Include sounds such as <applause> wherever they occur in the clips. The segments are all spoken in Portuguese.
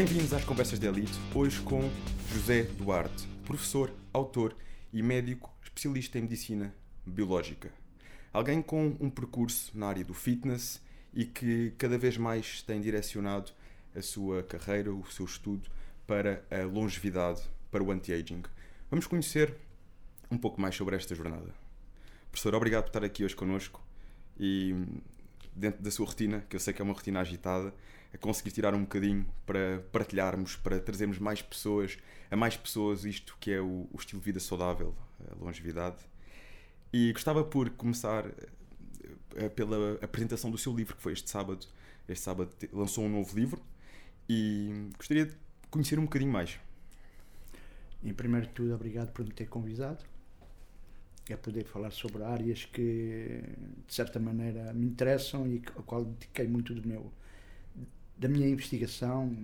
Bem-vindos às Conversas de Elite, hoje com José Duarte, professor, autor e médico especialista em medicina biológica. Alguém com um percurso na área do fitness e que cada vez mais tem direcionado a sua carreira, o seu estudo para a longevidade, para o anti-aging. Vamos conhecer um pouco mais sobre esta jornada. Professor, obrigado por estar aqui hoje connosco e dentro da sua rotina, que eu sei que é uma rotina agitada, a conseguir tirar um bocadinho para partilharmos, para trazermos mais pessoas, a mais pessoas isto que é o, o estilo de vida saudável, a longevidade. E gostava por começar eh, pela apresentação do seu livro, que foi este sábado. Este sábado lançou um novo livro e gostaria de conhecer um bocadinho mais. Em primeiro de tudo, obrigado por me ter convidado. É poder falar sobre áreas que, de certa maneira, me interessam e ao qual dediquei muito do meu, da minha investigação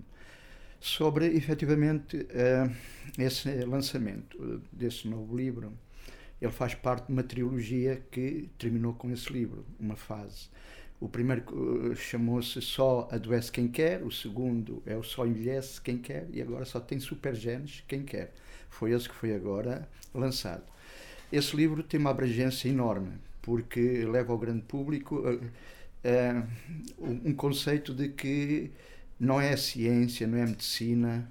sobre, efetivamente, uh, esse lançamento desse novo livro. Ele faz parte de uma trilogia que terminou com esse livro, uma fase. O primeiro uh, chamou-se Só Adoece Quem Quer, o segundo é o Só Envelhece Quem Quer e agora só tem Supergenes Quem Quer. Foi esse que foi agora lançado. Esse livro tem uma abrangência enorme, porque leva ao grande público um conceito de que não é a ciência, não é a medicina,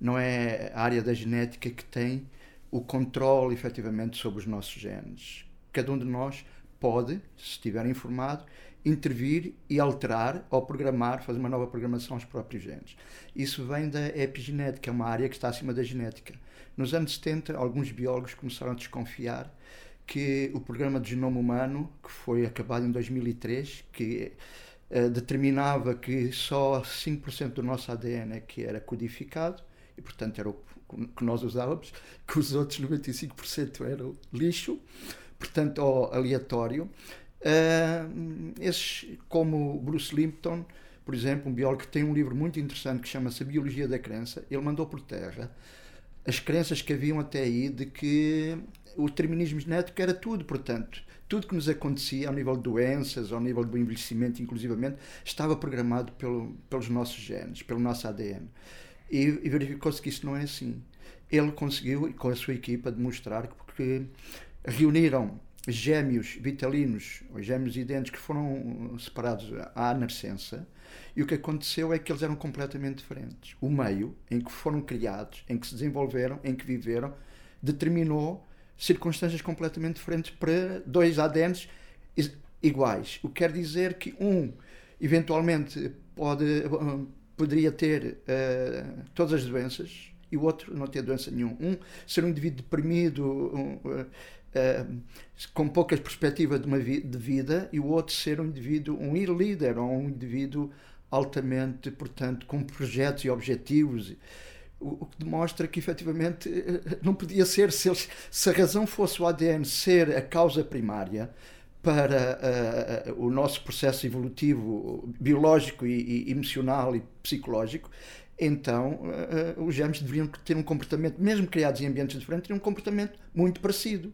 não é a área da genética que tem o controle efetivamente sobre os nossos genes. Cada um de nós pode, se estiver informado, intervir e alterar ou programar, fazer uma nova programação aos próprios genes. Isso vem da epigenética, é uma área que está acima da genética. Nos anos 70, alguns biólogos começaram a desconfiar que o programa do genoma humano, que foi acabado em 2003, que uh, determinava que só 5% do nosso ADN é que era codificado, e portanto era o que nós usávamos, que os outros 95% eram lixo, portanto, ou aleatório. Uh, esses, como Bruce Limpton, por exemplo, um biólogo que tem um livro muito interessante que chama-se Biologia da Crença, ele mandou por terra as crenças que haviam até aí de que o determinismo genético era tudo, portanto, tudo que nos acontecia ao nível de doenças, ao nível do envelhecimento, inclusivamente, estava programado pelo, pelos nossos genes, pelo nosso ADN. E, e verificou-se que isso não é assim. Ele conseguiu, com a sua equipa, demonstrar que reuniram gêmeos vitalinos, ou gêmeos idênticos, que foram separados à nascença, e o que aconteceu é que eles eram completamente diferentes. O meio em que foram criados, em que se desenvolveram, em que viveram, determinou circunstâncias completamente diferentes para dois ADNs iguais. O que quer dizer que um, eventualmente, pode, poderia ter uh, todas as doenças e o outro não ter doença nenhuma. Um ser um indivíduo deprimido, um, uh, uh, com poucas perspectivas de, vi de vida, e o outro ser um indivíduo, um líder ou um indivíduo altamente, portanto, com projetos e objetivos. O, que demonstra que efetivamente eh, não podia ser, se, eles, se a razão fosse o ADN ser a causa primária para uh, o nosso processo evolutivo biológico e, e emocional e psicológico, então uh, os gemes deveriam ter um comportamento, mesmo criados em ambientes diferentes, ter um comportamento muito parecido.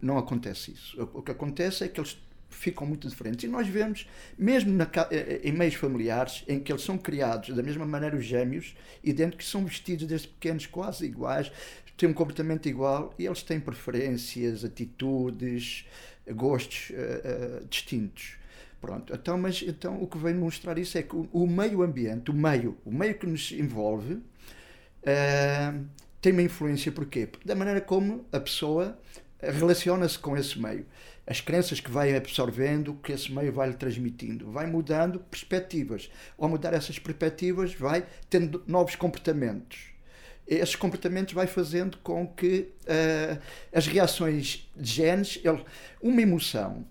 Não acontece isso. O, que acontece é que eles ficam muito diferentes. E nós vemos, mesmo na, eh, em meios familiares, em que eles são criados da mesma maneira os gêmeos, e dentro que são vestidos desde pequenos quase iguais, têm um comportamento igual, e eles têm preferências, atitudes, gostos uh, uh, distintos. Pronto, então, mas então o que vem mostrar isso é que o, o meio ambiente, o meio, o meio que nos envolve, uh, tem uma influência porquê? Da maneira como a pessoa relaciona-se com esse meio as crenças que vai absorvendo, que esse meio vai lhe transmitindo, vai mudando perspectivas. Ao mudar essas perspectivas, vai tendo novos comportamentos. Esses comportamentos vai fazendo com que uh, as reações de genes, ele, uma emoção,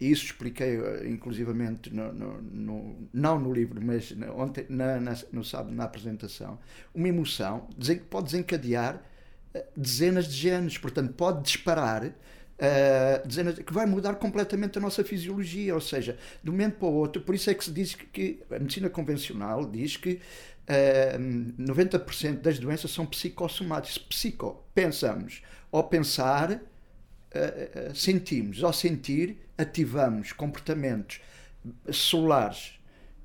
e isso expliquei uh, inclusivamente no, no, no, não no livro, mas ontem, na, na, no sábado na apresentação, uma emoção pode desencadear dezenas de genes, portanto pode disparar Uh, dizendo que vai mudar completamente a nossa fisiologia, ou seja, de um momento para o outro. Por isso é que se diz que, que a medicina convencional diz que uh, eh, 90% das doenças são psicossomáticas. Psico, pensamos. Ao pensar, uh, sentimos. Ao sentir, ativamos comportamentos celulares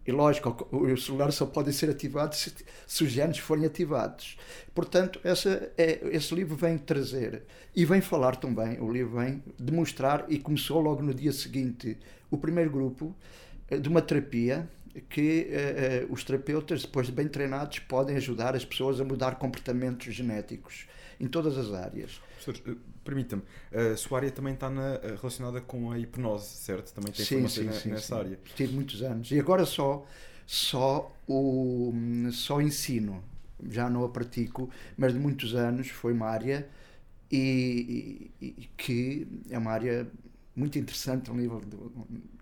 E lógico, os celulares só podem ser ativados se, se os genes forem ativados. Portanto, essa é, esse livro vem trazer e vem falar também, o livro vem demonstrar, e começou logo no dia seguinte, o primeiro grupo eh, de uma terapia que uh, uh, os terapeutas, depois de bem treinados, podem ajudar as pessoas a mudar comportamentos genéticos em todas as áreas. Permita-me, a sua área também está na, relacionada com a hipnose, certo? Também tem sim, sim, sim, nessa sim. área. Tive muitos anos. E agora só, só o só ensino. Já não a pratico, mas de muitos anos foi uma área e, e, e que é uma área muito interessante ao nível do,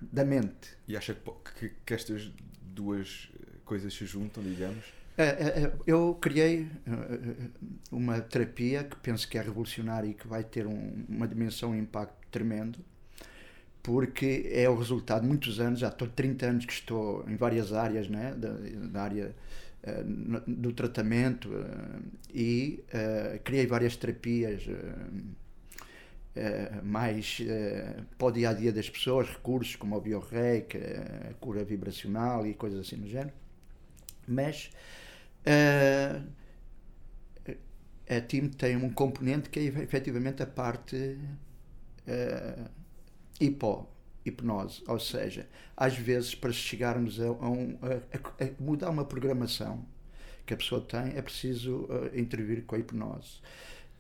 da mente. E acha que, que, que, estas duas coisas se juntam, digamos? Eu criei uma terapia que penso que é revolucionária e que vai ter um, uma dimensão e um impacto tremendo, porque é o resultado de muitos anos, já estou 30 anos que estou em várias áreas, né, da, da área do tratamento e criei várias terapias Uh, mais uh, para o dia a dia das pessoas, recursos como o bioreik, a cura vibracional e coisas assim no género. Mas uh, a TIM tem um componente que é efetivamente a parte hipo, hipnose, ou seja, às vezes para chegarmos a, a, um, a, a mudar uma programação que a pessoa tem, é preciso intervir com a hipnose.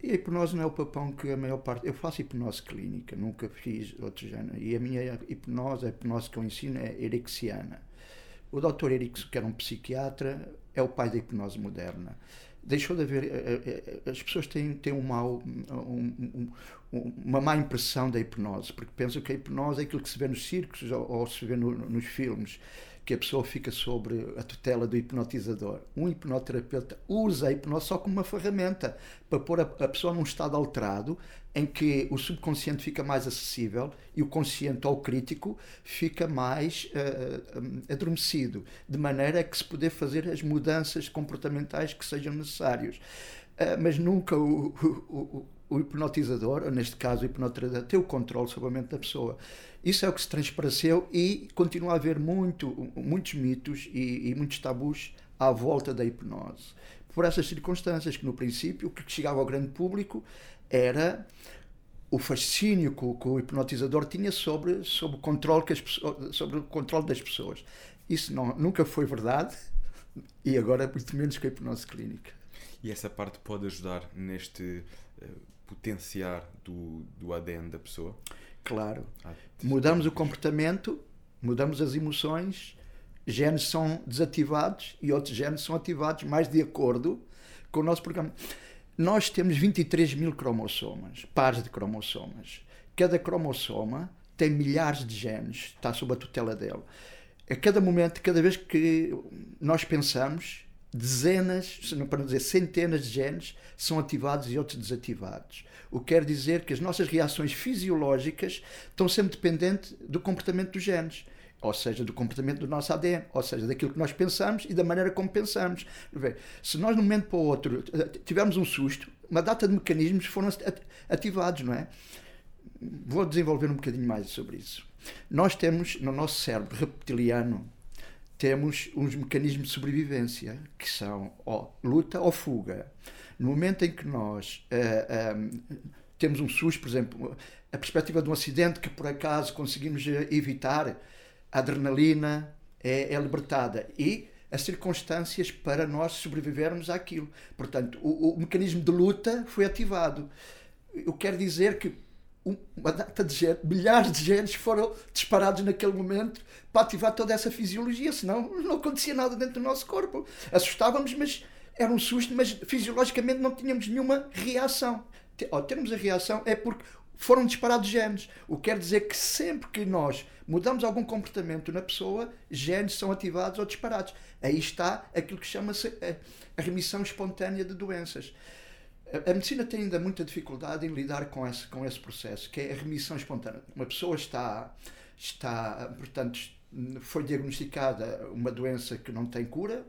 E a hipnose não é o papão que a maior parte. Eu faço hipnose clínica, nunca fiz outro género. E a minha hipnose, a hipnose que eu ensino é erixiana. O Dr. Erickson, que era um psiquiatra, é o pai da hipnose moderna. Deixou de haver. Eh, eh, as pessoas têm, têm um um, um, uma má impressão da hipnose, porque pensam que a hipnose é aquilo que se vê nos circos ou, ou se vê no, nos filmes que a pessoa fica sobre a tutela do hipnotizador. Um hipnoterapeuta usa a hipnose só como uma ferramenta para pôr a, a pessoa num estado alterado em que o subconsciente fica mais acessível e o consciente ou crítico fica mais uh, adormecido, de maneira que se poder fazer as mudanças comportamentais que sejam necessárias. Uh, mas nunca o, <laughs> o, o hipnotizador, ou neste caso o hipnoterapeuta, tem o controle sobre a mente da pessoa. Isso é o que se transpareceu e continua a haver muito, muitos mitos e, e muitos tabus à volta da hipnose. Por essas circunstâncias, que no princípio o que chegava ao grande público era o fascínio que o, hipnotizador tinha sobre, sobre, o controle que as sobre o controle das pessoas. Isso não, nunca foi verdade e agora muito menos com a hipnose clínica. E essa parte pode ajudar neste uh, potenciar do, do ADN da pessoa? Claro. Ah, mudamos o comportamento, mudamos as emoções, genes são desativados e outros genes são ativados mais de acordo com o nosso programa. Nós temos 23 mil cromossomas, pares de cromossomas. Cada cromossoma tem milhares de genes, está sob a tutela dele. A cada momento, cada vez que nós pensamos, dezenas, para não dizer centenas de genes são ativados e outros desativados. O que quer dizer que as nossas reações fisiológicas estão sempre dependentes do comportamento dos genes ou seja, do comportamento do nosso ADN, ou seja, daquilo que nós pensamos e da maneira como pensamos. Se nós, de um momento para o outro, tivermos um susto, uma data de mecanismos foram ativados, não é? Vou desenvolver um bocadinho mais sobre isso. Nós temos, no nosso cérebro reptiliano, temos uns mecanismos de sobrevivência, que são ou luta ou fuga. No momento em que nós uh, eh, um, eh, temos um susto, por exemplo, a perspectiva de um acidente que por acaso conseguimos eh, evitar, a adrenalina é, é libertada e as circunstâncias para nós sobrevivermos àquilo. Portanto, o, o mecanismo de luta foi ativado. Eu quero dizer que uma data de genes, milhares de genes foram disparados naquele momento para ativar toda essa fisiologia, senão não acontecia nada dentro do nosso corpo. Assustávamos, mas era um susto, mas fisiologicamente não tínhamos nenhuma reação. Ao termos a reação é porque foram disparados genes. O que quer dizer que sempre que nós mudamos algum comportamento na pessoa, genes são ativados ou disparados. Aí está aquilo que chama-se a remissão espontânea de doenças. A medicina tem ainda muita dificuldade em lidar com esse, com esse processo, que é a remissão espontânea. Uma pessoa está, está portanto, foi diagnosticada uma doença que não tem cura,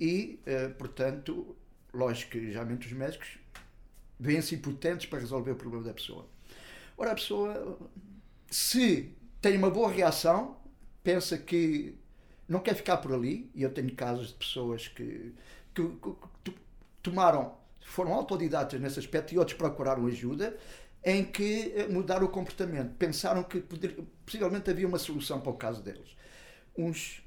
e, uh, portanto, lógico que geralmente os médicos vêm-se impotentes para resolver o problema da pessoa. Ora, a pessoa, se tem uma boa reação, pensa que não quer ficar por ali, e eu tenho casos de pessoas que, que, que, que tomaram, foram autodidatas nesse aspecto e outros procuraram ajuda, em que eh, mudaram o comportamento. Pensaram que poder, possivelmente havia uma solução para o caso deles. Uns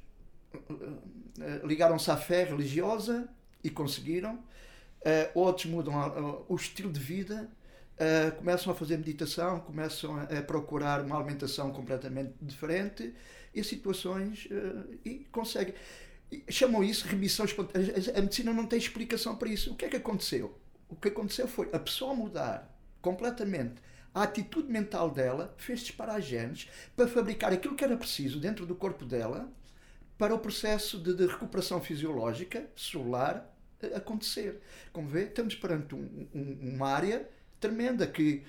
ligaram-se à fé religiosa e conseguiram, uh, outros mudam o estilo de vida, começam a fazer meditação, começam a, a, procurar uma alimentação completamente diferente e situações e conseguem. Chamam isso remissão espontânea. A medicina não tem explicação para isso. O que é que aconteceu? O que aconteceu foi a pessoa mudar completamente a atitude mental dela, fez disparar genes para fabricar aquilo que era preciso dentro do corpo dela para o processo de, de recuperação fisiológica celular eh, acontecer. Como vê, estamos perante um, um, uma área tremenda que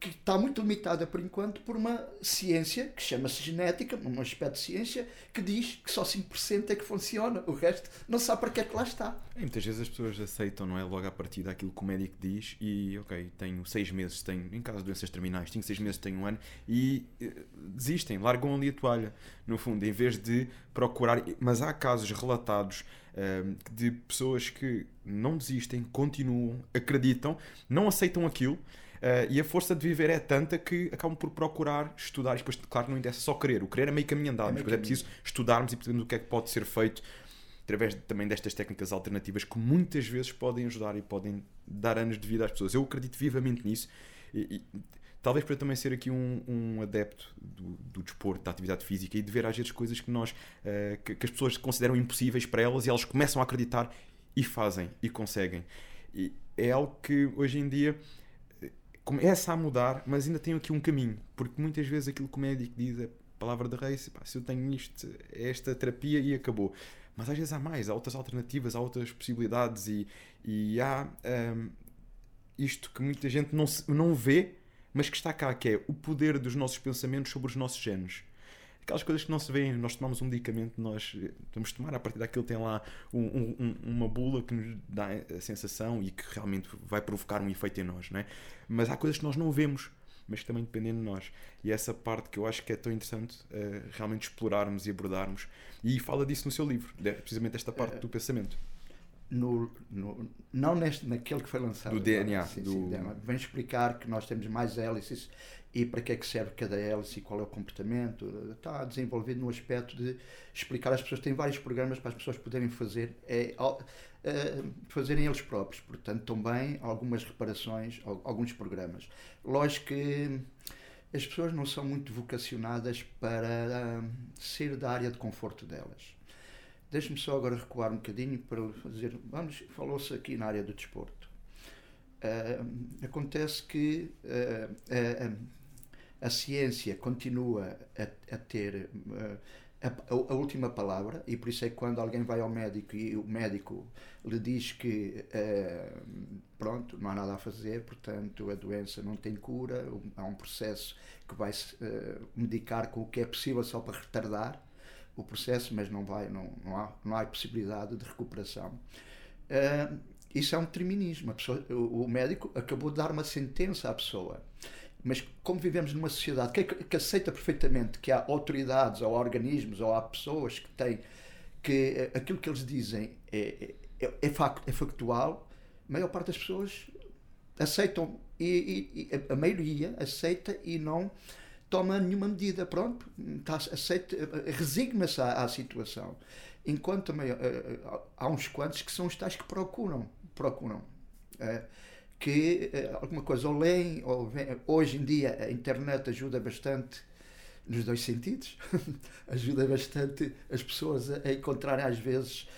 que está muito limitada por enquanto por uma ciência que chama-se genética, um aspecto de ciência que diz que só 5% é que funciona, o resto não sabe para que é que lá está. E muitas vezes as pessoas aceitam, não é? Logo a partir daquilo que o médico diz e, ok, tenho seis meses, tenho, em caso de doenças terminais, tenho seis meses, tenho um ano e eh, desistem, largam ali a toalha, no fundo, em vez de procurar. Mas há casos relatados eh, de pessoas que não desistem, continuam, acreditam, não aceitam aquilo Uh, e a força de viver é tanta que acabam por procurar estudar. E depois, claro, não interessa só querer. O querer é meio caminho andado, é mas depois é preciso estudarmos e percebermos o que é que pode ser feito através também destas técnicas alternativas que muitas vezes podem ajudar e podem dar anos de vida às pessoas. Eu acredito vivamente nisso. E, e, talvez para também ser aqui um, um adepto do, do, desporto, da atividade física e de ver às vezes coisas que nós uh, que, que, as pessoas consideram impossíveis para elas e elas começam a acreditar e fazem e conseguem. E é algo que hoje em dia começa a mudar, mas ainda tem aqui um caminho, porque muitas vezes aquilo que o médico diz é palavra de rei, se, se eu tenho isto, esta terapia e acabou. Mas às vezes há mais, há outras alternativas, há outras possibilidades e, e há um, isto que muita gente não, não vê, mas que está cá, que é o poder dos nossos pensamentos sobre os nossos genes aquelas coisas que não se vêem. Nós tomamos um medicamento, nós vamos tomar, a partir daquilo tem lá um, um, uma bula que nos dá a sensação e que realmente vai provocar um efeito em nós, não é? Mas há coisas que nós não vemos, mas que também dependem de nós. E essa parte que eu acho que é tão interessante uh, realmente explorarmos e abordarmos. E fala disso no seu livro, precisamente esta parte uh, do pensamento. No, no, não neste, naquele que foi lançado. Do DNA. Sim, do... Sim, vem explicar que nós temos mais hélices e para que é que serve cada hélice e qual é o comportamento. Está desenvolvido no aspecto de explicar às pessoas. Tem vários programas para as pessoas poderem fazer, é, é, fazerem eles próprios. Portanto, também algumas reparações, alguns programas. Lógico que as pessoas não são muito vocacionadas para ser da área de conforto delas. Deixe-me só agora recuar um bocadinho para fazer. Vamos, falou-se aqui na área do desporto. Uh, acontece que uh, uh, a ciência continua a, a ter uh, a, a, última palavra e por isso é que quando alguém vai ao médico e o médico lhe diz que pronto, não há nada a fazer, portanto a doença não tem cura, há um processo que vai se uh, medicar com o que é possível só para retardar o processo, mas não vai, não, não, há, não há possibilidade de recuperação. Uh, isso é um determinismo. Pessoa, o, o médico acabou de dar uma sentença à pessoa mas como vivemos numa sociedade que, que, aceita perfeitamente que há autoridades ou organismos ou há pessoas que têm que eh, aquilo que eles dizem é, é, é, é factual, a maior parte das pessoas aceitam e, e, e a maioria aceita e não toma nenhuma medida. Pronto, aceita, resigna-se à, à, situação. Enquanto eh, eh, há uns quantos que são os tais que procuram, procuram. É, que eh, alguma coisa ou leem, ou hoje em dia a internet ajuda bastante nos dois sentidos, <laughs> ajuda bastante as pessoas a, encontrarem às vezes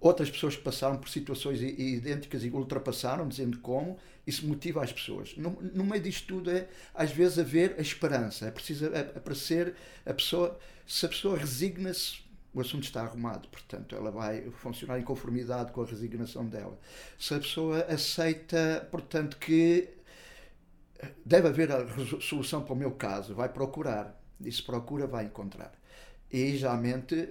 outras pessoas que passaram por situações idênticas e ultrapassaram, dizendo como, isso motiva as pessoas. No, no meio disto tudo é, às vezes, haver a esperança. É preciso aparecer a pessoa, se a pessoa resigna-se o assunto está arrumado, portanto, ela vai funcionar em conformidade com a resignação dela. Se a pessoa aceita, portanto, que deve haver a solução para o meu caso, vai procurar, e se procura, vai encontrar. E geralmente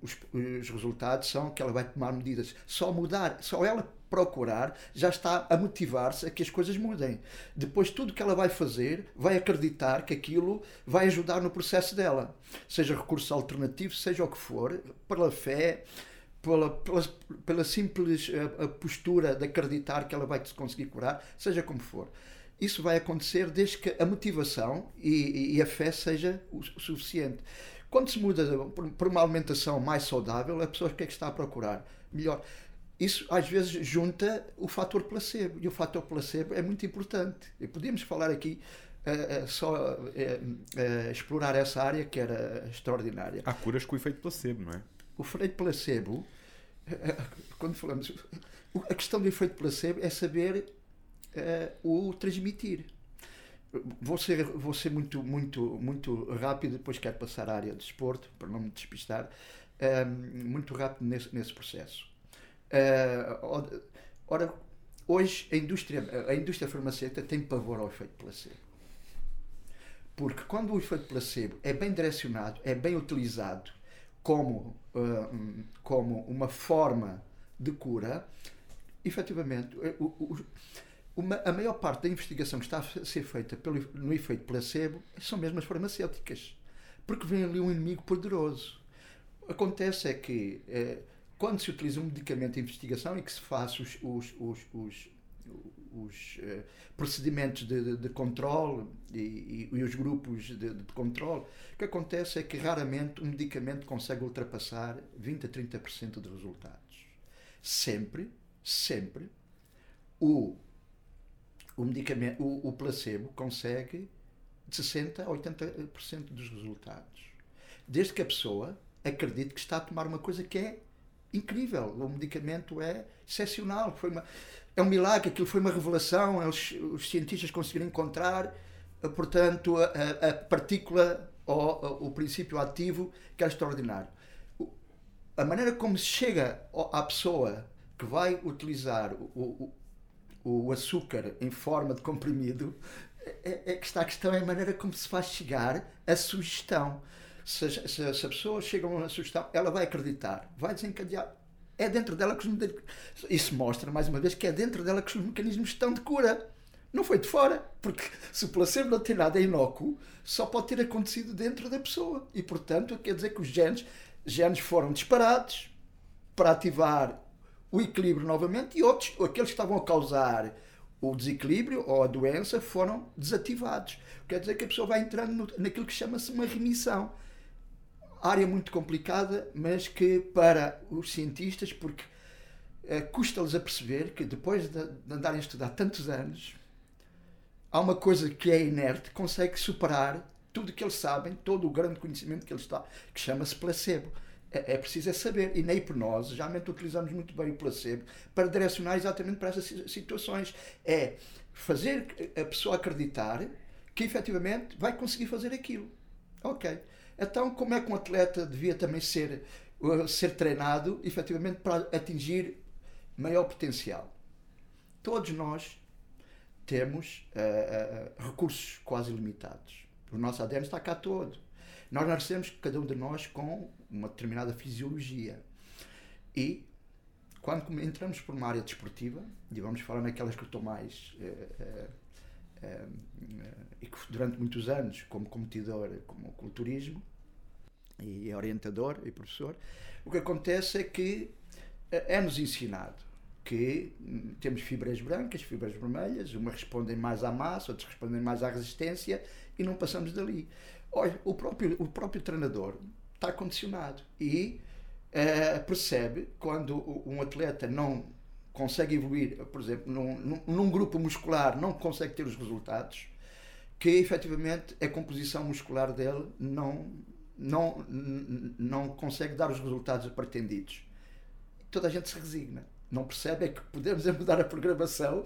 os, os resultados são que ela vai tomar medidas. Só mudar, só ela procurar, já está a motivar-se a que as coisas mudem. Depois, tudo que ela vai fazer, vai acreditar que aquilo vai ajudar no processo dela. Seja recurso alternativo, seja o que for, pela fé, pela, pela, pela simples a, a postura de acreditar que ela vai conseguir curar, seja como for. Isso vai acontecer desde que a motivação e, e a fé seja o, o suficiente. Quando se muda por uma alimentação mais saudável, a pessoa o que é que está a procurar? Melhor. Isso às vezes junta o fator placebo e o fator placebo é muito importante. E podíamos falar aqui uh, uh, só uh, explorar essa área que era extraordinária. Há curas com o efeito placebo, não é? O efeito placebo, quando falamos, a questão do efeito placebo é saber o transmitir. Vou ser, vou ser muito, muito, muito rápido, depois quero passar à área de desporto, para não me despistar, muito rápido nesse, nesse processo. Uh, ora, hoje a indústria, a indústria farmacêutica tem pavor ao efeito placebo. Porque quando o efeito placebo é bem direcionado, é bem utilizado como, uh, como uma forma de cura, efetivamente, o, o, uma, a maior parte da investigação que está a ser feita pelo, no efeito placebo são mesmo as farmacêuticas. Porque vem ali um inimigo poderoso. Acontece é que eh, quando se utiliza um medicamento de investigação e que se faz os, os, os, os, os uh, procedimentos de, de, de controle e, e, os grupos de, de controle, o que acontece é que raramente um medicamento consegue ultrapassar 20 a 30% dos resultados. Sempre, sempre, o, o, medicamento, o, o placebo consegue de 60% a 80% dos resultados. Desde que a pessoa acredite que está a tomar uma coisa que é incrível. O medicamento é excepcional. Foi uma, é um milagre, aquilo foi uma revelação. Eles, os cientistas conseguiram encontrar, eh, portanto, a, a partícula ou o princípio ativo que era extraordinário. A maneira como se chega à pessoa que vai utilizar o, o, o açúcar em forma de comprimido é, é, que está a questão é a maneira como se faz chegar a sugestão se, se, se a pessoa chega a uma sugestão, ela vai acreditar, vai desencadear. É dentro dela que os Isso mostra, mais uma vez, que é dentro dela que os mecanismos estão de cura. Não foi de fora. Porque <laughs> se o placebo não tem nada inócuo, só pode ter acontecido dentro da pessoa. E, portanto, quer dizer que os genes, genes foram disparados para ativar o equilíbrio novamente e outros, aqueles que estavam a causar o desequilíbrio ou a doença, foram desativados. Quer dizer que a pessoa vai entrando no, naquilo que chama-se uma remissão área muito complicada, mas que para os cientistas, porque uh, custa-lhes a perceber que depois de, de andarem a estudar tantos anos, há uma coisa que é inerte, consegue superar tudo que eles sabem, todo o grande conhecimento que eles têm, que chama-se placebo. É, é preciso é saber. E na hipnose, geralmente utilizamos muito bem o placebo para direcionar exatamente para essas situações. É fazer a pessoa acreditar que efetivamente vai conseguir fazer aquilo. Ok. Então, como é que um atleta devia também ser, uh, ser treinado, efetivamente, para atingir maior potencial? Todos nós temos uh, uh, recursos quase ilimitados. O nosso ADN está cá todo. Nós nascemos, cada um de nós, com uma determinada fisiologia. E, quando entramos por uma área desportiva, e vamos falar naquelas que eu estou mais. e que durante muitos anos, como competidor, como culturismo, e é orientador e professor, o que acontece é que eh, é-nos ensinado que hum, temos fibras brancas, fibras vermelhas, umas respondem mais à massa, outras respondem mais à resistência e não passamos dali. Olha, o próprio, o próprio treinador está condicionado e uh, percebe quando um atleta não consegue evoluir, por exemplo, num, num, grupo muscular, não consegue ter os resultados, que efetivamente a composição muscular dele não, não, não consegue dar os resultados pretendidos. Toda a gente se resigna. Não percebe é que podemos <laughs> mudar a programação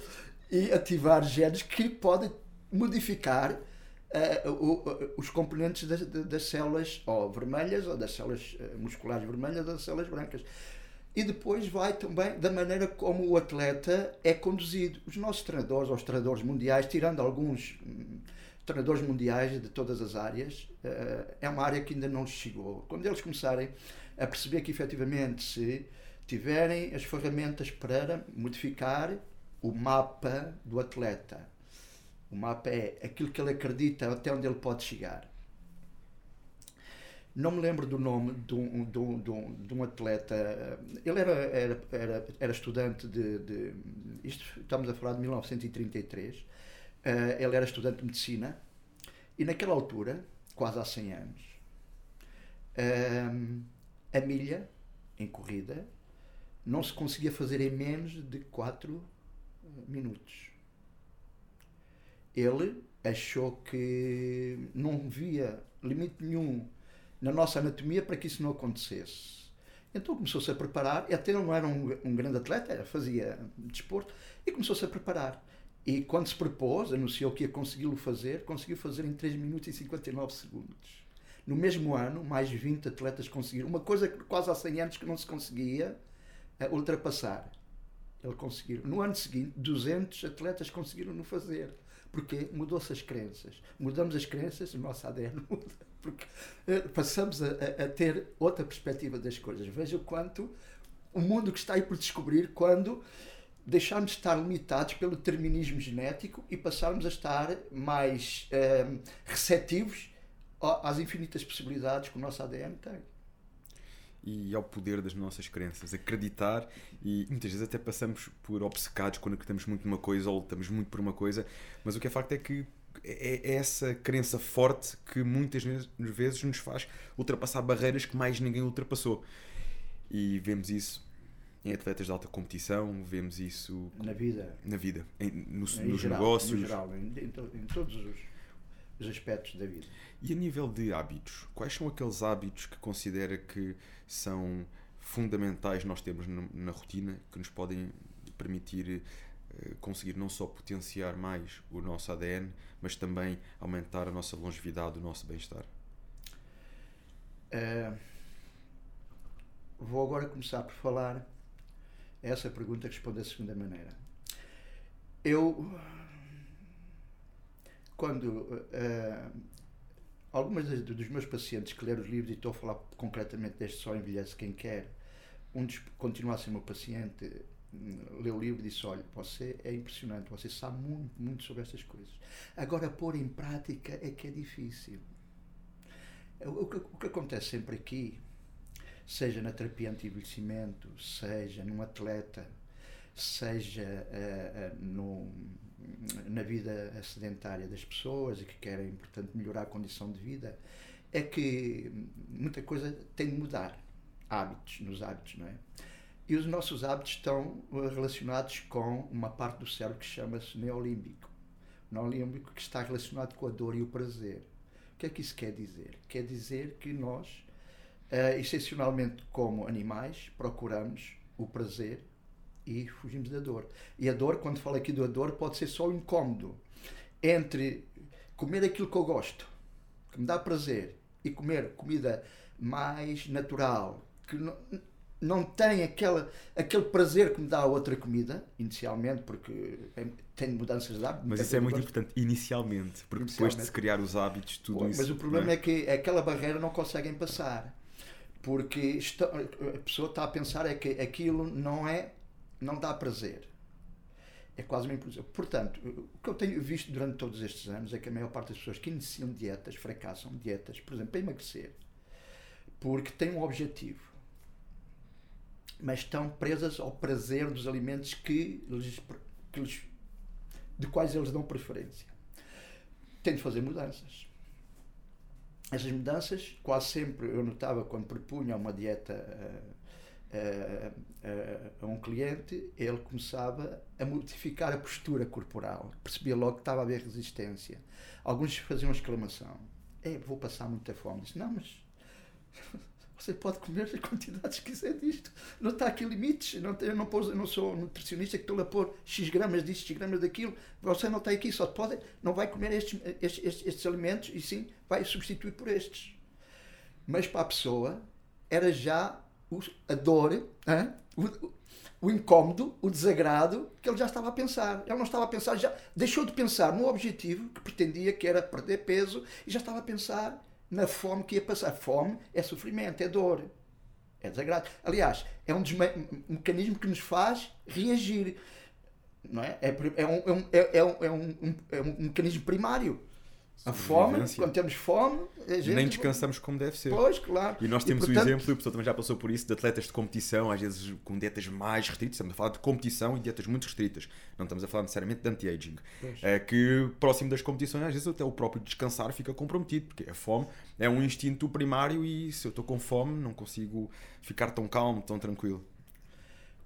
e ativar genes que podem modificar uh, o, os componentes das, das, células ou vermelhas ou das células uh, musculares vermelhas ou das células brancas. E depois vai também da maneira como o atleta é conduzido. Os nossos treinadores, os treinadores mundiais, tirando alguns hum, treinadores mundiais de todas as áreas, uh, é uma área que ainda não chegou. Quando eles começarem a perceber que efetivamente se tiverem as ferramentas para modificar o mapa do atleta, o mapa é aquilo que ele acredita até onde ele pode chegar. Não me lembro do nome de um, de um, de um, de um atleta. Ele era, era, era, era estudante de, de, Isto estamos a falar de 1933. Eh, ele era estudante de medicina e naquela altura, quase há 100 anos, uh, a milha em corrida não se conseguia fazer em menos de 4 minutos ele achou que não via limite nenhum na nossa anatomia para que isso não acontecesse. Então começou-se a preparar, até não era um, um grande atleta, fazia desporto, e começou-se a preparar. E quando se propôs, anunciou que ia consegui-lo fazer, conseguiu fazer em 3 minutos e 59 segundos. No mesmo ano, mais 20 atletas conseguiram. Uma coisa que quase há 100 anos que não se conseguia uh, ultrapassar. Ele conseguiu. No ano seguinte, 200 atletas conseguiram no fazer. Porque mudou-se as crenças. Mudamos as crenças, o nosso ADN <laughs> muda. Porque eh, passamos a, a, ter outra perspectiva das coisas. Veja o quanto o mundo que está aí por descobrir quando deixarmos de estar limitados pelo determinismo genético e passarmos a estar mais eh, receptivos às infinitas possibilidades que o nosso ADN tem e ao poder das nossas crenças. Acreditar e muitas vezes até passamos por obcecados quando acreditamos muito numa coisa ou lutamos muito por uma coisa, mas o que é facto é que é, é essa crença forte que muitas vezes nos faz ultrapassar barreiras que mais ninguém ultrapassou. E vemos isso em atletas de alta competição, vemos isso na vida, na vida, em, no, em nos geral, negócios, no geral, em, em, todos os, os aspectos da vida. E a nível de hábitos, quais são aqueles hábitos que considera que são fundamentais nós temos na, rotina que nos podem permitir uh, conseguir não só potenciar mais o nosso ADN, mas também aumentar a nossa longevidade, o nosso bem-estar? Uh, vou agora começar por falar essa pergunta responde da segunda maneira. Eu, quando uh, algumas dos meus pacientes que leram os livros, e estou a falar concretamente deste Só Envelhece Quem Quer, um dos a ser meu paciente, hum, leu o livro e disse: Olha, você é impressionante, você sabe muito, muito sobre estas coisas. Agora, pôr em prática é que é difícil. O que, o que acontece sempre aqui, seja na terapia anti-envelhecimento, seja num atleta, seja uh, uh, no, na vida sedentária das pessoas e que querem, portanto, melhorar a condição de vida, é que muita coisa tem de mudar. Hábitos, nos hábitos, não é? E os nossos hábitos estão relacionados com uma parte do cérebro que chama-se neolímbico. Neolímbico que está relacionado com a dor e o prazer. O que é que isso quer dizer? Quer dizer que nós, uh, excepcionalmente como animais, procuramos o prazer e fugimos da dor. E a dor, quando falo aqui da dor, pode ser só o incómodo entre comer aquilo que eu gosto, que me dá prazer, e comer comida mais natural, que não, não tem aquela, aquele prazer que me dá a outra comida, inicialmente, porque tem mudanças de hábitos. Mas isso é muito importante, inicialmente, porque inicialmente. depois de se criar os hábitos, tudo Pô, isso. Mas o problema é? é? que aquela barreira não conseguem passar. Porque a pessoa está a pensar é que aquilo não é não dá prazer. É quase uma imposição. Portanto, o que eu tenho visto durante todos estes anos é que a maior parte das pessoas que iniciam dietas fracassam dietas, por exemplo, para emagrecer, porque têm um objetivo, mas estão presas ao prazer dos alimentos que lhes, que lhes, de quais eles dão preferência. Têm de fazer mudanças. Essas mudanças, quase sempre eu notava quando propunha uma dieta a, a, a, um cliente, ele começava a modificar a postura corporal. Percebia logo que estava a haver resistência. Alguns faziam exclamação: é, vou passar muita fome. Disse: Não, mas você pode comer as quantidades que quiser disto. Não está aqui limites. Não, eu, não pôs, não sou nutricionista que estou a pôr X gramas disto, X gramas daquilo. Você não está aqui, só pode, não vai comer estes, estes, estes, estes alimentos e sim vai substituir por estes. Mas para a pessoa era já a dor, o, o incómodo, o desagrado que ele já estava a pensar. Ele não estava a pensar, já deixou de pensar no objetivo que pretendia, que era perder peso, e já estava a pensar na fome que ia passar. Fome é sofrimento, é dor, é desagrado. Aliás, é um, um mecanismo que nos faz reagir. Não é? É, é, um, é, um, é, um, é um mecanismo primário. A fome, quando temos fome, gente... nem descansamos como deve ser. Pois, claro. E nós temos e, portanto... o exemplo, e o professor também já passou por isso, de atletas de competição, às vezes com dietas mais restritas. Estamos a falar de competição e dietas muito restritas. Não estamos a falar necessariamente de anti-aging. É que próximo das competições, às vezes até o próprio descansar fica comprometido, porque a fome é um instinto primário e se eu estou com fome não consigo ficar tão calmo, tão tranquilo.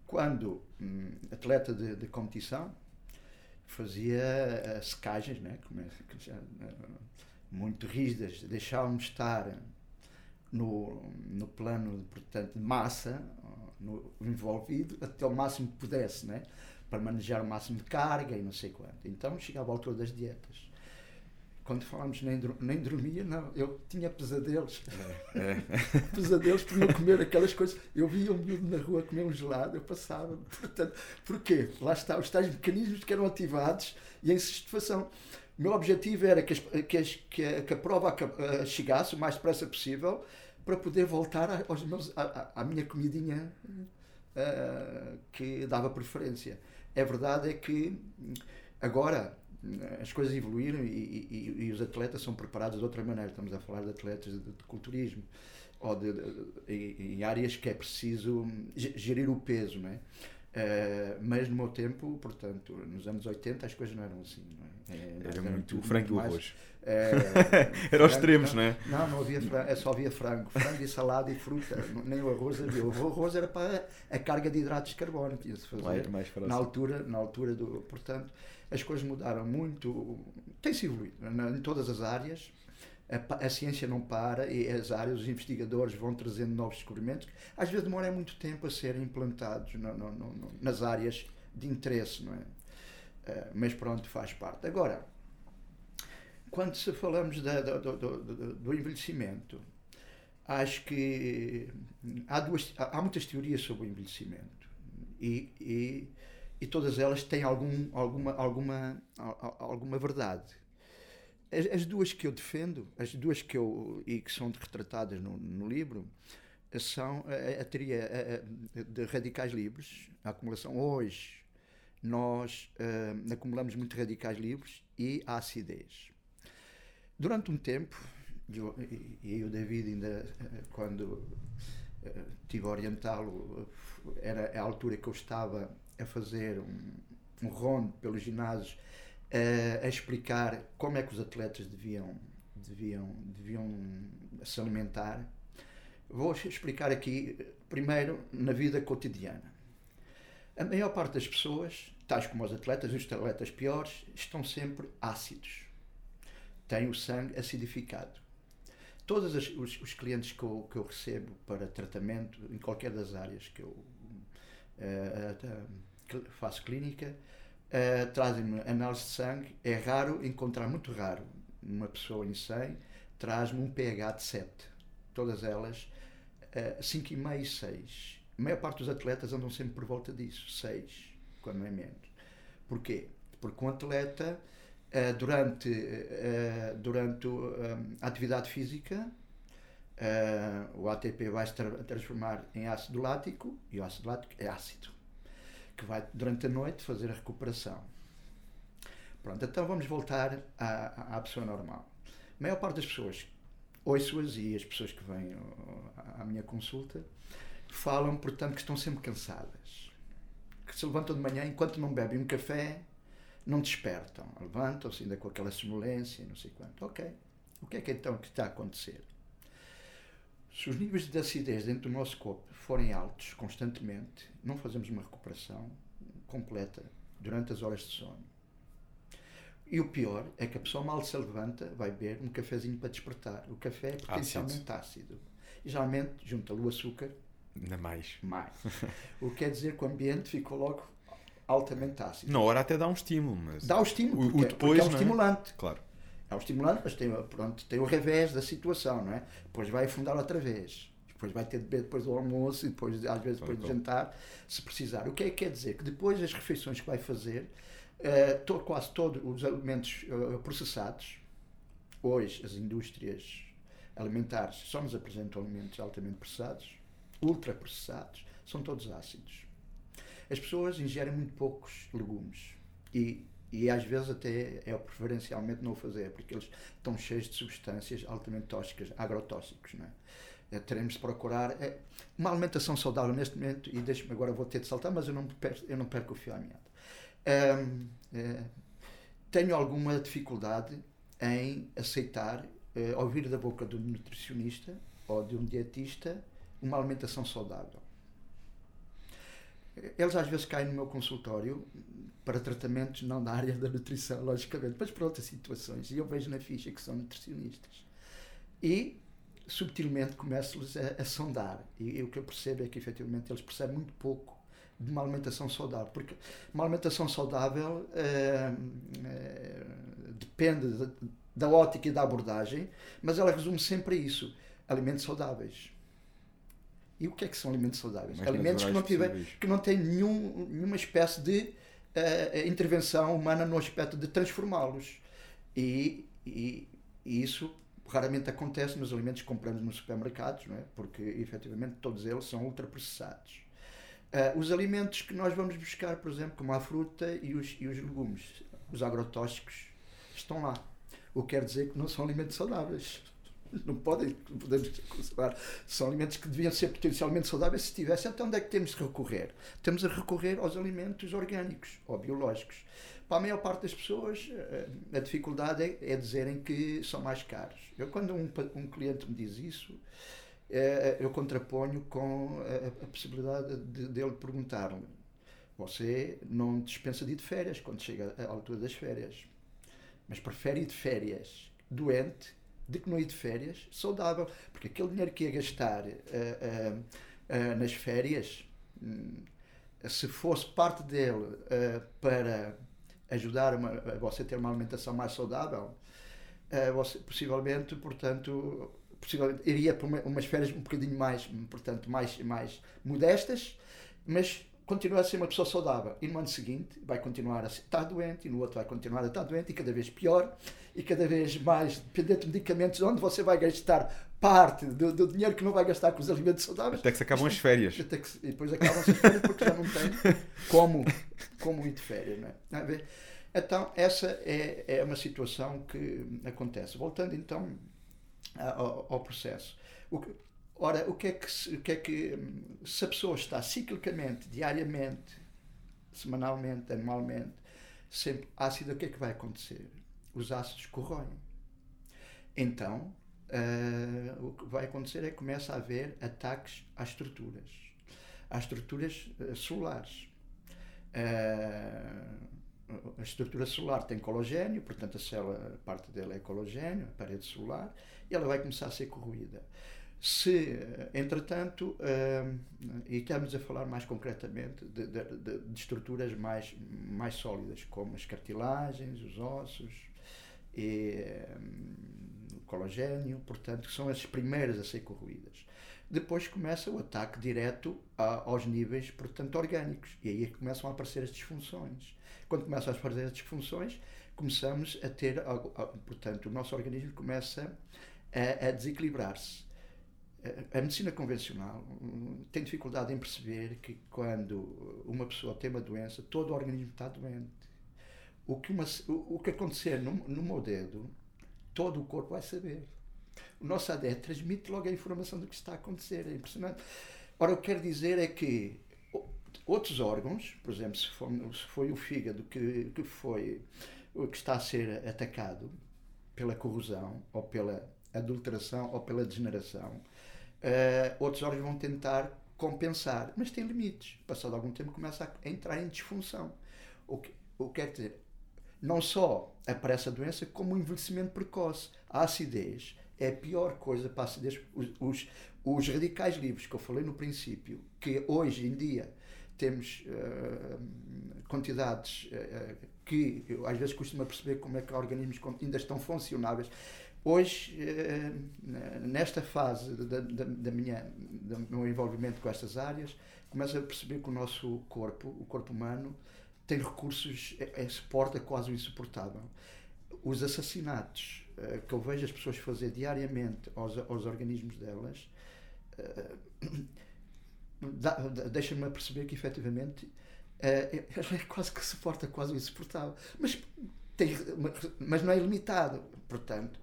Quando hum, atleta de, de competição, fazia uh, secagens, né? Uh, muito rígidas, deixávamos estar no, no plano portanto, de massa no, envolvido até o máximo que pudesse, né? para manejar o máximo de carga e não sei quanto. Então chegava à altura das dietas quando falámos nem, nem dormia, não, eu tinha pesadelos. É, é. <laughs> pesadelos por não comer aquelas coisas. Eu via um miúdo na rua comer um gelado, eu passava. <laughs> Portanto, porquê? Lá está, os tais mecanismos que eram ativados e a insatisfação. O meu objetivo era que, as, que, as, que, a, que a prova eh, chegasse o mais depressa possível para poder voltar aos meus, à, à minha comidinha uh, que dava preferência. É verdade é que agora as coisas evoluíram e, e, e, os atletas são preparados de outra maneira. Estamos a falar de atletas de, de culturismo ou de, de, em áreas que é preciso gerir o peso, não é? Uh, mas no meu tempo, portanto, nos anos 80 as coisas não eram assim. Não é? É, era, muito o frango e arroz. Uh, <laughs> era os extremos, não, é? Não, não havia frango, só havia frango. Frango e salada e fruta. Nem o arroz havia. O arroz era para a carga de hidratos de carbono, tinha-se fazer. Mais, mais na altura, na altura do. Portanto, as coisas mudaram muito, tem-se evoluído em todas as áreas. A, a, ciência não para e as áreas, os investigadores vão trazendo novos descobrimentos. Às vezes demora muito tempo a serem implantados no, no, no, nas áreas de interesse, não é? Uh, mas pronto, faz parte. Agora, quando se falamos da, do, do, do, do, envelhecimento, acho que há, duas, há muitas teorias sobre o envelhecimento. E, e e todas elas têm algum, alguma, alguma, alguma verdade. As, as, duas que eu defendo, as duas que eu e que são retratadas no, no livro, são a, teoria de radicais livres, a acumulação. Hoje nós uh, acumulamos muito radicais livres e a acidez. Durante um tempo, eu, e o David ainda, quando uh, tive a orientá-lo, era a altura que eu estava a fazer um, um rondo pelos ginásios a, a explicar como é que os atletas deviam, deviam, deviam se alimentar. Vou explicar aqui, primeiro, na vida cotidiana. A maior parte das pessoas, tais como os atletas, os atletas piores, estão sempre ácidos. Têm o sangue acidificado. Todos os, os, clientes que eu, que eu recebo para tratamento, em qualquer das áreas que eu uh, uh, faço clínica, uh, trazem-me análise de sangue. É raro, encontrar muito raro, uma pessoa em 100 traz-me um pH de 7. Todas elas uh, 5,5 e 6. A maior parte dos atletas andam sempre por volta disso, 6, quando é menos. Porquê? Porque um atleta, uh, durante, uh, durante a atividade física, o ATP vai se transformar em ácido lático e o ácido lático é ácido que vai durante a noite fazer a recuperação. Pronto, então vamos voltar à, à pessoa normal. A maior parte das pessoas, ouço-as e as pessoas que vêm à minha consulta, falam, portanto, que estão sempre cansadas. Que se levantam de manhã, enquanto não bebem um café, não despertam. Levantam-se ainda com aquela sonolência, não sei quanto. Ok. O que é que então que está a acontecer? Se os níveis de acidez dentro do nosso corpo forem altos constantemente, não fazemos uma recuperação completa durante as horas de sono. E o pior é que a pessoa mal se levanta, vai beber um cafezinho para despertar. O café é potencialmente ácido. ácido. E geralmente junta-lhe o açúcar. Ainda mais. Mais. <laughs> o que quer dizer que o ambiente ficou logo altamente ácido. Na hora até dá um estímulo, mas. Dá o estímulo, porque, o, depois, porque é um é? estimulante. Claro. É um estimulante, mas tem, pronto, tem o revés da situação, não é? Depois vai afundar outra vez. Depois vai ter de beber depois do almoço e depois, às vezes depois do jantar, se precisar. O que é que quer dizer? Que depois das refeições que vai fazer, uh, to, quase todos os alimentos uh, processados, hoje as indústrias alimentares só nos apresentam alimentos altamente processados, ultraprocessados, são todos ácidos. As pessoas ingerem muito poucos legumes e, e às vezes até é preferencialmente não o fazer, porque eles estão cheios de substâncias altamente tóxicas, agrotóxicos. Não é? É, teremos de procurar é, uma alimentação saudável neste momento, e deixe-me agora, vou ter de saltar, mas eu não perco, eu não perco o fio à meada. É, tenho alguma dificuldade em aceitar, é, ouvir da boca de um nutricionista ou de um dietista uma alimentação saudável. Eles às vezes caem no meu consultório para tratamentos não da área da nutrição, <laughs> logicamente, mas para outras situações. E eu vejo na ficha que são nutricionistas. E subtilmente começo-lhes a, a, sondar. E, e, o que eu percebo é que efetivamente eles percebem muito pouco de uma alimentação saudável. Porque uma alimentação saudável é, é, depende de, da ótica e da abordagem, mas ela resume sempre a isso: alimentos saudáveis. E o que é que são alimentos saudáveis? Mais alimentos que não, tiver, que não têm nenhum, nenhuma espécie de uh, intervenção humana no aspecto de transformá-los. E, e, e, isso raramente acontece nos alimentos que compramos nos supermercados, não é? porque efetivamente todos eles são ultraprocessados. Uh, os alimentos que nós vamos buscar, por exemplo, como a fruta e os, e os legumes, os agrotóxicos, estão lá. O que quer dizer que não são alimentos saudáveis não podem, podemos considerar, são alimentos que deviam ser potencialmente saudáveis se tivessem. Então, onde é que temos de recorrer? Temos a recorrer aos alimentos orgânicos ou biológicos. Para a maior parte das pessoas, eh, a dificuldade é, é dizerem que são mais caros. Eu, quando um, um cliente me diz isso, eh, eu contraponho com a, a possibilidade de, dele perguntar-me: você não dispensa de ir de férias quando chega à altura das férias, mas prefere ir de férias doente de que não ir de férias saudável. Porque aquele dinheiro que ia gastar uh, uh, nas férias, um, se fosse parte dele para ajudar uma, a você ter uma alimentação mais saudável, você, possivelmente, portanto, possivelmente iria para uma, umas férias um bocadinho mais, portanto, mais, mais modestas, mas continua a ser uma pessoa saudável e no ano seguinte vai continuar a estar doente e no outro vai continuar a estar doente e cada vez pior e cada vez mais dependente de medicamentos onde você vai gastar parte do, do dinheiro que não vai gastar com os alimentos saudáveis. Até que se acabam as férias. Que, e depois acabam-se as férias porque já não tem <laughs> como, como ir de férias. Não é? Então, essa é, é uma situação que acontece. Voltando então ao, ao processo. O que, Ora, o que é que, o que, é que se a pessoa está ciclicamente, diariamente, semanalmente, anualmente, sempre ácida, o que é que vai acontecer? Os ácidos corroem. Então, uh, o que vai acontecer é que começa a haver ataques às estruturas, às estruturas uh, celulares. Uh, a estrutura celular tem cologênio, portanto a célula, parte dela é cologênio, a parede celular, e ela vai começar a ser corroída. Se, entretanto, e estamos a falar mais concretamente de, de, de, estruturas mais, mais sólidas, como as cartilagens, os ossos, e, um, o colagênio, portanto, que são as primeiras a ser corroídas. Depois começa o ataque direto a, aos níveis, portanto, orgânicos, e aí começam a aparecer as disfunções. Quando começam a aparecer as disfunções, começamos a ter, a, a, portanto, o nosso organismo começa a, a desequilibrar-se a medicina convencional hum, tem dificuldade em perceber que quando uma pessoa tem uma doença, todo o organismo está doente. O que, uma, o, que acontecer no, no meu dedo, todo o corpo vai saber. O nosso ADE transmite logo a informação do que está a acontecer. É impressionante. Ora, o que quero dizer é que outros órgãos, por exemplo, se se foi o fígado que, que foi que está a ser atacado pela corrosão ou pela adulteração ou pela degeneração, Uh, outros órgãos vão tentar compensar, mas tem limites. Passado algum tempo começa a entrar em disfunção. O que, o que quer dizer? Não só aparece a doença, como o envelhecimento precoce. A acidez é a pior coisa para a acidez. Os, os, os radicais livres que eu falei no princípio, que hoje em dia temos uh, quantidades uh, que eu às vezes costumo perceber como é que organismos ainda estão funcionáveis Hoje, nesta fase da, da, da minha, do meu envolvimento com estas áreas, começo a perceber que o nosso corpo, o corpo humano, tem recursos, é, é suporta quase o insuportável. Os assassinatos uh, que eu vejo as pessoas fazer diariamente aos, aos organismos delas uh, deixa-me perceber que efetivamente uh, é quase que suporta quase o insuportável. Mas, tem, mas não é ilimitado. Portanto,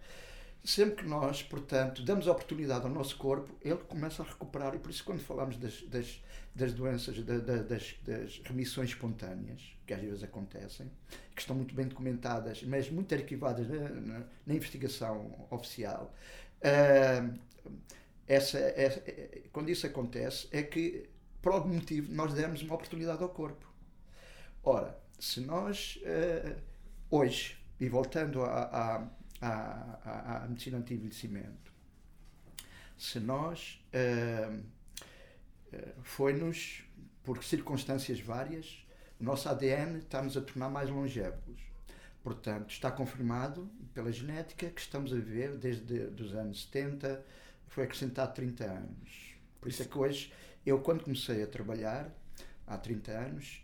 sempre que nós, portanto, damos oportunidade ao nosso corpo, ele começa a recuperar. E por isso, quando falamos das, das, das doenças, da, da, das, das, remissões espontâneas, que às vezes acontecem, que estão muito bem documentadas, mas muito arquivadas na, na, na investigação oficial, uh, essa, essa, quando isso acontece, é que, por algum motivo, nós demos uma oportunidade ao corpo. Ora, se nós, uh, hoje, e voltando a, a à, à, à medicina anti-envelhecimento. Se nós uh, foi-nos, por circunstâncias várias, o nosso ADN está-nos a tornar mais longevos. Portanto, está confirmado pela genética que estamos a viver desde os anos 70, foi acrescentado 30 anos. Por isso é que hoje, eu quando comecei a trabalhar, há 30 anos,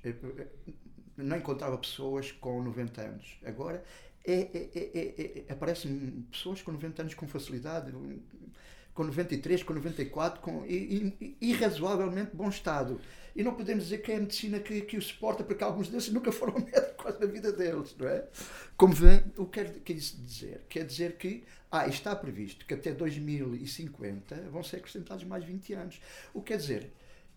não encontrava pessoas com 90 anos. Agora é, é, é, aparecem pessoas com 90 anos com facilidade, com 93, com 94, com irrazoavelmente bom estado. E não podemos dizer que é a medicina que, que o suporta, porque alguns desses nunca foram médicos na vida deles, não é? Como vem, o que quer dizer? Quer dizer que ah, está previsto que até 2050 vão ser acrescentados mais 20 anos. O que quer dizer?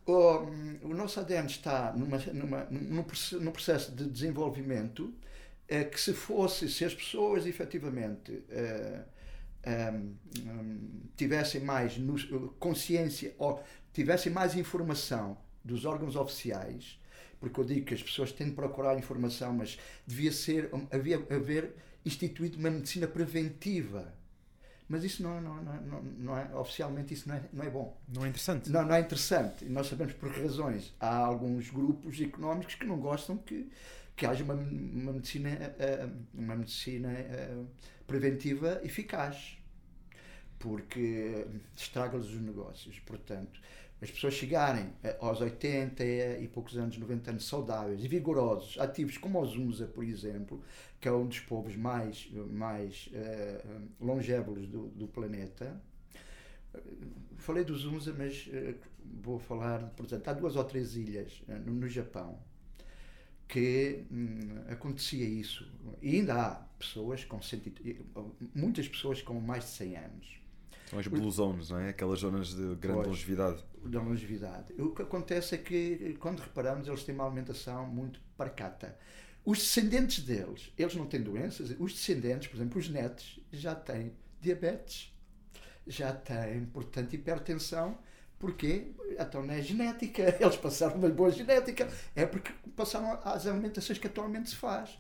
O, o nosso ADN está numa, numa, num, num processo de desenvolvimento é que se fosse, se as pessoas efetivamente um, um, tivessem mais no, consciência ou tivessem mais informação dos órgãos oficiais, porque eu digo que as pessoas têm de procurar informação, mas devia ser, havia haver instituído uma medicina preventiva. Mas isso não, não, não, não é, oficialmente isso não é, não é bom. Não é interessante. Não, não é interessante. E nós sabemos por que razões. Há alguns grupos económicos que não gostam que que haja uma, uma medicina, eh, uma medicina eh, preventiva eficaz, porque estraga-lhes os negócios. Portanto, as pessoas chegarem eh, aos 80 e poucos anos, 90 anos, saudáveis e vigorosos, ativos, como os Zunza, por exemplo, que é um dos povos mais, mais longevos do, do planeta. Falei dos Zunza, mas vou falar, portanto, há duas ou três ilhas no Japão que hum, acontecia isso. E ainda há pessoas com cento, muitas pessoas com mais de 100 anos. São as blue zones, não é? Aquelas zonas de grande pois, longevidade. De longevidade. O que acontece é que, quando reparamos, eles têm uma alimentação muito parcata. Os descendentes deles, eles não têm doenças, os descendentes, por exemplo, os netos, já têm diabetes, já têm, portanto, hipertensão Porquê? Então não é genética. <laughs> Eles passaram uma boa genética. É porque passaram às alimentações que atualmente se faz.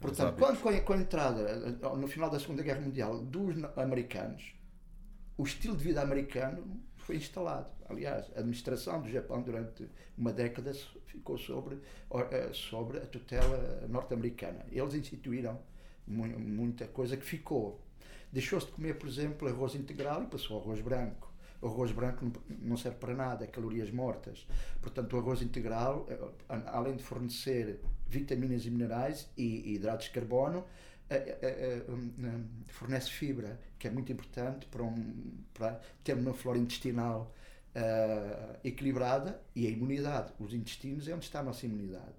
Portanto, quando com a, com a entrada, no final da Segunda Guerra Mundial, dos americanos, o estilo de vida americano foi instalado. Aliás, a administração do Japão durante uma década ficou sobre, eh, sobre a tutela norte-americana. Eles instituíram muita coisa que ficou. Deixou-se de comer, por exemplo, arroz integral e passou arroz branco o arroz branco não serve para nada, é calorias mortas. Portanto, o arroz integral, eh, além de fornecer vitaminas e minerais e hidratos de carbono, eh, eh, hum, fornece fibra, que é muito importante para, um, para ter uma flora intestinal equilibrada e a imunidade. Os intestinos é onde está a nossa imunidade.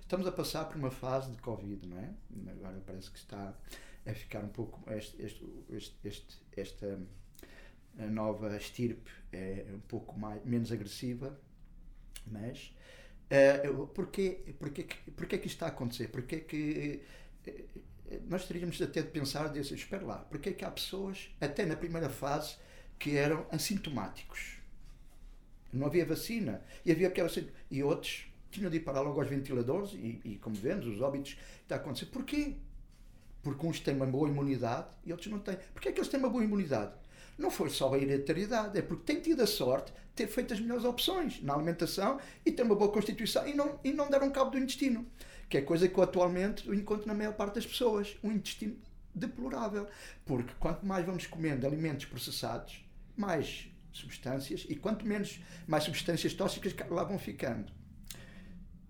Estamos a passar por uma fase de Covid, não é? Agora parece que está a ficar um pouco este, este, este, esta a nova estirpe é um pouco mais, menos agressiva, mas uh, porquê, porquê, porquê que isto está a acontecer? Porquê que uh, nós teríamos até de pensar, de, espera lá, porquê que há pessoas, até na primeira fase, que eram assintomáticos? Não havia vacina e havia aquela e outros tinham de ir parar logo aos ventiladores e, e como vemos, os óbitos está a acontecer. Porquê? Porque uns têm uma boa imunidade e outros não têm. Porquê é que eles têm uma boa imunidade? Não foi só a hereditariedade, é porque tem tido a sorte de ter feito as melhores opções na alimentação e ter uma boa constituição e não, e não deram cabo do intestino, que é coisa que eu atualmente encontro na maior parte das pessoas. Um intestino deplorável. Porque quanto mais vamos comendo alimentos processados, mais substâncias, e quanto menos, mais substâncias tóxicas lá vão ficando.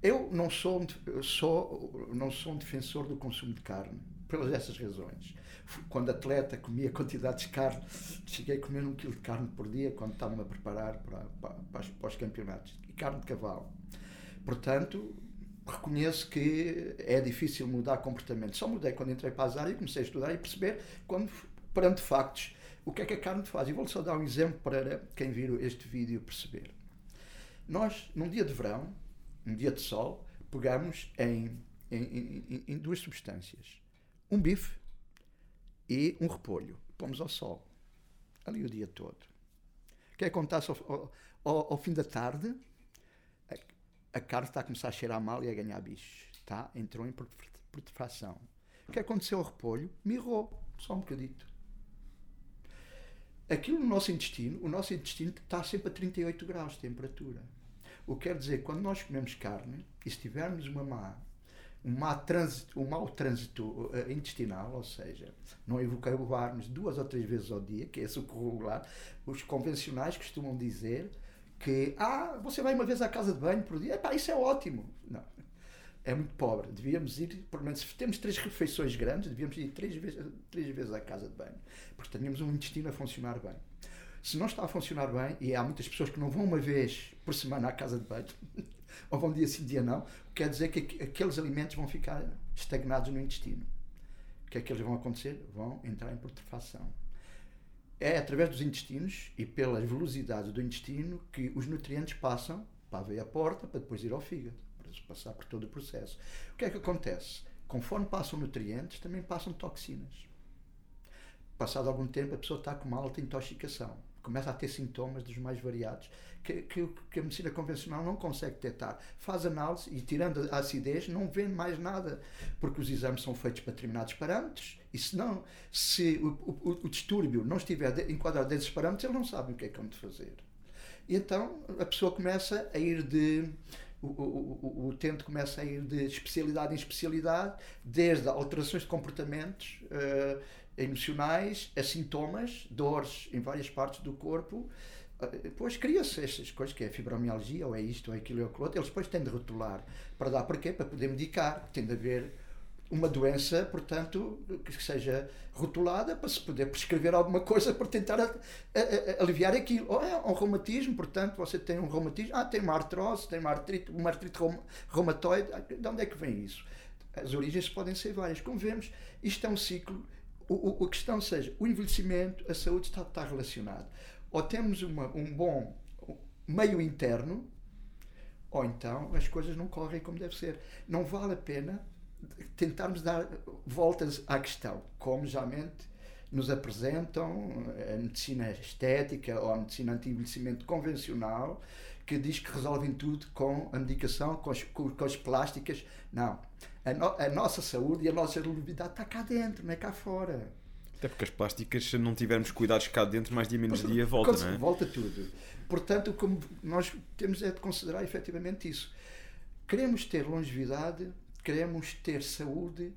Eu não sou, sou, não sou um defensor do consumo de carne, pelas essas razões. Quando atleta, comia quantidades de carne, cheguei a comer um quilo de carne por dia quando estava-me a preparar para, para, para, os, para os campeonatos. E carne de cavalo. Portanto, reconheço que é difícil mudar comportamento. Só mudei quando entrei para as áreas e comecei a estudar e perceber, quando, perante factos, o que é que a carne faz. E vou só dar um exemplo para quem vir este vídeo perceber. Nós, num dia de verão, um dia de sol, pegamos em, em, em, em duas substâncias. Um bife e um repolho. Pomos ao sol. Ali o dia todo. O que é que acontece ao, ao, ao fim da tarde? a carne está a começar a cheirar mal e a ganhar bichos. Tá? Entrou em putrefação. O que aconteceu ao repolho? Mirrou, só um bocadito. Aquilo no nosso intestino, o nosso intestino está sempre a 38 graus de temperatura. O que quer dizer, quando nós comemos carne e se tivermos uma má, um, má trânsito, um mau trânsito intestinal, ou seja, não evocarmos duas ou três vezes ao dia, que é esse o regular, os convencionais costumam dizer que ah, você vai uma vez à casa de banho por dia, Epá, isso é ótimo. Não, é muito pobre. Devíamos ir, pelo menos se temos três refeições grandes, devíamos ir três vezes, três vezes à casa de banho, porque tínhamos um intestino a funcionar bem. Se não está a funcionar bem, e há muitas pessoas que não vão uma vez por semana à casa de banho, <laughs> ou vão dia sim, dia não, quer dizer que aqueles alimentos vão ficar estagnados no intestino. O que é que eles vão acontecer? Vão entrar em putrefação é através dos intestinos e pelas velocidades do intestino que os nutrientes passam para a veia porta para depois ir ao fígado, para passar por todo o processo. O que é que acontece? Conforme passam nutrientes, também passam toxinas. Passado algum tempo, a pessoa está com uma alta intoxicação começa a ter sintomas dos mais variados que, que, que, a medicina convencional não consegue detectar. Faz análise e, tirando a acidez, não vê mais nada, porque os exames são feitos para determinados parâmetros e se, não, se o, o, o distúrbio não estiver enquadrado desses parâmetros, ele não sabe o que é que hão de fazer. E então a pessoa começa a ir de. O, o, o utente começa a ir de especialidade em especialidade, desde alterações de comportamentos. Uh, emocionais, a sintomas, dores em várias partes do corpo. Ah, depois cria-se estas coisas, que é fibromialgia, ou é isto, ou é aquilo, ou aquilo outro. Eles depois têm de rotular. Para dar para? Para poder medicar. Tem de haver uma doença, portanto, que seja rotulada para se poder prescrever alguma coisa para tentar a, a, a, aliviar aquilo. Ou é um reumatismo, portanto, você tem um reumatismo, ah, tem uma artrose, tem uma artrite, uma artrite reumatoide. De onde é que vem isso? As origens podem ser várias. Como vemos, isto é um ciclo o, o, a questão seja, o envelhecimento, a saúde está, está relacionado. Ou temos uma, um bom meio interno, ou então as coisas não correm como deve ser. Não vale a pena tentarmos dar voltas à questão, como geralmente nos apresentam a medicina estética ou a medicina anti-envelhecimento convencional, que diz que resolvem tudo com a medicação, com as, com as plásticas. Não. A, no, a, nossa saúde e a nossa longevidade está cá dentro, não é cá fora. Até porque as plásticas, se não tivermos cuidados cá dentro, mais dia menos dia volta, não é? Volta tudo. Portanto, como nós temos é de considerar efetivamente isso. Queremos ter longevidade, queremos ter saúde,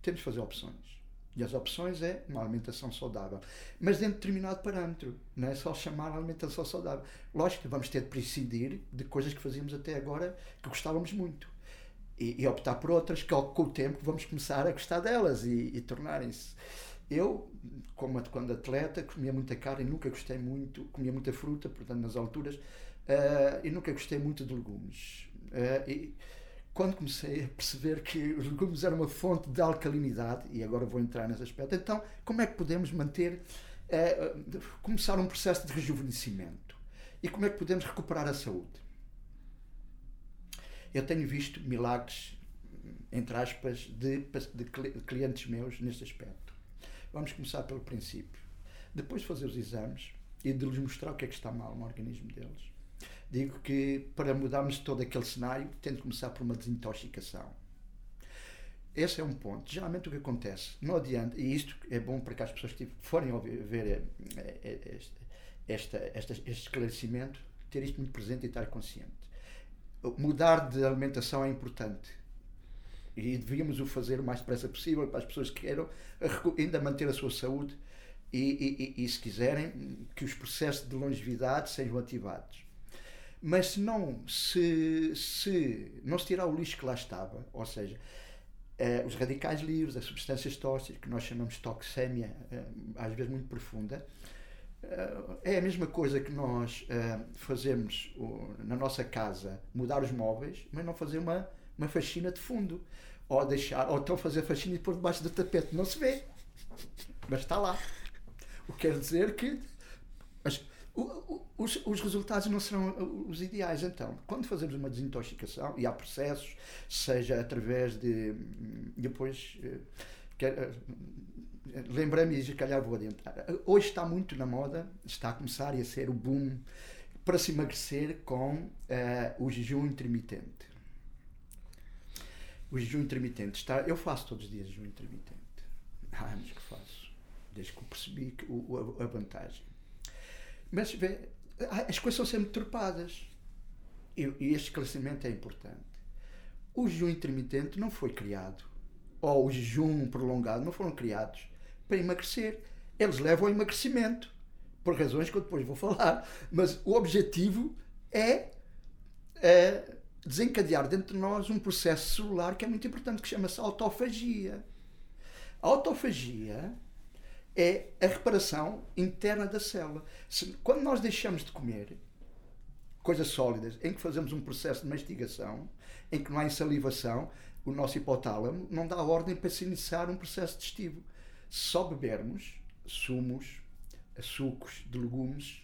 temos de fazer opções. E as opções é uma alimentação saudável. Mas dentro de determinado parâmetro. Não é só chamar alimentação saudável. Lógico que vamos ter de prescindir de coisas que fazíamos até agora que gostávamos muito. E, e optar por outras que, com o tempo, vamos começar a gostar delas e, e tornarem-se. Eu, como quando atleta, comia muita carne e nunca gostei muito, comia muita fruta, portanto, nas alturas, uh, e nunca gostei muito de legumes. Uh, e, quando comecei a perceber que os legumes eram uma fonte de alcalinidade, e agora vou entrar nesse aspecto, então como é que podemos manter, eh, começar um processo de rejuvenescimento? E como é que podemos recuperar a saúde? Eu tenho visto milagres, entre aspas, de, de clientes meus neste aspecto. Vamos começar pelo princípio. Depois de fazer os exames e de lhes mostrar o que é que está mal no organismo deles, digo que para mudarmos todo aquele cenário tem de começar por uma desintoxicação. Esse é um ponto. Geralmente o que acontece, não adianta, e isto é bom para que as pessoas que forem ver eh, eh, este, este, este esclarecimento, ter isto muito presente e estar consciente. Mudar de alimentação é importante. E devíamos o fazer o mais depressa possível para as pessoas que queiram ainda manter a sua saúde e, e, e, se quiserem, que os processos de longevidade sejam ativados. Mas se não se, se não se tirar o lixo que lá estava, ou seja, eh, os radicais livres, as substâncias tóxicas, que nós chamamos de toxémia, eh, às vezes muito profunda, é a mesma coisa que nós eh, fazemos na nossa casa, mudar os móveis, mas não fazer uma, uma faxina de fundo. Ou deixar, ou então fazer faxina e pôr debaixo do tapete. Não se vê. Mas está lá. O que quer dizer que mas, os, os resultados não serão os ideais. Então, quando fazemos uma desintoxicação, e há processos, seja através de. Depois. Eh, lembrei-me e calhar vou adiantar. Hoje está muito na moda, está a começar a ser o boom para se emagrecer com uh, o jejum intermitente. O jejum intermitente está. Eu faço todos os dias jejum intermitente. Há anos que faço. Desde que percebi que, o, a, a vantagem. Mas vê, as coisas são sempre tropadas. E, e este esclarecimento é importante. O jejum intermitente não foi criado, ou o jejum prolongado não foram criados para emagrecer. Eles levam ao emagrecimento, por razões que eu depois vou falar. Mas o objetivo é, é desencadear dentro de nós um processo celular que é muito importante, que chama-se autofagia. A autofagia é a reparação interna da célula. Se, quando nós deixamos de comer coisas sólidas, em que fazemos um processo de mastigação, em que não há insalivação, o nosso hipotálamo não dá ordem para se iniciar um processo digestivo só bebermos sumos, sucos de legumes,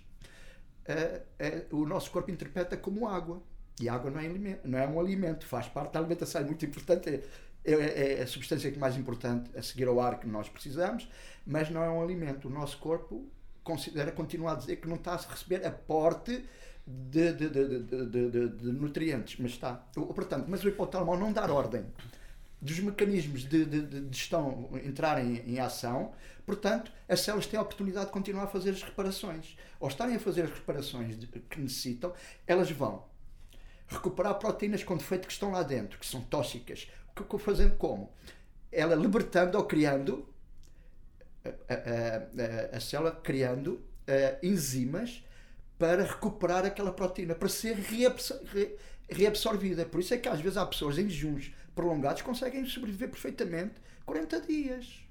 uh, uh, o nosso corpo interpreta como água. E água não é, não é um alimento, faz parte da alimentação, é muito importante, é, é, é a substância que mais importante a seguir ao ar que nós precisamos, mas não é um alimento. O nosso corpo considera, continua a dizer que não está a receber aporte de, de, de, de, nutrientes, mas está. Portanto, mas o hipotálamo não dar ordem dos mecanismos de, de, de gestão entrarem em ação, portanto, as células têm a oportunidade de continuar a fazer as reparações. Ao estarem a fazer as reparações que necessitam, elas vão recuperar proteínas com defeito que estão lá dentro, que são tóxicas. Fazendo como? Ela libertando ou criando, a, a, a, a célula criando uh, enzimas para recuperar aquela proteína, para ser reabsor reabsorvida. Por isso é que às vezes há pessoas em jejuns prolongados conseguem sobreviver perfeitamente 40 dias.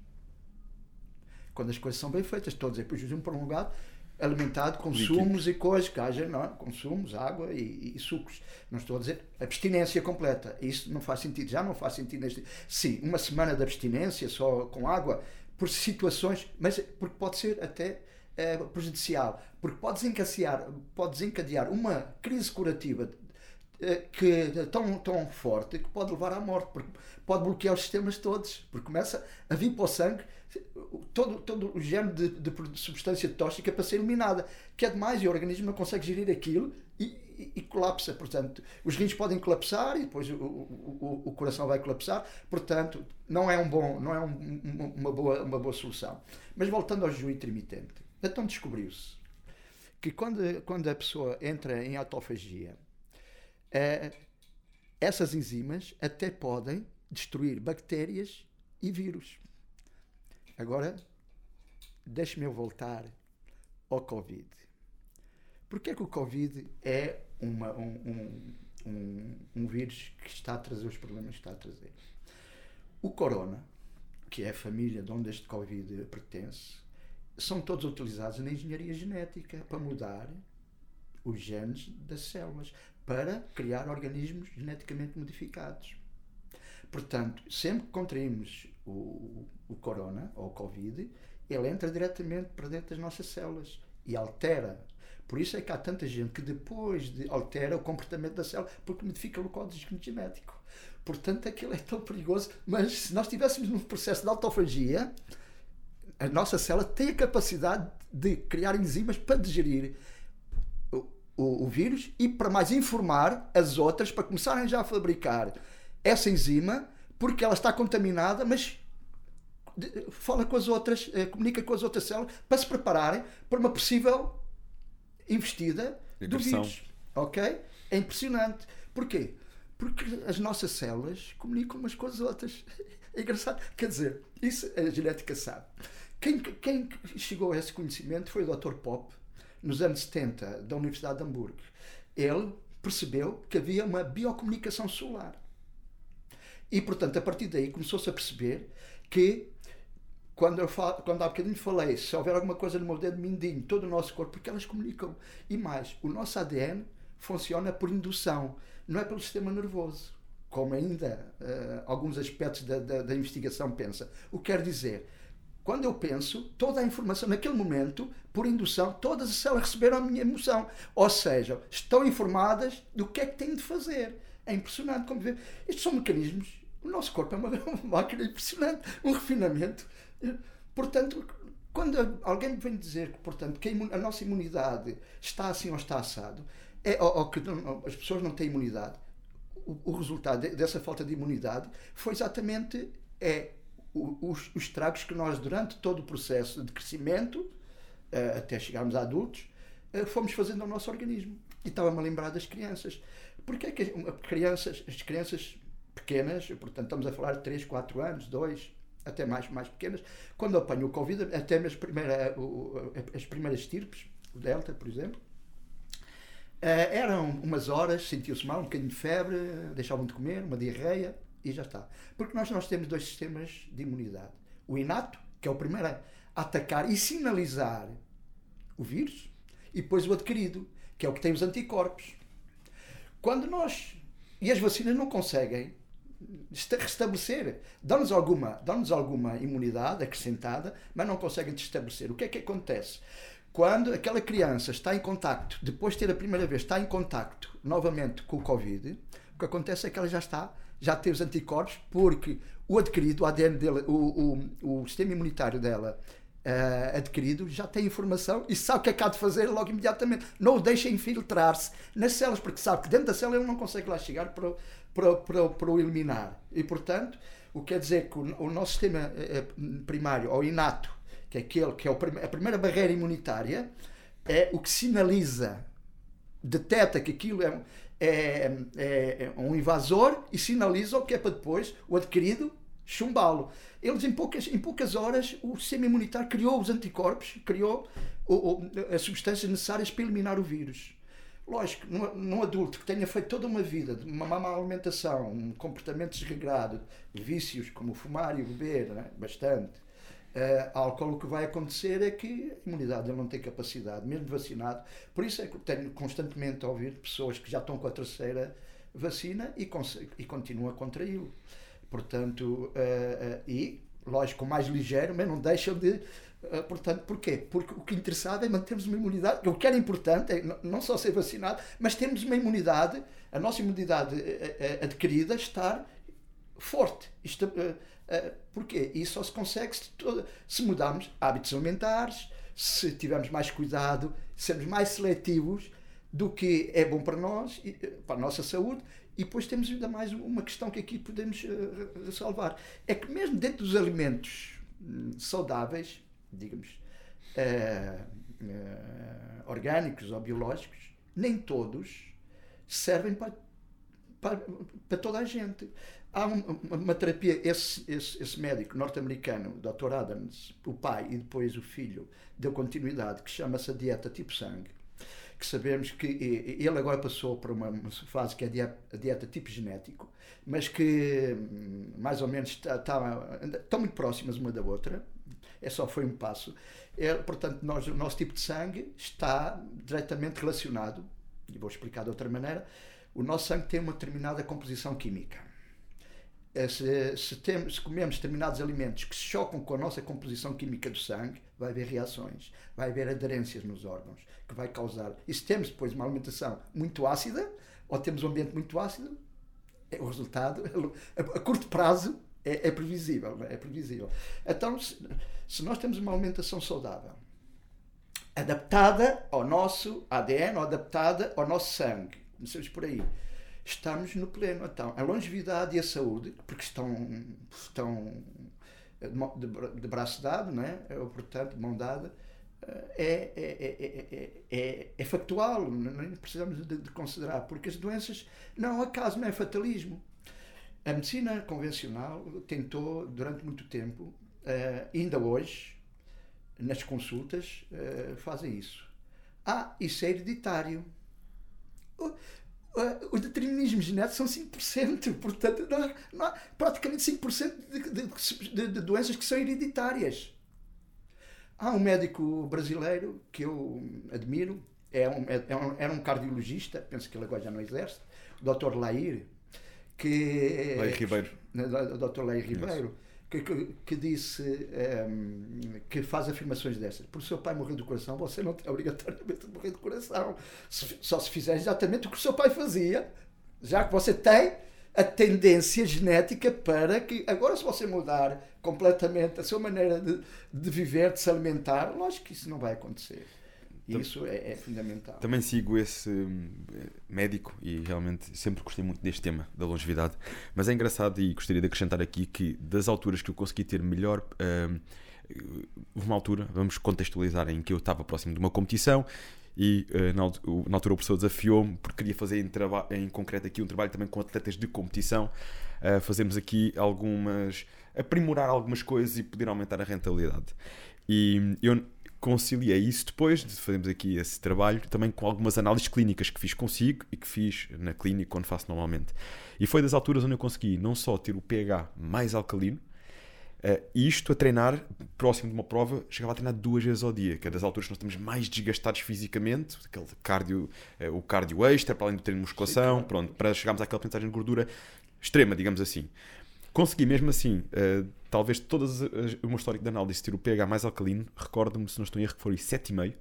Quando as coisas são bem feitas, estou a dizer, por jejum prolongado, alimentado com Líquido. sumos e coisas que haja, não, é? consumos, água e, e, sucos. Não estou a dizer abstinência completa. Isso não faz sentido. Já não faz sentido neste. Sim, uma semana de abstinência só com água, por situações, mas porque pode ser até é, prejudicial, porque pode desencadear, pode desencadear uma crise curativa que é tão, tão forte que pode levar à morte, porque pode bloquear os sistemas todos, porque começa a vir para o sangue todo, todo o género de, de substância tóxica para ser eliminada, que é demais e o organismo não consegue gerir aquilo e, e, colapsa. Portanto, os rins podem colapsar e depois o, o, o, coração vai colapsar. Portanto, não é, um bom, não é um, uma, boa, uma boa solução. Mas voltando ao jejum intermitente, então descobriu-se que quando, quando a pessoa entra em autofagia, essas enzimas até podem destruir bactérias e vírus. Agora, deixe-me voltar ao Covid. Porquê é que o Covid é uma, um, um, um, um, vírus que está a trazer os problemas que está a trazer? O corona, que é a família de onde este Covid pertence, são todos utilizados na engenharia genética para mudar os genes das células para criar organismos geneticamente modificados. Portanto, sempre que contraímos o, o corona ou o covid, ele entra diretamente para dentro das nossas células e altera. Por isso é que há tanta gente que depois de altera o comportamento da célula porque modifica o código genético. Portanto, aquilo é tão perigoso. Mas se nós estivéssemos num processo de autofagia, a nossa célula tem a capacidade de criar enzimas para digerir o, o vírus e para mais informar as outras para começarem já a fabricar essa enzima porque ela está contaminada, mas fala com as outras, eh, comunica com as outras células para se prepararem para uma possível investida do vírus. Ok? É impressionante. Porquê? Porque as nossas células comunicam umas com as outras. <laughs> É engraçado. Quer dizer, isso a genética sabe. Quem, quem chegou a esse conhecimento foi o Dr. Pop, nos anos 70, da Universidade de Hamburgo. Ele percebeu que havia uma biocomunicação celular. E, portanto, a partir daí começou-se a perceber que quando, eu falo, quando há bocadinho falei, se houver alguma coisa no meu dedo mindinho, todo o nosso corpo, porque elas comunicam. E mais, o nosso ADN funciona por indução, não é pelo sistema nervoso, como ainda uh, alguns aspectos da, da, da investigação pensa. O que quer dizer? Quando eu penso, toda a informação, naquele momento, por indução, todas as células receberam a minha emoção. Ou seja, estão informadas do que é que têm de fazer. É impressionante como ver. Estes são mecanismos. O nosso corpo é uma, uma <laughs> máquina impressionante, um refinamento Portanto, quando alguém vem dizer que, portanto, que a, nossa imunidade está assim ou está assado, é, ou, ou que não, as pessoas não têm imunidade, o, o resultado de, dessa falta de imunidade foi exatamente é, os, os estragos que nós, durante todo o processo de crescimento, uh, até chegarmos a adultos, uh, fomos fazendo ao nosso organismo. E estava-me a lembrar das crianças. Porque é que crianças, as crianças pequenas, portanto, estamos a falar de 3, 4 anos, 2, até mais, mais pequenas, quando apanham o Covid, até as, primeira, as primeiras estirpes, o Delta, por exemplo, eh, eram umas horas, sentiu-se mal, um bocadinho de febre, deixavam de comer, uma diarreia e já está. Porque nós, nós temos dois sistemas de imunidade. O inato, que é o primeiro a atacar e sinalizar o vírus, e depois o adquirido, que é o que tem os anticorpos. Quando nós. E as vacinas não conseguem restabelecer. Dão-nos alguma, dão alguma imunidade acrescentada, mas não conseguem restabelecer. O que é que acontece? Quando aquela criança está em contacto, depois de ter a primeira vez, está em contacto novamente com o Covid, o que acontece é que ela já está, já tem os anticorpos, porque o adquirido, o ADN dela, o, o, o sistema imunitário dela uh, adquirido já tem informação e sabe o que é que há de fazer logo imediatamente. Não o deixa infiltrar-se nas células, porque sabe que dentro da célula ele não consegue lá chegar para, para, para, para o eliminar. E, portanto, o que quer dizer que o, o nosso sistema eh, eh, primário, ou inato, que é aquele que é a primeira barreira imunitária, é o que sinaliza, detecta que aquilo é, é, é, é um invasor e sinaliza o que é para depois o adquirido chumbá-lo. Eles, em poucas, em poucas horas, o sistema imunitário criou os anticorpos, criou o, o, as substâncias necessárias para eliminar o vírus. Lógico, num, num, adulto que tenha feito toda uma vida de uma má alimentação, um comportamento desregrado, vícios como fumar e beber, né? bastante, uh, álcool, o que vai acontecer é que a imunidade ele não tem capacidade, mesmo vacinado. Por isso é que tenho constantemente a ouvir pessoas que já estão com a terceira vacina e, e continuam a contraí-lo. Portanto, uh, uh, e, lógico, mais ligeiro, mas não deixam de Uh, portanto, porquê? Porque o que interessava é mantermos uma imunidade, o que era importante é não só ser vacinado, mas termos uma imunidade, a nossa imunidade adquirida estar forte. Isto, porquê? Isso só se consegue se, se mudarmos hábitos alimentares, se tivermos mais cuidado, sermos mais seletivos do que é bom para nós, para a nossa saúde, e depois temos ainda mais uma questão que aqui podemos salvar. É que mesmo dentro dos alimentos hum, saudáveis, digamos, orgânicos ou biológicos, nem todos servem para, para, para toda a gente. Há uma, uma terapia, esse, esse, esse médico norte-americano, Dr. Adams, o pai e depois o filho, deu continuidade, que chama-se a dieta tipo sangue que sabemos que ele agora passou por uma fase que é a dieta tipo genético, mas que hum, mais ou menos está, está, estão muito próximas uma da outra, é só foi um passo. É, portanto, nós, o nosso tipo de sangue está diretamente relacionado, e vou explicar de outra maneira, o nosso sangue tem uma determinada composição química. É, se, se, temos, se comemos determinados alimentos que se chocam com a nossa composição química do sangue, vai haver reações, vai haver aderências nos órgãos, que vai causar. E se temos depois uma alimentação muito ácida, ou temos um ambiente muito ácido, é o resultado, <laughs> a, curto prazo, é, é previsível. É? é previsível. Então, se, se nós temos uma alimentação saudável, adaptada ao nosso ADN, ou adaptada ao nosso sangue, comecemos por aí, estamos no pleno. Então, a longevidade e a saúde, porque estão, estão de, de braço dado, não é? ou portanto, de mão dada, é, é, é, é, factual, nem precisamos de, de, considerar, porque as doenças não acaso, não é fatalismo. A medicina convencional tentou durante muito tempo, ainda hoje, nas consultas, fazem isso. Ah, isso é hereditário. Os determinismos genéticos são 5%, portanto, não, não, praticamente 5% de, de, de, doenças que são hereditárias. Há um médico brasileiro que eu admiro, é um, é, é um, era um cardiologista, penso que ele agora já não exerce, o Dr. Lair, que. Lair Ribeiro. O Dr. Lair Ribeiro, que, que, que disse um, ehm, que faz afirmações dessas. Por seu pai morreu do coração, você não tem <laughs> obrigatoriamente de morrer do coração. Só se fizer exatamente o que o seu pai fazia, já que você tem a tendência genética para que. Agora, se você mudar completamente a sua maneira de, de viver, de se alimentar, lógico que isso não vai acontecer. E isso é, é, fundamental. Também sigo esse hum, médico e realmente sempre gostei muito deste tema da longevidade. Mas é engraçado e gostaria de acrescentar aqui que das alturas que eu consegui ter melhor. Hum, houve uma altura, vamos contextualizar, em que eu estava próximo de uma competição e na, na, altura o professor desafiou-me porque queria fazer em, em, concreto aqui um trabalho também com atletas de competição uh, fazermos aqui algumas aprimorar algumas coisas e poder aumentar a rentabilidade e eu conciliei isso depois de fazermos aqui esse trabalho também com algumas análises clínicas que fiz consigo e que fiz na clínica quando faço normalmente e foi das alturas onde eu consegui não só ter o pH mais alcalino Uh, isto a treinar próximo de uma prova, chegava a treinar duas vezes ao dia, que é das alturas que nós estamos mais desgastados fisicamente, aquele cardio, uh, o cardio extra, para além do treino de musculação, pronto, para chegarmos àquela porcentagem de gordura extrema, digamos assim. Consegui mesmo assim, uh, talvez todas as, o meu histórico de análise ter o pH mais alcalino, recordo-me, se não estou em erro, que foi 7,5.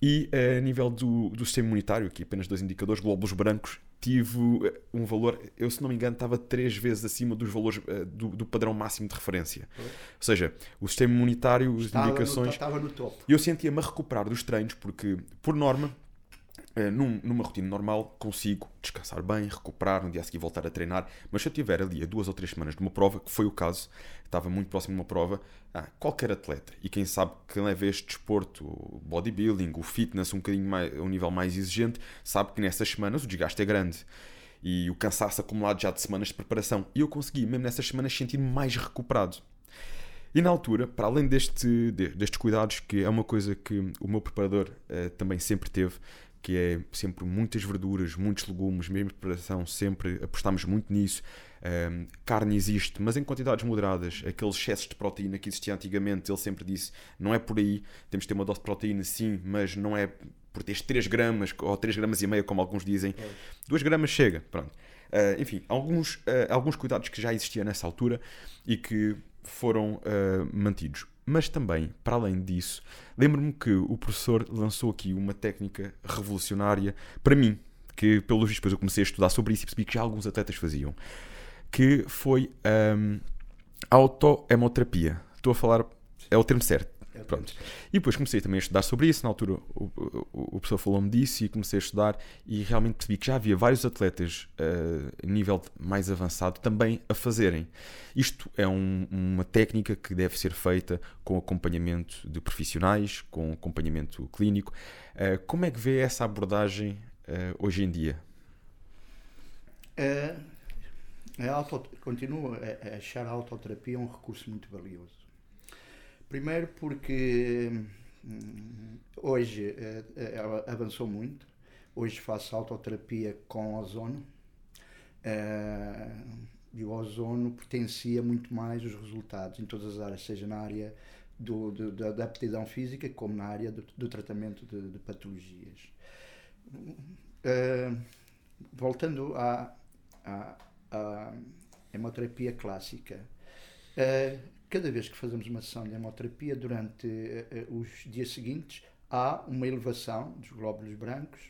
E a nível do, do sistema imunitário, aqui apenas dois indicadores, glóbulos brancos tive eh, um valor, eu se não me engano, estava três vezes acima dos valores uh, do, do, padrão máximo de referência. Ou seja, o sistema imunitário, as estava indicações. No, estava no topo. Eu sentia-me a recuperar dos treinos, porque, por norma, num, numa rotina normal, consigo descansar bem, recuperar, no dia a seguir voltar a treinar. Mas se eu tiver ali a duas ou três semanas de uma prova, que foi o caso, estava muito próximo de uma prova, ah, qualquer atleta, e quem sabe que leva este desporto, o bodybuilding, o fitness, um bocadinho mais, um nível mais exigente, sabe que nessas semanas o desgaste é grande. E o cansaço acumulado já de semanas de preparação. E eu consegui, mesmo nessas semanas, sentir-me mais recuperado. E na altura, para além deste, destes cuidados, que é uma coisa que o meu preparador uh, também sempre teve, que é sempre muitas verduras, muitos legumes, mesmo preparação, sempre apostamos muito nisso. Um, carne existe, mas em quantidades moderadas. Aqueles excessos de proteína que existia antigamente, ele sempre disse: não é por aí, temos de ter uma dose de proteína, sim, mas não é por teres 3 gramas ou 3 gramas e meia, como alguns dizem. É. 2 gramas chega, pronto. Uh, enfim, alguns, uh, alguns cuidados que já existiam nessa altura e que foram uh, mantidos. Mas também, para além disso, lembro-me que o professor lançou aqui uma técnica revolucionária para mim, que pelos depois eu comecei a estudar sobre isso e percebi que já alguns atletas faziam que foi um, autohemoterapia. Estou a falar, é o termo certo. É Pronto. E depois comecei também a estudar sobre isso. Na altura, o, o, o professor falou-me disso e comecei a estudar. E realmente percebi que já havia vários atletas uh, a nível mais avançado também a fazerem. Isto é um, uma técnica que deve ser feita com acompanhamento de profissionais, com acompanhamento clínico. Uh, como é que vê essa abordagem uh, hoje em dia? É a auto, continuo a, achar a autoterapia um recurso muito valioso. Primeiro porque hum, hoje eh, eh, ela avançou muito. Hoje faço autoterapia com ozono. Eh, e o ozono potencia muito mais os resultados em todas as áreas, seja na área do, do, da aptidão física como na área do, do tratamento de, de patologias. Voltando à, à, a hemoterapia clássica. Cada vez que fazemos uma sessão de hemoterapia, durante uh, os dias seguintes, há uma elevação dos glóbulos brancos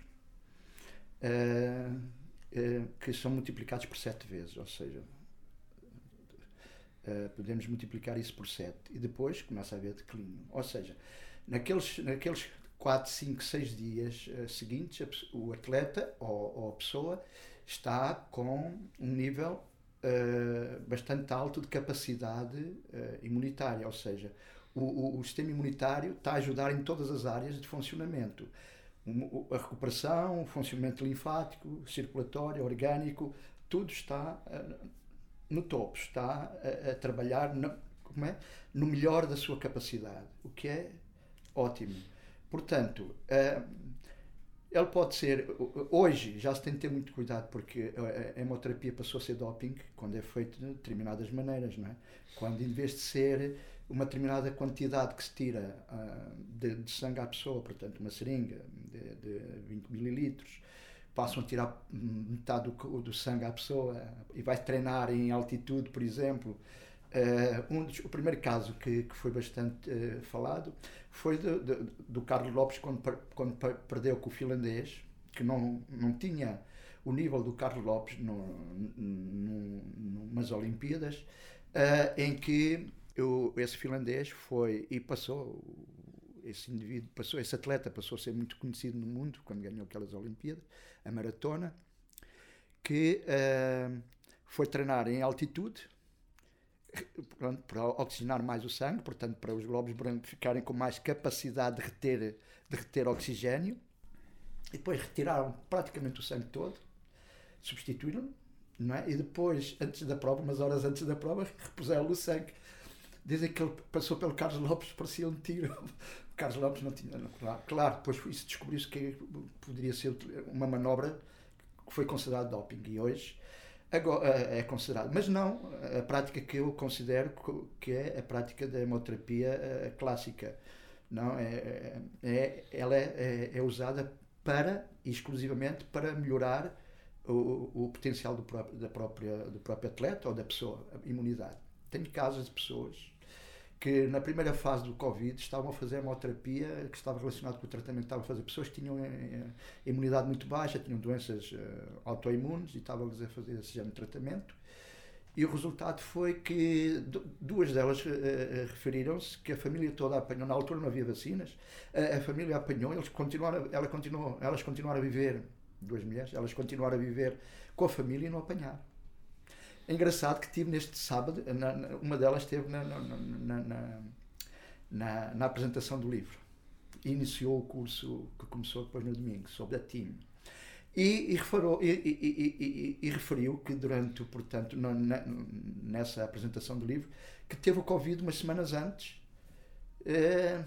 uh, que são multiplicados por sete vezes, ou seja, podemos multiplicar isso por sete e depois começa a haver declínio. Ou seja, naqueles, naqueles 4, 5, 6 dias seguintes, o atleta ou, ou a pessoa está com um nível uh, bastante alto de capacidade uh, imunitária, ou seja, o, o, o sistema imunitário está a ajudar em todas as áreas de funcionamento. A recuperação, o funcionamento linfático, circulatório, orgânico, tudo está uh, no topo, está a, a trabalhar no, como é? no melhor da sua capacidade, o que é ótimo. Portanto, uh, ele pode ser. Hoje já se tem de ter muito cuidado porque a hemoterapia passou a ser doping quando é feito de determinadas maneiras, não é? Quando em vez de ser uma determinada quantidade que se tira uh, de, de, sangue à pessoa, portanto, uma seringa de, de 20 mililitros, passam a tirar metade do, do sangue à pessoa e vai treinar em altitude, por exemplo. Uh, um dos, o primeiro caso que, que foi bastante uh, falado foi de, de, do Carlos Lopes quando, quando perdeu com o finlandês, que não, não tinha o nível do Carlos Lopes no, no, numas Olimpíadas, uh, em que eu, esse finlandês foi e passou, esse indivíduo passou, esse atleta passou a ser muito conhecido no mundo quando ganhou aquelas Olimpíadas, a maratona, que foi treinar em altitude pronto, para oxigenar mais o sangue, portanto para os glóbulos brancos ficarem com mais capacidade de reter, de reter oxigênio, e depois retiraram praticamente o sangue todo, substituíram não é? E depois, antes da prova, umas horas antes da prova, repuseram o sangue. Dizem que ele passou pelo Carlos Lopes, parecia um tiro. <laughs> O Carlos Lopes não tinha. Não, claro, claro, depois isso descobriu-se que poderia ser uma manobra que foi considerada doping. E hoje agora, é considerado. Mas não a prática que eu considero que é a prática da hemoterapia eh, clássica. Não, é, é, é ela é, é, é usada para, exclusivamente, para melhorar o, o potencial do próprio, da própria, do próprio atleta ou da pessoa, a imunidade. Tenho casos de pessoas que na primeira fase do Covid estavam a fazer hemoterapia que estava relacionado com o tratamento que estavam a fazer. Pessoas que tinham eh, imunidade muito baixa, tinham doenças uh, autoimunes e estavam-lhes a fazer esse género de tratamento. E o resultado foi que duas delas uh, referiram-se que a família toda apanhou, na altura não havia vacinas, uh, a família apanhou, eles continuaram, ela continuou, elas continuaram a viver, duas mulheres, elas continuaram a viver com a família e não apanharam. É engraçado que tive neste sábado, na, na, uma delas esteve na, na, na, apresentação do livro. Iniciou o curso que começou depois no domingo, sobre a TIM. E, e, e, e, referiu que durante, portanto, nessa apresentação do livro, que teve o Covid umas semanas antes, eh,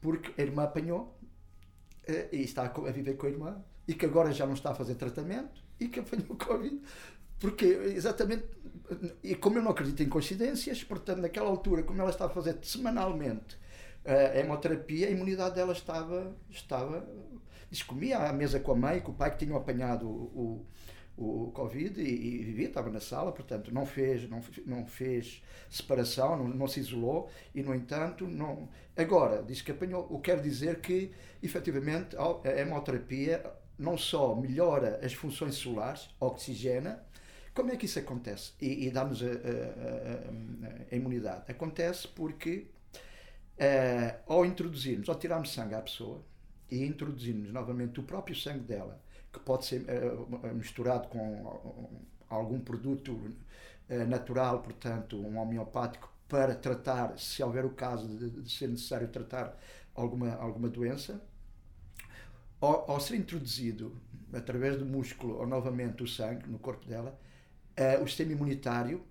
porque a irmã apanhou eh, e está a viver com a irmã, e que agora já não está a fazer tratamento, e que apanhou Covid porque, exatamente, e como eu não acredito em coincidências, portanto, naquela altura, como ela estava a fazer semanalmente a hemoterapia, a imunidade dela estava. estava diz comia à mesa com a mãe, com o pai que tinham apanhado o, o, o Covid e, e, vivia, estava na sala, portanto, não fez, não, não fez separação, não, não se isolou e, no entanto, não. Agora, diz que apanhou, o que quer dizer que, efetivamente, a hemoterapia não só melhora as funções celulares, oxigena, como é que isso acontece? E, e dá-nos a, a, a, a, imunidade? Acontece porque uh, ao introduzirmos, ao tirarmos sangue à pessoa e introduzirmos novamente o próprio sangue dela, que pode ser uh, misturado com algum produto natural, portanto, um homeopático, para tratar, se houver o caso de, de ser necessário tratar alguma, alguma doença, ao, ao, ser introduzido através do músculo ou novamente o sangue no corpo dela, uh, o sistema imunitário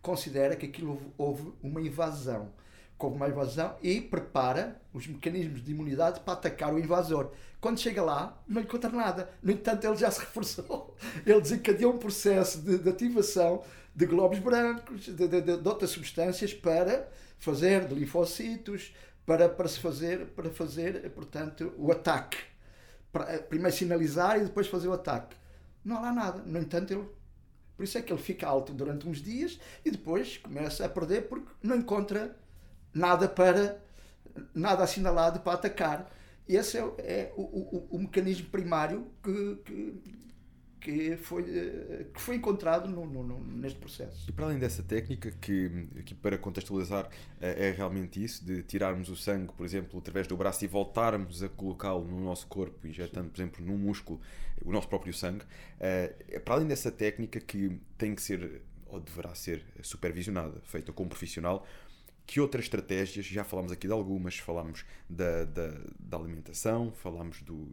considera que aquilo houve, uma invasão. Houve uma invasão e prepara os mecanismos de imunidade para atacar o invasor. Quando chega lá, não encontra nada. No entanto, ele já se <laughs> reforçou. Ele desencadeou um processo de, de ativação de glóbulos brancos, de, de, de, outras substâncias para fazer de linfocitos, para, para se fazer, para fazer, portanto, o ataque. Para, primeiro sinalizar e depois fazer o ataque. Não há lá nada. No entanto, ele por isso é que ele fica alto durante uns dias e depois começa a perder porque não encontra nada para nada assinalado para atacar. Esse é, é o, o, o, mecanismo primário que, que, que, foi, eh, que foi encontrado no, no, neste processo. E para além dessa técnica, que aqui para contextualizar é, é realmente isso, de tirarmos o sangue, por exemplo, através do braço e voltarmos a colocá-lo no nosso corpo, injetando, por exemplo, no músculo, o nosso próprio sangue, é, para além dessa técnica que tem que ser, ou deverá ser, supervisionada, feita com um profissional, que outras estratégias, já falámos aqui de algumas, falámos da, da, da alimentação, falámos do,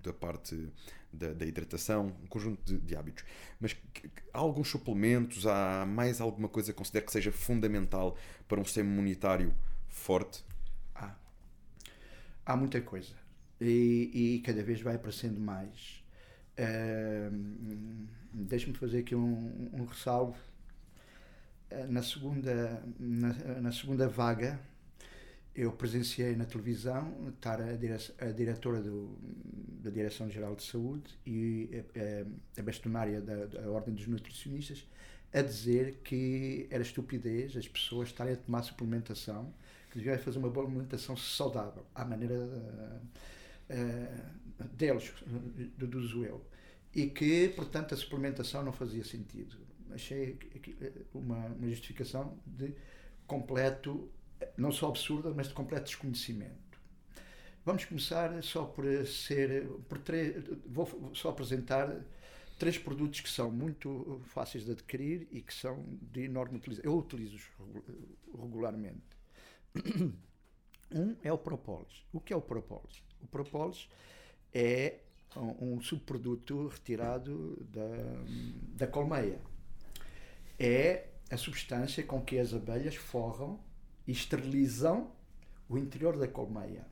da parte da, da, hidratação, um conjunto de, de hábitos. Mas que, que, há alguns suplementos, há mais alguma coisa que considera que seja fundamental para um sistema imunitário forte? Há. Há muita coisa. E, e cada vez vai aparecendo mais. Uh, Deixe-me fazer aqui um, um ressalvo. Uh, na segunda, na, na segunda vaga, eu presenciei na televisão estar a, dire a diretora do, da Direção-Geral de Saúde e a, a bastonária da, da, Ordem dos Nutricionistas a dizer que era estupidez as pessoas estarem a tomar suplementação, que deviam fazer uma boa alimentação saudável, à maneira uh, deles, deduzo eu. E que, portanto, a suplementação não fazia sentido. Achei uma, uma justificação de completo não só absurda, mas de completo desconhecimento. Vamos começar só por ser, por três, vou só apresentar três produtos que são muito fáceis de adquirir e que são de enorme utilização. Eu utilizo-os regularmente. <clears throat> Um é o Propolis. O que é o Propolis? O Propolis é um subproduto retirado da, da colmeia. É a substância com que as abelhas forram e esterilizam o interior da colmeia.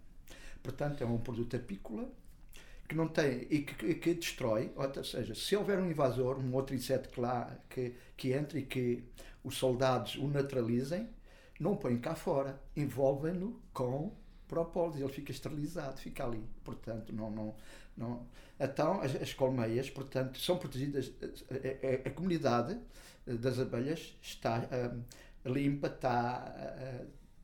Portanto, é um produto apícola que não tem e que, que, destrói, ou seja, se houver um invasor, um outro inseto que lá que, que entre e que os soldados o naturalizem, não põem cá fora, envolvem-no com propólise, ele fica esterilizado, fica ali. Portanto, não, não, não. Então, as, as colmeias, portanto, são protegidas. A, a, a comunidade das abelhas está. Limpa, está,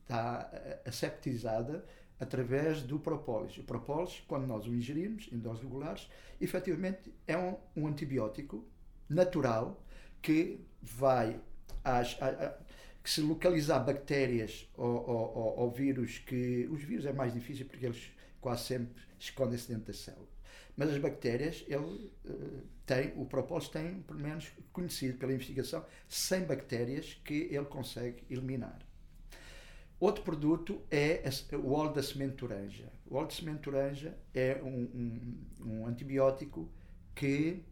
está aseptizada através do propólis. O propólis, quando nós o ingerimos em doses regulares, efetivamente é um, um antibiótico natural que vai às, a, a, que se localizar bactérias ou, ou, ou, ou, vírus que os vírus é mais difícil porque eles quase sempre escondem-se dentro das células mas as bactérias, ele uh, tem, o propósito tem, pelo menos conhecido pela investigação, 100 bactérias que ele consegue eliminar. Outro produto é o óleo da semente de toranja. O óleo de semente de toranja é um, um, um antibiótico que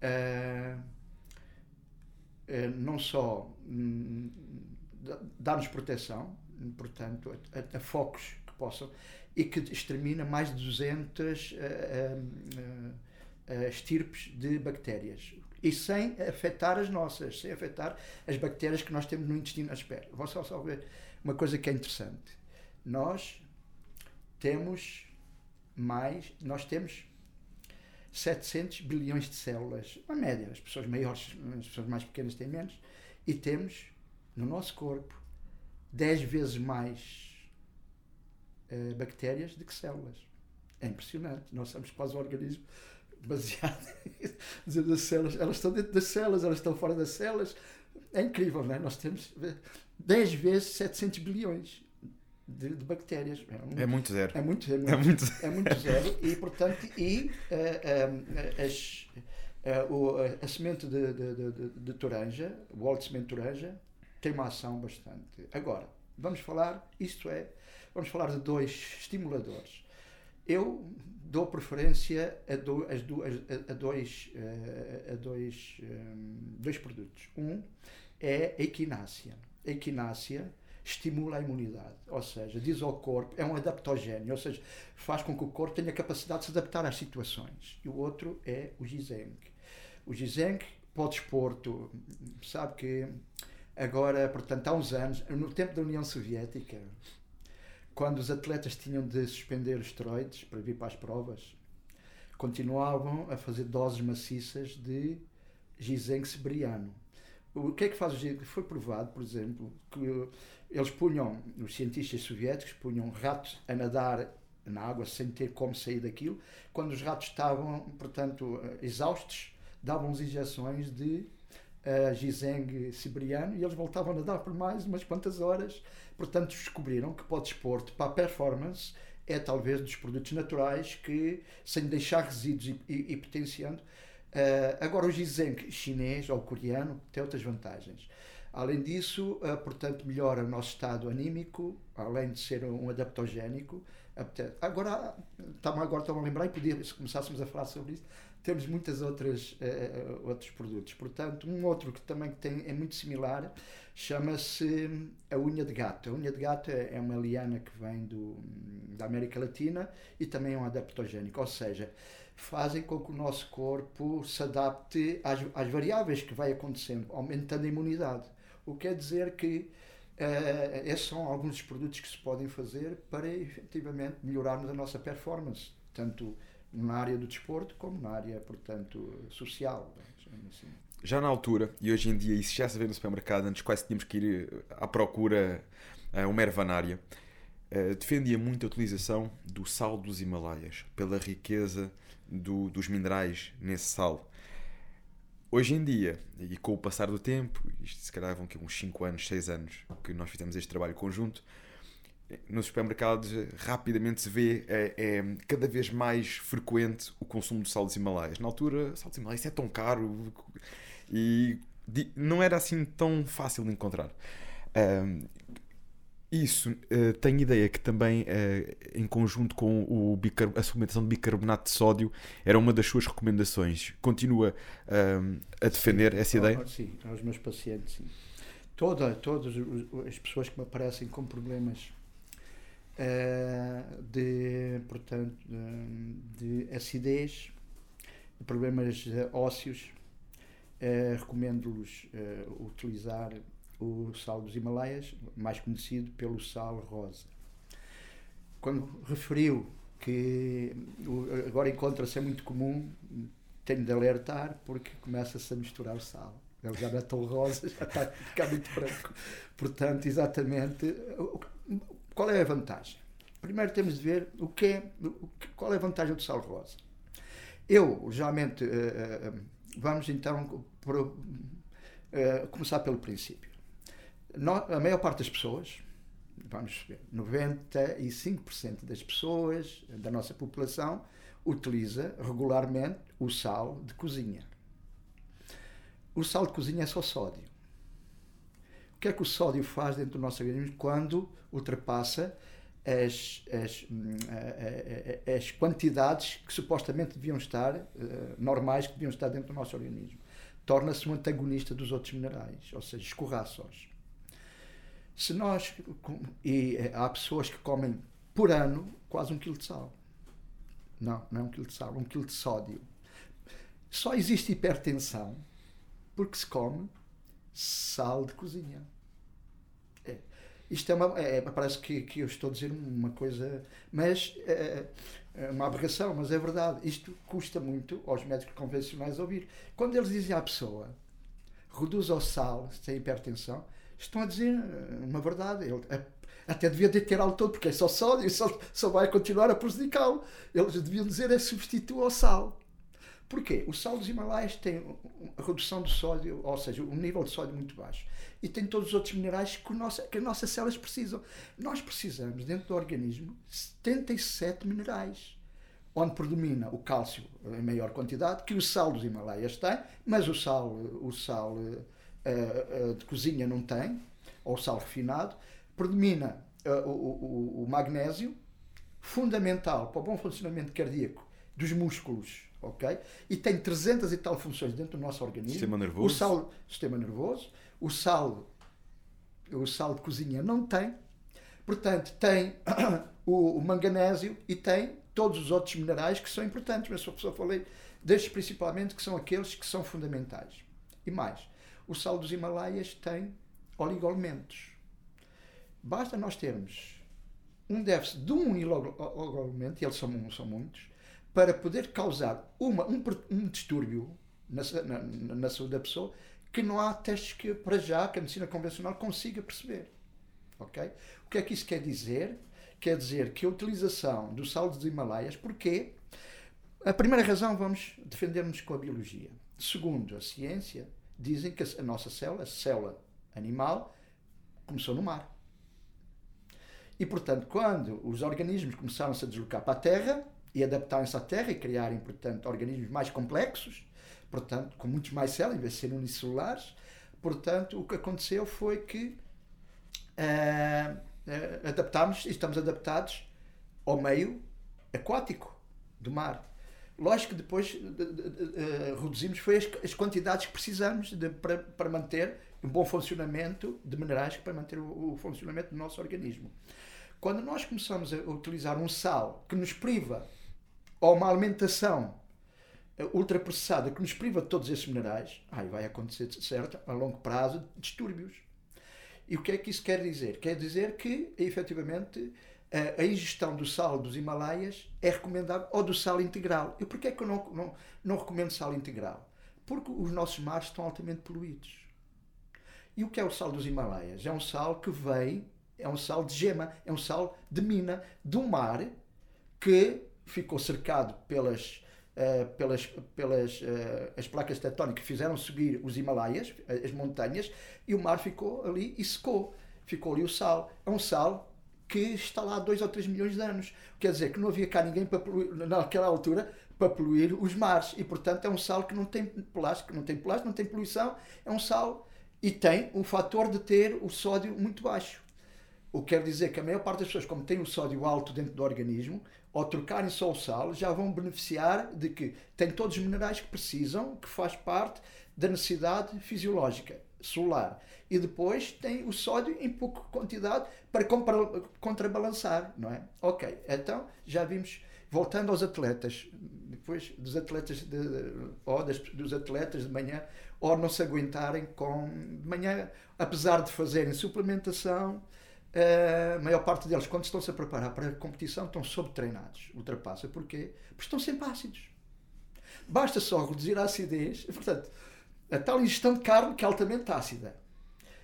uh, uh, não só um, dá-nos proteção, portanto, a, a, focos que possam, e que extermina mais de 200 uh, uh, estirpes de bactérias. E sem afetar as nossas, sem afetar as bactérias que nós temos no intestino. Espera, vou só, só ver uma coisa que é interessante. Nós temos mais, nós temos 700 bilhões de células, uma média, as pessoas maiores, as pessoas mais pequenas têm menos, e temos no nosso corpo 10 vezes mais uh, bactérias do que células. É impressionante. Nós somos quase um organismo baseado <laughs> nas células. Elas estão dentro das células, elas estão fora das células. É incrível, não é? Nós temos 10 vezes 700 bilhões de, de bactérias. É, um, é, muito zero. É muito, é muito, é muito, é muito zero. E, portanto, e uh, as, o, a semente de, de, de, de toranja, o óleo de semente de toranja, tem uma ação bastante. Agora, vamos falar, isto é, vamos falar de dois estimuladores. Eu dou preferência a, do, a, a, a dois, eh, a dois, um, eh, dois produtos. Um é a equinácia. A equinácia estimula a imunidade, ou seja, diz ao corpo, é um adaptogénio, ou seja, faz com que o corpo tenha capacidade de se adaptar às situações. E o outro é o Gizenk. O Gizenk pode expor, tu sabe que agora, portanto, há uns anos, no tempo da União Soviética, quando os atletas tinham de suspender esteroides para vir para as provas, continuavam a fazer doses maciças de ginseng siberiano. O que é que faz o ginseng? Foi provado, por exemplo, que eles punham, os cientistas soviéticos punham ratos a nadar na água sem ter como sair daquilo. Quando os ratos estavam, portanto, exaustos, davam-lhes injeções de uh, ginseng siberiano e eles voltavam a nadar por mais umas quantas horas Portanto, descobriram que para o desporto, para a performance, é talvez dos produtos naturais que, sem deixar resíduos e, e, e potenciando, Uh, agora, o ginseng chinês ou coreano tem outras vantagens. Além disso, uh, portanto, melhora o nosso estado anímico, além de ser um adaptogénico. Agora, estamos agora a lembrar e podia, se começássemos a falar sobre isso, temos muitas outras uh, outros produtos. Portanto, um outro que também tem, é muito similar chama-se a unha de gato. A unha de gato é, é uma liana que vem do, da América Latina e também é um adaptogénico, ou seja, fazem com que o nosso corpo se adapte às, às variáveis que vai acontecendo, aumentando a imunidade. O que quer dizer que uh, esses são alguns dos produtos que se podem fazer para efetivamente melhorarmos a nossa performance, tanto na área do desporto como na área, portanto, social. Assim. Já na altura, e hoje em dia isso já se vê no supermercado, antes quase tínhamos que ir eh, à procura a uma ervanária, uh, defendia muito a utilização do sal dos Himalaias, pela riqueza do, dos minerais nesse sal. Hoje em dia, e com o passar do tempo, isto se calhar vão que uns 5 anos, 6 anos que nós fizemos este trabalho conjunto, nos supermercados rapidamente se vê é, é, cada vez mais frequente o consumo de sal dos Himalaias. Na altura, sal dos Himalaias é tão caro e não era assim tão fácil de encontrar. Um, isso, uh, tenho ideia que também, uh, em conjunto com o a suplementação de bicarbonato de sódio, era uma das suas recomendações. Continua uh, a defender sim, essa ideia? Sim, aos meus pacientes, sim. Toda, todas as pessoas que me aparecem com problemas de, portanto, de, de acidez, problemas ósseos, recomendo-los utilizar o sal dos Himalaias, mais conhecido pelo sal rosa. Quando referiu que agora encontra-se é muito comum, tenho de alertar porque começa-se a misturar sal. Ele já não é tão rosa, já está a ficar muito branco. Portanto, exatamente, qual é a vantagem? Primeiro temos de ver o que é, qual é a vantagem do sal rosa. Eu, geralmente, eh, eh, vamos então eh, começar pelo princípio a maior parte das pessoas, vamos ver, 95% das pessoas da nossa população utiliza regularmente o sal de cozinha. O sal de cozinha é só sódio. O que é que o sódio faz dentro do nosso organismo quando ultrapassa as, as, hum, as quantidades que supostamente deviam estar, uh, normais que deviam estar dentro do nosso organismo? Torna-se um antagonista dos outros minerais, ou seja, escorraça-os. Se nós. E eh, há pessoas que comem por ano quase um quilo de sal. Não, não é um quilo de sal, um quilo de sódio. Só existe hipertensão porque se come sal de cozinha. É. Isto é uma. É, parece que, que eu estou a dizer uma coisa. Mas é, é uma aberração, mas é verdade. Isto custa muito aos médicos convencionais ouvir. Quando eles dizem à pessoa reduz ao sal se tem hipertensão, estão a dizer eh, uma verdade. Ele até devia deterá-lo todo, porque é só sódio, só, só vai continuar a prejudicá-lo. Eles deviam dizer é substitua ao sal. Porquê? O sal dos Himalaias tem a redução de sódio, ou seja, um nível de sódio muito baixo. E tem todos os outros minerais que, nossa, que as nossas células precisam. Nós precisamos, dentro do organismo, 77 minerais. Onde predomina o cálcio em maior quantidade, que o sal dos Himalaias tem, mas o sal, o sal uh, de cozinha não tem, ou sal refinado, predomina uh, o, o, o, magnésio, fundamental para o bom funcionamento cardíaco dos músculos, ok? E tem 300 e tal funções dentro do nosso organismo. Sistema nervoso. O sal, sistema nervoso. O sal, o sal de cozinha não tem. Portanto, tem <coughs> o, o manganésio e tem todos os outros minerais que são importantes, mas só falei destes principalmente que são aqueles que são fundamentais. E mais, o sal dos Himalaias tem oligoelementos. Basta nós termos um déficit de um oligoelemento, e eles são, são muitos, para poder causar uma, um, um distúrbio na, na, na, saúde da pessoa que não há testes que, para já, que a medicina convencional consiga perceber. Ok? O que é que isso quer dizer? Quer dizer que a utilização do sal dos Himalaias, porquê? A primeira razão, vamos defender-nos com a biologia. Segundo, a ciência dizem que a nossa célula, a célula animal, começou no mar. E, portanto, quando os organismos começaram-se a deslocar para a Terra e adaptarem-se à Terra e criarem, portanto, organismos mais complexos, portanto, com muitos mais células, em vez de serem unicelulares. Portanto, o que aconteceu foi que uh, uh, adaptámos e estamos adaptados ao meio aquático do mar. Lógico que depois de, de, de, uh, reduzimos foi as, as, quantidades que precisamos para, para manter um bom funcionamento de minerais para manter o, o, funcionamento do nosso organismo. Quando nós começamos a utilizar um sal que nos priva ou uma alimentação eh, ultraprocessada que nos priva de todos esses minerais, aí vai acontecer, certo, a longo prazo, distúrbios. E o que é que isso quer dizer? Quer dizer que, efetivamente, a, ingestão do sal dos Himalaias é recomendável, ou do sal integral. E porquê é que eu não, não, não recomendo sal integral? Porque os nossos mares estão altamente poluídos. E o que é o sal dos Himalaias? É um sal que vem, é um sal de gema, é um sal de mina, do mar que ficou cercado pelas, uh, pelas, pelas uh, as placas tectónicas que fizeram subir os Himalaias, as montanhas, e o mar ficou ali e secou. Ficou ali o sal. É um sal que está lá há 2 ou 3 milhões de anos. Quer dizer que não havia cá ninguém para poluir, naquela altura para poluir os mares. E portanto é um sal que não tem plástico, não tem plástico, não tem poluição, é um sal e tem um fator de ter o sódio muito baixo. O que quer dizer que a maior parte das pessoas, como tem o sódio alto dentro do organismo, ao trocarem só o sal, já vão beneficiar de que tem todos os minerais que precisam, que faz parte da necessidade fisiológica solar. E depois tem o sódio em pouca quantidade para contrabalançar, não é? Ok, então já vimos, voltando aos atletas, depois dos atletas de, ou das, dos atletas de manhã, ou não se aguentarem com de manhã, apesar de fazerem suplementação, a maior parte deles, quando estão-se a preparar para a competição, estão sobretreinados. Ultrapassa. Porquê? Porque estão sempre ácidos. Basta só reduzir a acidez. <laughs> Portanto, a tal ingestão de carne que é altamente ácida.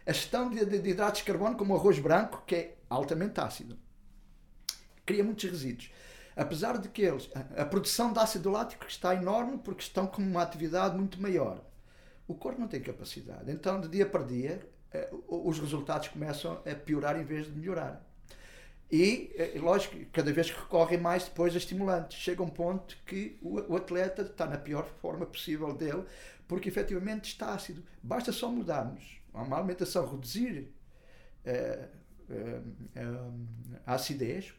A gestão de, de, de hidratos de carbono, como o arroz branco, que é altamente ácido. Cria muitos resíduos. Apesar de que eles, a, a produção de ácido lático está enorme porque estão com uma atividade muito maior o corpo não tem capacidade. Então, de dia para dia, eh, os resultados começam a piorar em vez de melhorar. E, eh, lógico, cada vez que recorrem mais depois a estimulantes. Chega um ponto que o atleta está na pior forma possível dele, porque efetivamente está ácido. Basta só mudarmos uma alimentação, reduzir uh, uh, a acidez,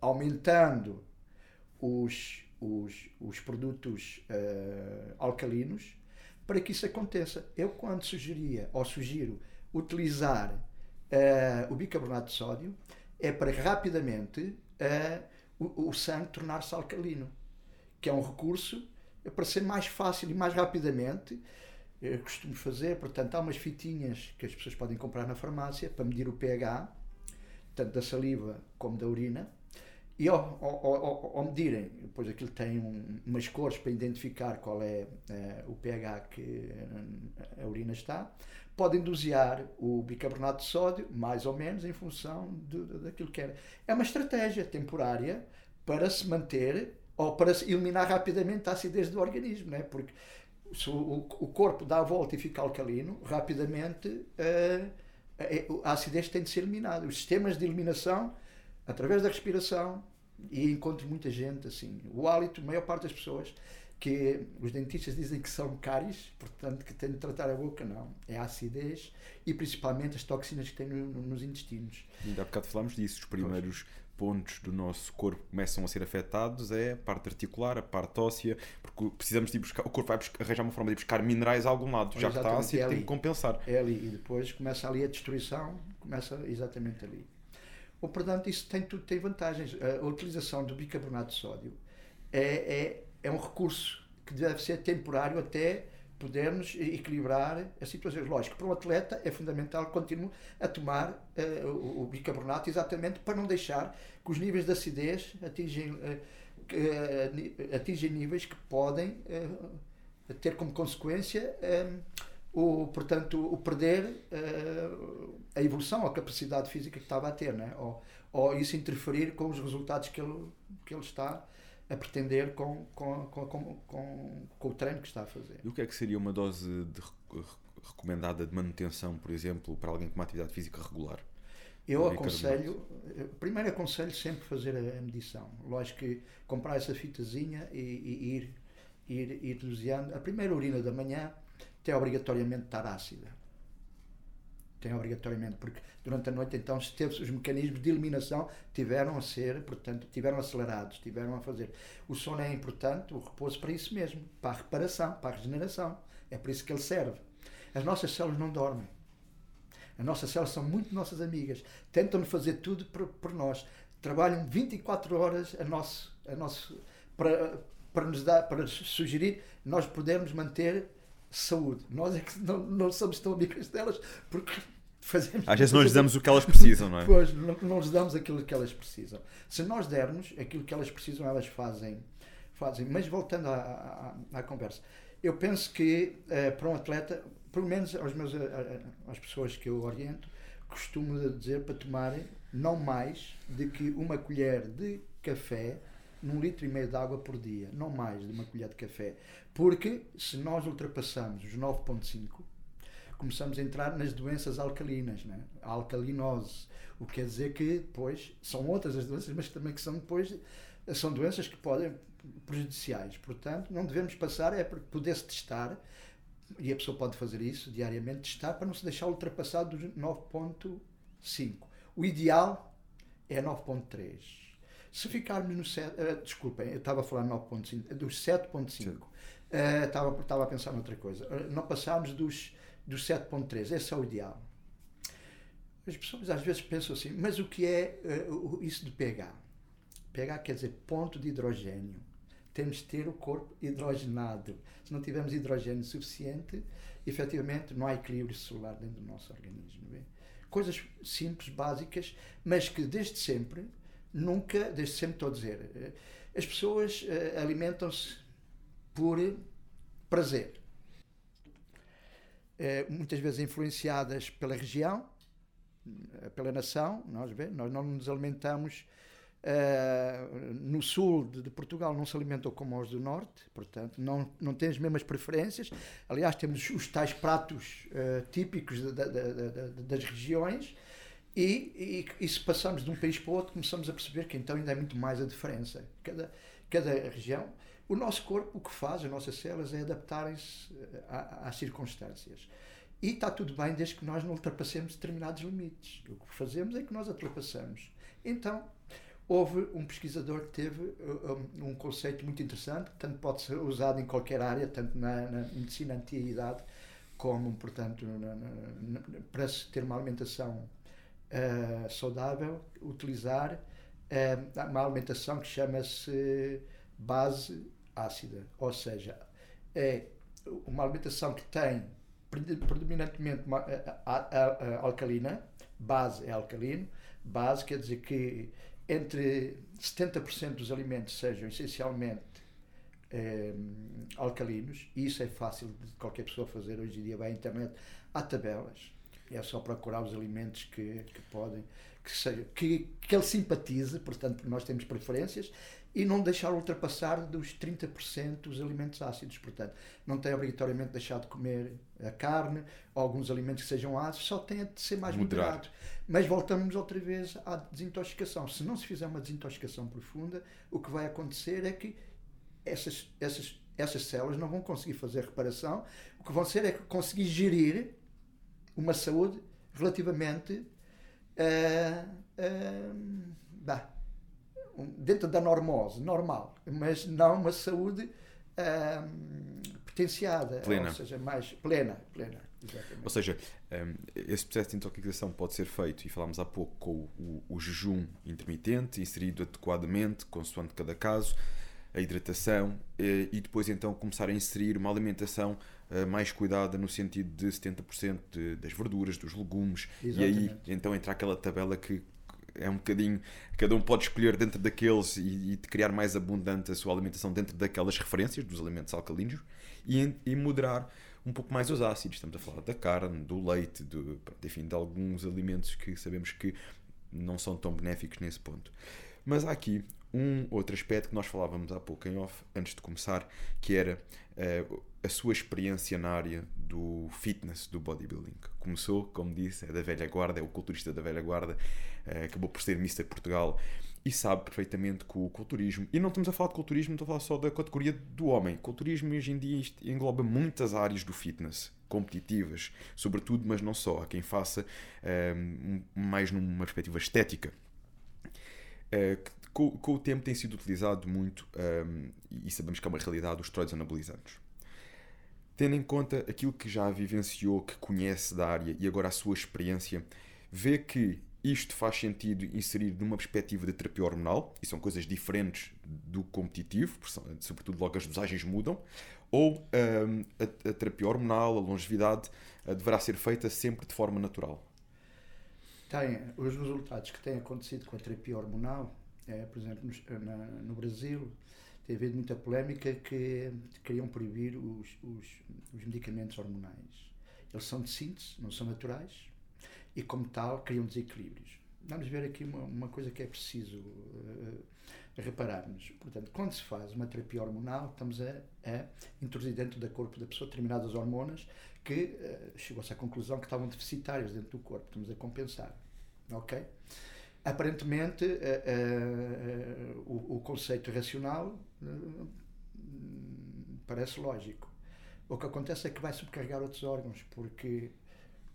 aumentando os, os, os produtos alcalinos, para que isso aconteça. Eu, quando sugeria ou sugiro utilizar o bicarbonato de sódio, é para rapidamente o, o, sangue tornar-se alcalino, que é um recurso para ser mais fácil e mais rapidamente. Eu costumo fazer, portanto, há umas fitinhas que as pessoas podem comprar na farmácia para medir o pH, tanto da saliva como da urina, e ao, ao, ao, ao, medirem, depois aquilo tem um, umas cores para identificar qual é uh, o pH que a urina está, podem dosear o bicarbonato de sódio, mais ou menos, em função de, daquilo que é. É uma estratégia temporária para se manter ou para eliminar rapidamente a acidez do organismo, né? porque se o, o corpo dá a volta e fica alcalino, rapidamente uh, a acidez tem de ser eliminada. Os sistemas de eliminação através da respiração, e encontro muita gente assim. O hálito, a maior parte das pessoas, que os dentistas dizem que são cáries, portanto que têm de tratar a boca, não. É a acidez e principalmente as toxinas que têm no, no, nos intestinos. Ainda há bocado falámos disso, os primeiros. Pontos do nosso corpo começam a ser afetados é a parte articular, a parte óssea, porque precisamos de buscar, o corpo vai buscar, arranjar uma forma de buscar minerais a algum lado, já que está ácido, é tem que compensar. É ali, e depois começa ali a destruição, começa exatamente ali. Ou, portanto, isso tem, tudo tem vantagens. A utilização do bicarbonato de sódio é, é, é um recurso que deve ser temporário até podermos equilibrar as situações. Lógico, para um atleta é fundamental que continue a tomar uh, o, o, bicarbonato exatamente para não deixar que os níveis de acidez atingem, uh, atingem níveis que podem ter como consequência o, portanto, o perder a evolução, a capacidade física que estava a ter, né? ou, ou isso interferir com os resultados que ele, que ele está a pretender com, com, com, com, com, o treino que está a fazer. E o que é que seria uma dose de, recomendada de manutenção, por exemplo, para alguém com uma atividade física regular? Eu aconselho, primeiro aconselho sempre fazer a medição. Lógico que comprar essa fitazinha e, e ir ir, ir doseando. A primeira urina da manhã tem obrigatoriamente de estar ácida. Tem obrigatoriamente, porque durante a noite então teve os mecanismos de eliminação tiveram a ser, portanto, tiveram acelerados, tiveram a fazer. O sono é importante, o repouso para isso mesmo, para a reparação, para a regeneração. É por isso que ele serve. As nossas células não dormem. As nossas células são muito nossas amigas. Tentam fazer tudo por, por nós. Trabalham 24 horas a nosso, a nosso, para, para nos dar, para sugerir nós podermos manter saúde. Nós é que não, não somos tão amigas delas porque fazemos. Às vezes não lhes damos o que elas precisam, não é? <laughs> Pois, não, não lhes damos aquilo que elas precisam. Se nós dermos aquilo que elas precisam, elas fazem. fazem. Mas voltando à, à, à conversa, eu penso que uh, para um atleta, pelo menos aos meus, uh, às pessoas que eu oriento, costumo dizer para tomarem não mais de que uma colher de café num litro e meio de água por dia, não mais de uma colher de café. Porque se nós ultrapassamos os 9,5, começamos a entrar nas doenças alcalinas, né? a alcalinose. O que quer dizer que depois são outras as doenças, mas também que são depois são doenças que podem prejudiciais. Portanto, não devemos passar é para poder-se testar e a pessoa pode fazer isso diariamente, testar para não se deixar ultrapassar dos 9.5. O ideal é 9.3. Se ficarmos no 7, uh, desculpem, eu estava a falar 9.5, dos 7.5, uh, estava, estava a pensar noutra coisa. Uh, não passarmos dos, dos 7.3, esse é o ideal. As pessoas às vezes pensam assim, mas o que é uh, isso de pH? pH quer dizer ponto de hidrogênio. Temos de ter o corpo hidrogenado. Se não tivermos hidrogênio suficiente, efetivamente não há equilíbrio celular dentro do nosso organismo. Bem? Coisas simples, básicas, mas que desde sempre nunca, desde sempre estou a dizer, eh, as pessoas uh, alimentam-se por prazer. Uh, muitas vezes influenciadas pela região, pela nação, nós, nós não nos alimentamos Uh, no sul de, de, Portugal não se alimentam como os do norte, portanto, não, não têm as mesmas preferências. Aliás, temos os tais pratos típicos das regiões, e, e, e, se passamos de um país para o outro, começamos a perceber que então ainda é muito mais a diferença. Cada, cada região, o nosso corpo, o que faz, as nossas células, é adaptarem-se eh, às circunstâncias. E está tudo bem desde que nós não ultrapassemos determinados limites. O que fazemos é que nós ultrapassamos. Então, houve um pesquisador que teve um, um conceito muito interessante, que tanto pode ser usado em qualquer área, tanto na, na medicina antiguidade, como, portanto, na, na, para se ter uma alimentação uh, saudável, utilizar uh, uma alimentação que chama-se base ácida, ou seja, é uma alimentação que tem predominantemente uma, a, a, a, alcalina, base é alcalino, base quer dizer que entre 70% dos alimentos sejam essencialmente eh, alcalinos, e isso é fácil de qualquer pessoa fazer hoje em dia, vai à internet, há tabelas, é só procurar os alimentos que, que podem, que, seja, que, que ele simpatize, portanto, nós temos preferências, e não deixar ultrapassar dos 30% dos alimentos ácidos. Portanto, não tem obrigatoriamente deixar de comer a carne ou alguns alimentos que sejam ácidos, só tem de ser mais moderado. Mas voltamos outra vez à desintoxicação. Se não se fizer uma desintoxicação profunda, o que vai acontecer é que essas, essas, essas células não vão conseguir fazer reparação. O que vão ser é conseguir gerir uma saúde relativamente uh, uh, bah, dentro da normose, normal, mas não uma saúde um, potenciada, plena. ou seja, mais plena, plena. Exatamente. Ou seja, um, esse processo de intoxicação pode ser feito, e falámos há pouco, com o, o, o jejum intermitente, inserido adequadamente, consoante cada caso, a hidratação, e, e depois então começar a inserir uma alimentação uh, mais cuidada no sentido de 70% de, das verduras, dos legumes, Exatamente. e aí então entra aquela tabela que é um bocadinho. Cada um pode escolher dentro daqueles e, e criar mais abundante a sua alimentação dentro daquelas referências dos alimentos alcalinos e, e moderar um pouco mais os ácidos. Estamos a falar da carne, do leite, do, enfim, de alguns alimentos que sabemos que não são tão benéficos nesse ponto. Mas há aqui um outro aspecto que nós falávamos há pouco em off, antes de começar, que era uh, a sua experiência na área do fitness, do bodybuilding. Começou, como disse, é da velha guarda, é o culturista da velha guarda, acabou por ser Mr. Portugal e sabe perfeitamente que o culturismo, e não estamos a falar de culturismo, estou a falar só da categoria do homem. Culturismo hoje em dia engloba muitas áreas do fitness, competitivas, sobretudo, mas não só. Há quem faça um, mais numa perspectiva estética. Uh, que com, com, o tempo tem sido utilizado muito, um, e sabemos que é uma realidade, os esteroides anabolizantes. Tendo em conta aquilo que já vivenciou, que conhece da área e agora a sua experiência, vê que isto faz sentido inserir numa perspectiva de terapia hormonal, e são coisas diferentes do competitivo, sobretudo logo as dosagens mudam, ou um, a, a, terapia hormonal, a longevidade, uh, deverá ser feita sempre de forma natural? Tem. Os resultados que têm acontecido com a terapia hormonal é, por exemplo, no, na, no Brasil tem havido muita polémica que queriam proibir os, os, os, medicamentos hormonais. Eles são de síntese, não são naturais e, como tal, criam desequilíbrios. Vamos ver aqui uma, uma coisa que é preciso uh, repararmos. Portanto, quando se faz uma terapia hormonal, estamos a, a introduzir dentro do corpo da pessoa determinadas hormonas que uh, chegou-se à conclusão que estavam deficitárias dentro do corpo. Estamos a compensar. Ok? aparentemente uh, o, o, conceito racional parece lógico. O que acontece é que vai subcarregar outros órgãos, porque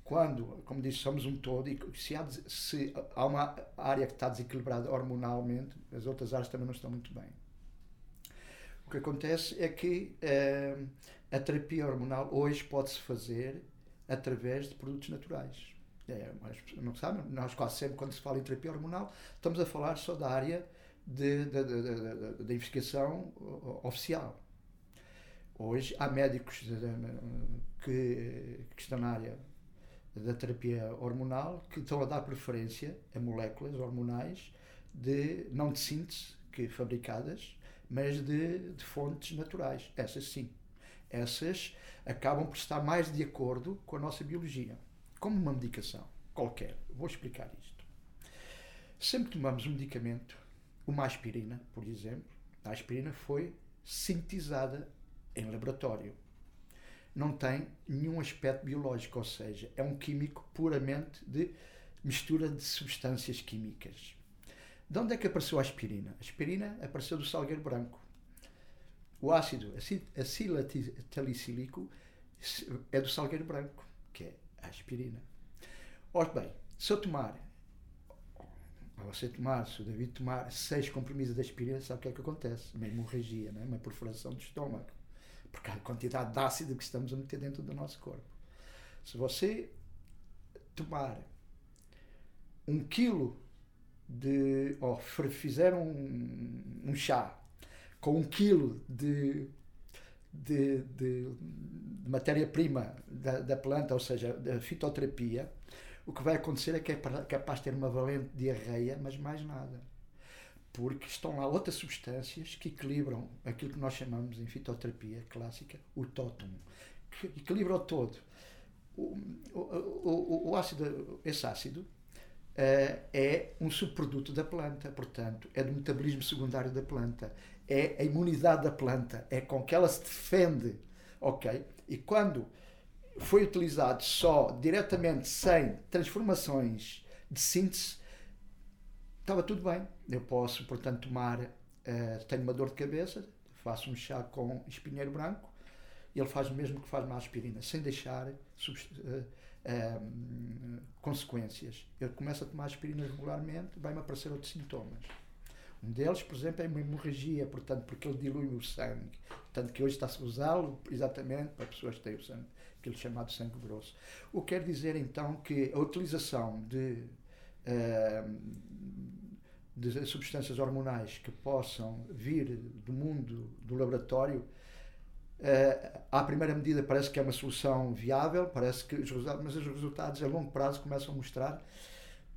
quando, como disse, somos um todo, e se há, se há uma área que está desequilibrada hormonalmente, as outras áreas também não estão muito bem. O que acontece é que a terapia hormonal hoje pode-se fazer através de produtos naturais é, mas não sabem, nós quase sempre, quando se fala em terapia hormonal, estamos a falar só da área da investigação oficial. Hoje há médicos que, que estão na área da terapia hormonal que estão a dar preferência a moléculas hormonais de não de síntese que fabricadas, mas de, de fontes naturais. Essas sim. Essas acabam por estar mais de acordo com a nossa biologia como uma medicação qualquer. Vou explicar isto. Sempre tomamos um medicamento, uma aspirina, por exemplo, a aspirina foi sintetizada em laboratório. Não tem nenhum aspecto biológico, ou seja, é um químico puramente de mistura de substâncias químicas. De onde é que apareceu a aspirina? A aspirina apareceu do salgueiro branco. O ácido acilsalicílico é do salgueiro branco, que é a aspirina. Ora bem, se eu tomar, ou você tomar, se o David tomar seis comprimidos de aspirina, sabe o que é que acontece? Uma hemorragia, né? uma perfuração do estômago. Porque a quantidade de ácido que estamos a meter dentro do nosso corpo. Se você tomar um quilo de. ou fizer um, um chá com um quilo de de, de, de matéria-prima da, da, planta, ou seja, da fitoterapia, o que vai acontecer é que é capaz de ter uma valente diarreia, mas mais nada. Porque estão lá outras substâncias que equilibram aquilo que nós chamamos em fitoterapia clássica o tótum, que equilibra o todo. O, o, o, ácido, esse ácido uh, é um subproduto da planta, portanto, é do metabolismo secundário da planta é a imunidade da planta, é com que ela se defende, ok? E quando foi utilizado só, diretamente, sem transformações de síntese, estava tudo bem. Eu posso, portanto, tomar, uh, tenho uma dor de cabeça, faço um chá com espinheiro branco, e ele faz o mesmo que faz uma aspirina, sem deixar uh, uh, consequências. Eu começo a tomar aspirina regularmente, vai-me aparecer outros sintomas. Um deles, por exemplo, é uma hemorragia, portanto, porque ele dilui o sangue. Portanto, que hoje está-se a usá-lo exatamente para pessoas que têm o sangue, aquele chamado sangue grosso. O que quer dizer, então, que a utilização de, de substâncias hormonais que possam vir do mundo do laboratório Uh, à primeira medida parece que é uma solução viável, parece que os resultados, mas os resultados a longo prazo começam a mostrar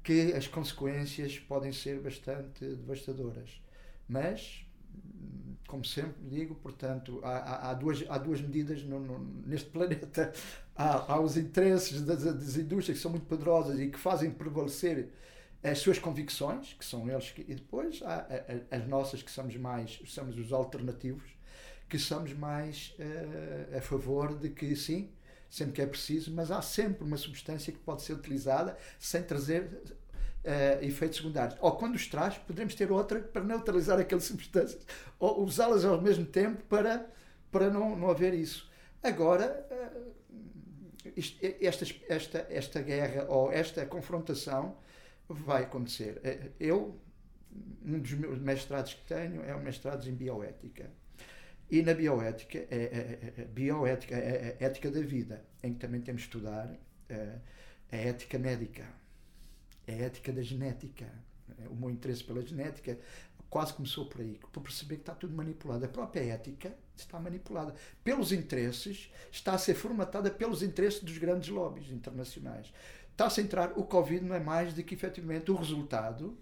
que as consequências podem ser bastante devastadoras. Mas, como sempre digo, portanto, há, há, há duas, há duas medidas no, no, neste planeta. Há, há os interesses das, das, indústrias que são muito poderosas e que fazem prevalecer as suas convicções, que são eles que, e depois há a, a, as nossas que somos mais, somos os alternativos, que somos mais uh, a favor de que sim, sempre que é preciso, mas há sempre uma substância que pode ser utilizada sem trazer uh, efeitos secundários. Ou quando os traz, poderemos ter outra para neutralizar aquelas <laughs> substâncias, ou usá-las ao mesmo tempo para, para não, não haver isso. Agora, uh, esta, esta, esta guerra ou esta confrontação vai acontecer. Eh, eu, um dos meus mestrados que tenho é o mestrado em bioética. E na bioética, é, é, é bioética é a ética da vida, em que também temos de estudar é, a ética médica, a ética da genética. O meu interesse pela genética quase começou por aí, por perceber que está tudo manipulado. A própria ética está manipulada pelos interesses, está a ser formatada pelos interesses dos grandes lobbies internacionais está-se a entrar, o Covid não é mais do que efetivamente o resultado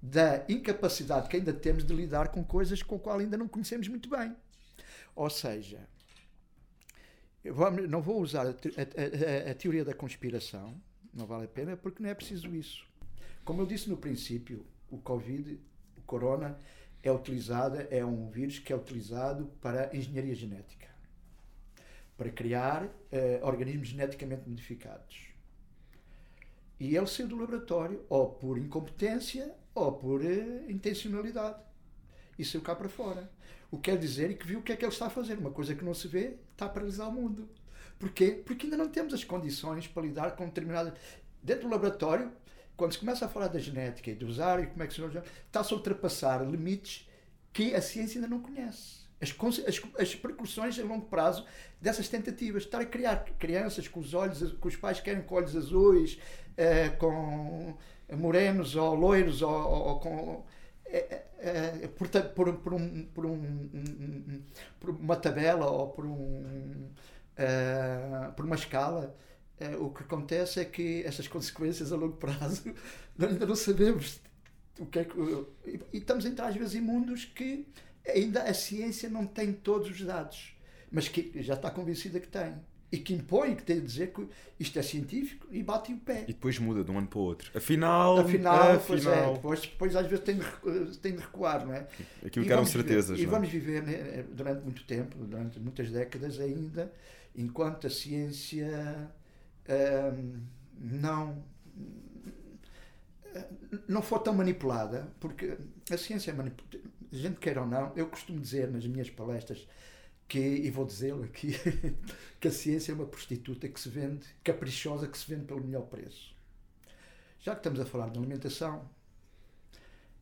da incapacidade que ainda temos de lidar com coisas com as quais ainda não conhecemos muito bem. Ou seja, vou, não vou usar a, a, a, a, teoria da conspiração, não vale a pena, porque não é preciso isso. Como eu disse no princípio, o Covid, Corona, é utilizado, é um vírus que é utilizado para engenharia genética para criar eh, organismos geneticamente modificados. E ele saiu do laboratório, ou por incompetência, ou por uh, intencionalidade. E saiu cá para fora. O que quer dizer que viu o que é que ele está a fazer. Uma coisa que não se vê, está a paralisar o mundo. Porquê? Porque ainda não temos as condições para lidar com determinada. Dentro do laboratório, quando se começa a falar da genética e de usar e como é que se está-se a ultrapassar limites que a ciência ainda não conhece. As, as, as repercussões a longo prazo dessas tentativas. Estar a criar crianças com os olhos, com os pais que querem com olhos azuis, eh, com morenos ou loiros ou, ou com é, é, por, por, por, um, por, um, um, por uma tabela ou por, um, uh, por uma escala, o que acontece é que essas consequências a longo prazo <laughs> ainda não sabemos o que é que. E, estamos a entrar às vezes em mundos que ainda a ciência não tem todos os dados, mas que já está convencida que tem e que impõe, que tem de dizer que isto é científico e bate o pé. E depois muda de um ano para o outro. Afinal, afinal, afinal. É, depois, depois às vezes tem de, tem de recuar, não é? Aquilo que eram certezas. e vamos viver né, durante muito tempo, durante muitas décadas ainda, enquanto a ciência não não for tão manipulada, porque a ciência é manipulada, gente queira ou não, eu costumo dizer nas minhas palestras que, e vou dizê-lo aqui, <laughs> que a ciência é uma prostituta que se vende, caprichosa, que se vende pelo melhor preço. Já que estamos a falar de alimentação,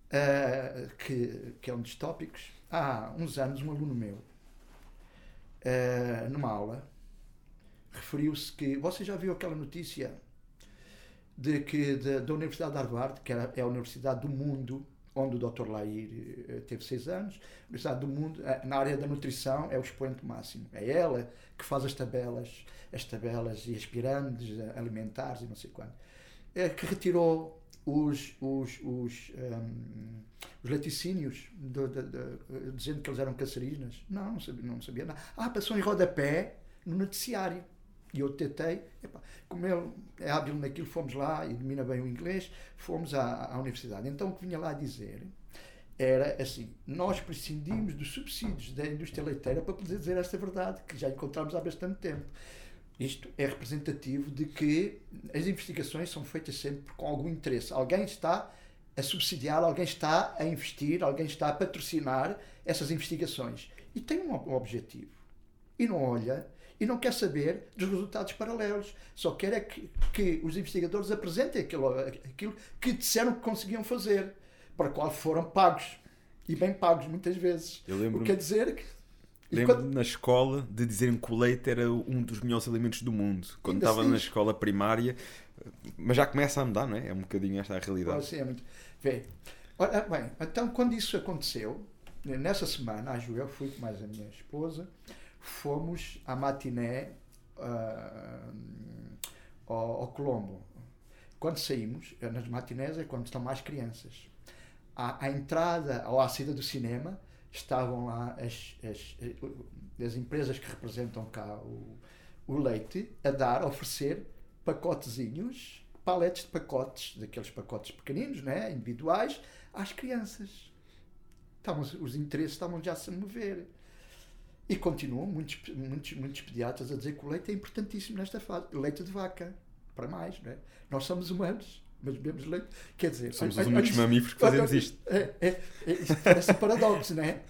uh, que, que é um dos tópicos, há uns anos um aluno meu, uh, numa aula, referiu-se que. Você já viu aquela notícia de que da, da Universidade de Harvard, que é a universidade do mundo onde o Dr. Lair eh, teve seis anos. Universidade do Mundo, eh, na área da nutrição, é o expoente máximo. É ela que faz as tabelas, as tabelas e as pirâmides alimentares e não sei quando. É que retirou os, os, os, um, ehm, os laticínios, de, de, de, dizendo que eles eram cancerígenas. Não, não sabia, não sabia nada. Ah, passou em rodapé no noticiário. E eu tentei, epa, como ele é hábil naquilo, fomos lá e domina bem o inglês, fomos à, à universidade. Então o que vinha lá dizer era assim: nós prescindimos dos subsídios da indústria leiteira para poder dizer esta verdade, que já encontramos há bastante tempo. Isto é representativo de que as investigações são feitas sempre com algum interesse. Alguém está a subsidiar, alguém está a investir, alguém está a patrocinar essas investigações. E tem um objetivo. E não olha e não quer saber dos resultados paralelos. Só quer é que, que os investigadores apresentem aquilo, aquilo que disseram que conseguiam fazer, para o qual foram pagos. E bem pagos, muitas vezes. Eu lembro, o que quer dizer que. Lembro quando... na escola de dizerem que o leite era um dos melhores alimentos do mundo. Quando Ainda estava na escola primária. Mas já começa a mudar, não é? É um bocadinho esta a realidade. Ah, sim, é muito. Vê. Ora, bem, então quando isso aconteceu, nessa semana, acho eu, fui com mais a minha esposa, fomos à matiné uh, ao, ao, Colombo. Quando saímos, eh, nas matinés é quando estão mais crianças. À, à entrada ou à saída do cinema estavam lá as, as, eh, as empresas que representam cá o, o leite a dar, a oferecer pacotezinhos paletes de pacotes, daqueles pacotes pequeninos, né, individuais, às crianças. Estavam, os interesses estavam já a se mover. E continuam muitos, muitos, muitos pediatras a dizer que o leite é importantíssimo nesta fase. Leite de vaca, para mais, não é? Nós somos humanos, mas bebemos leite. Quer dizer, somos os únicos mamíferos que fazemos isto. É, é, é, isto parece um paradoxo, não é?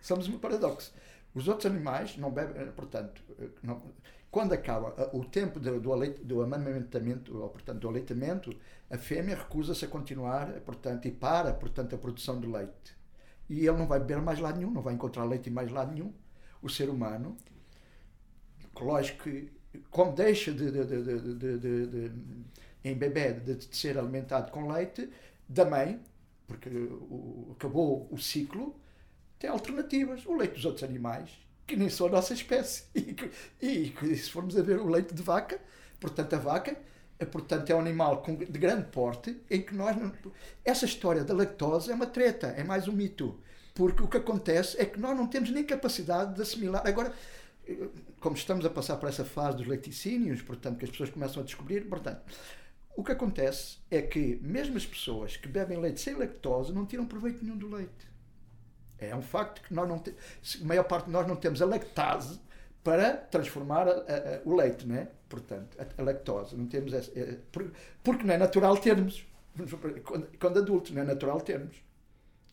Somos um paradoxo. Os outros animais não bebem, eh, portanto, eh, não, quando acaba eh, o tempo do, do, do amamentamento, ou, portanto, do aleitamento, a fêmea recusa-se a continuar, portanto, e para, portanto, a produção de leite. E ele não vai beber mais lado nenhum, não vai encontrar leite em mais lado nenhum. O ser humano, lógico que, como deixa de, de, de, de, de em bebê de, ser alimentado com leite da mãe, porque o, acabou o ciclo, tem alternativas. O leite dos outros animais, que nem são a nossa espécie. <laughs> E, e se formos a ver o leite de vaca, portanto, a vaca é, portanto, é um animal com, de grande porte em que nós não... Essa história da lactose é uma treta, é mais um mito. Porque o que acontece é que nós não temos nem capacidade de assimilar. Agora, como estamos a passar por essa fase dos laticínios, portanto, que as pessoas começam a descobrir, portanto, o que acontece é que mesmo as pessoas que bebem leite sem lactose não tiram proveito nenhum do leite. É um facto que nós não te, a maior parte de nós não temos a lactase para transformar a, a, a, o leite, né? Portanto, a, lactose. Não temos essa, é, porque não é natural termos. <laughs> Quando, quando adultos, não é natural termos.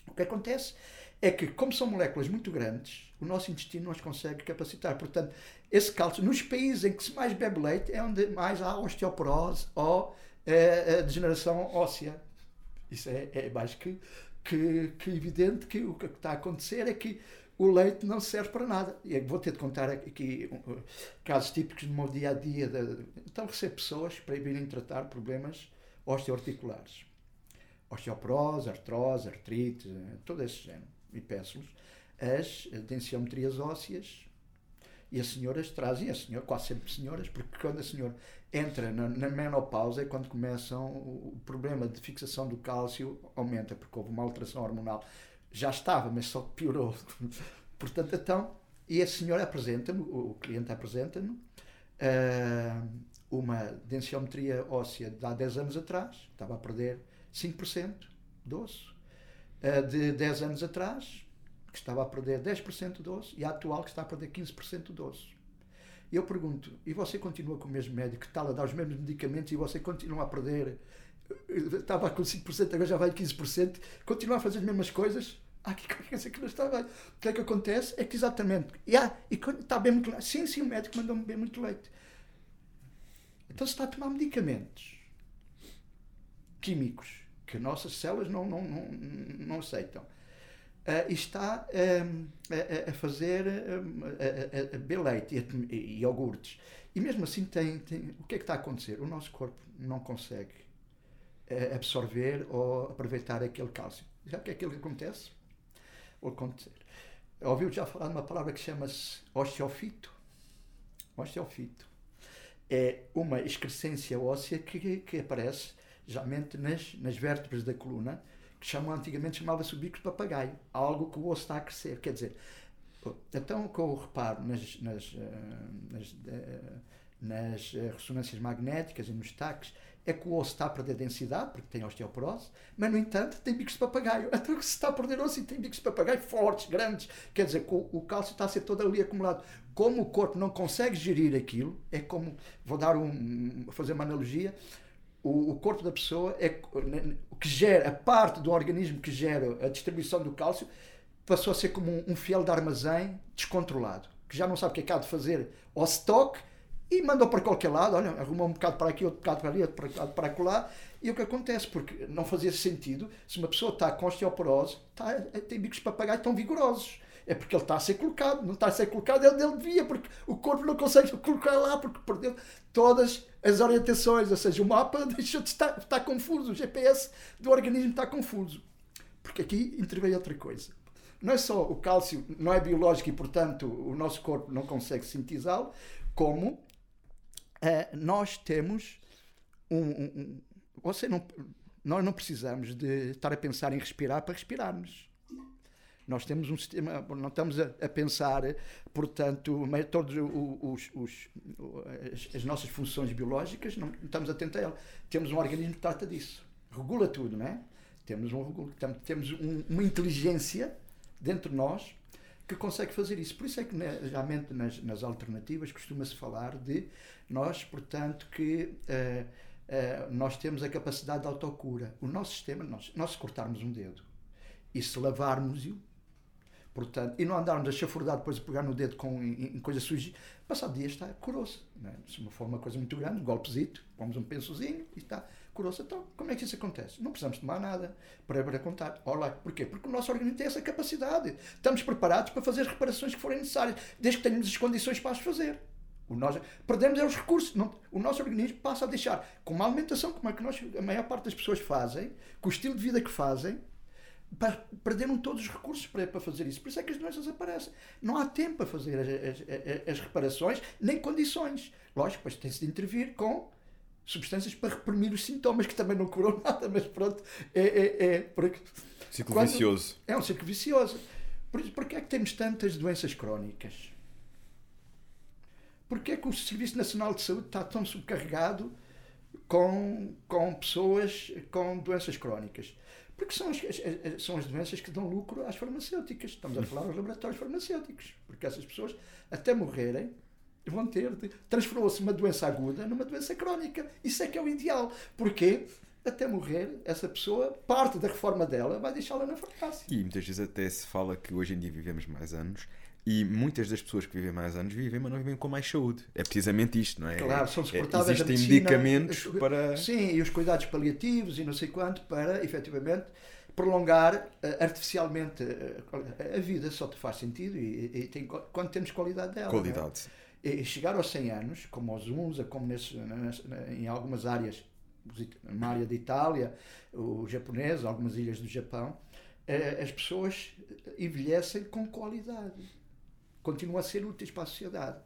O que acontece é que, como são moléculas muito grandes, o nosso intestino não as consegue capacitar. Portanto, esse cálcio, nos países em que se mais bebe leite, é onde mais há osteoporose ou é, degeneração óssea. Isso é, é mais que, que, que evidente que o que está a acontecer é que o leite não serve para nada. E vou ter de contar aqui casos típicos do meu dia a dia. De, então, recebo pessoas para virem tratar problemas osteoarticulares. Osteoporose, artrose, artrite, todo esse género. E peço-lhes as densiometrias ósseas. E as senhoras trazem, a senhora, quase sempre senhoras, porque quando a senhora entra na, na menopausa é quando começam o problema de fixação do cálcio aumenta, porque houve uma alteração hormonal já estava, mas só piorou. <laughs> Portanto, então, e a senhora apresenta-me, o cliente apresenta-me, uh, uma densiometria óssea de há 10 anos atrás, estava a perder 5% de osso. Uh, de 10 anos atrás, que estava a perder 10% de osso, e a atual que está a perder 15% de osso. E eu pergunto, e você continua com o mesmo médico, que está a dar os mesmos medicamentos e você continua a perder estava com 5%, agora já vai 15%, continua a fazer as mesmas coisas, aqui qualquer coisa que não está bem. O que é que acontece? É que exatamente, e, ah, e está bem muito leite. Sim, sim, o médico mandou-me beber muito leite. Então se está a tomar medicamentos químicos que as nossas células não, não, não, não aceitam. Uh, está uh, a, a, fazer uh, a, a, beber leite e, e, iogurtes. E mesmo assim tem, tem, o que é que está a acontecer? O nosso corpo não consegue absorver ou aproveitar aquele cálcio. Já que é que acontece? Vou acontecer. Ouviu já falar de uma palavra que chama-se osteofito? Osteofito. É uma excrescência óssea que, que aparece geralmente nas, nas vértebras da coluna, que chamam, antigamente chamava-se o bico de papagaio, algo que o osso está a crescer. Quer dizer, então o que eu reparo nas, nas, eh, nas, eh, nas eh, ressonâncias magnéticas e nos taques é que o osso está a perder densidade, porque tem osteoporose, mas, no entanto, tem bicos de papagaio. <laughs> Então, se está a perder osso e tem bicos de papagaio fortes, grandes, quer dizer, que o, cálcio está a ser todo ali acumulado. Como o corpo não consegue gerir aquilo, é como, vou dar um, fazer uma analogia, o, o corpo da pessoa é o que gera, a parte do organismo que gera a distribuição do cálcio, passou a ser como um, um fiel de armazém descontrolado, que já não sabe o que é que há de fazer ao stock e mandou para qualquer lado, olha, arrumou um bocado para aqui, outro bocado para ali, outro bocado para lá. E o que acontece? Porque não fazia sentido, se uma pessoa está com osteoporose, está, tem bicos de papagaio tão vigorosos. É porque ele está a ser colocado, não está a ser colocado, ele, ele devia, porque o corpo não consegue <laughs> colocar lá, porque perdeu todas as orientações, ou seja, o mapa <laughs> deixou de estar, está confuso, o GPS do organismo está confuso. Porque aqui interveio outra coisa. Não é só o cálcio, não é biológico e, portanto, o nosso corpo não consegue sintetizá-lo, como uh, nós temos um, um, um, você não, nós não precisamos de estar a pensar em respirar para respirarmos. Nós temos um sistema, não estamos a, a pensar, portanto, todos os, os, as, as, nossas funções biológicas, não, não estamos atentos a ela. Temos um organismo que trata disso, regula tudo, não é? Temos, um, temos um, uma inteligência dentro de nós que consegue fazer isso. Por isso é que, realmente, nas, nas alternativas, costuma-se falar de nós, portanto, que uh, uh, nós temos a capacidade de autocura. O nosso sistema, nós, nós se cortarmos um dedo e se lavarmos-o, Portanto, e não andarmos a chafurdar depois a pegar no dedo com, em, em coisas sujas, passado dia está, curou-se. É? Se uma coisa muito grande, um golpezito, pomos um pensozinho e está, curou-se. Então, como é que isso acontece? Não precisamos tomar nada para, para contar. Olá, porquê? Porque o nosso organismo tem essa capacidade. Estamos preparados para fazer as reparações que forem necessárias, desde que tenhamos as condições para as fazer. O nós, perdemos é os recursos. Não, o nosso organismo passa a deixar, com uma alimentação como é que nós, a maior parte das pessoas fazem, com o estilo de vida que fazem, perderam todos os recursos para, para fazer isso. Por isso é que as doenças aparecem. Não há tempo para fazer as, as, as reparações, nem condições. Lógico, depois tem-se de intervir com substâncias para reprimir os sintomas, que também não curam <laughs> nada, mas pronto, é. é, é porque, ciclo quando, vicioso. É um ciclo vicioso. Por isso, porquê é que temos tantas doenças crónicas? Porquê é que o Serviço Nacional de Saúde está tão subcarregado com, com pessoas com doenças crónicas? Porque são as, as, são as doenças que dão lucro às farmacêuticas. Estamos a falar dos laboratórios farmacêuticos. Porque essas pessoas, até morrerem, vão ter de. Transformou-se uma doença aguda numa doença crónica. Isso é que é o ideal. Porquê? Até morrer, essa pessoa, parte da reforma dela, vai deixá-la na farmácia. E muitas vezes até se fala que hoje em dia vivemos mais anos e muitas das pessoas que vivem mais anos vivem, mas não vivem com mais saúde. É precisamente isto, não é? Claro, são suportáveis é, Existem medicamentos para. Sim, e os cuidados paliativos e não sei quanto para, efetivamente, prolongar uh, artificialmente uh, a vida. Só te faz sentido e, e tem, quando temos qualidade dela. É? Qualidade. É? E chegar aos 100 anos, como aos UNSA, como nesse, em algumas áreas, na área da Itália, o japonês, algumas ilhas do Japão, uh, as pessoas envelhecem com qualidade continuam a ser úteis para a sociedade.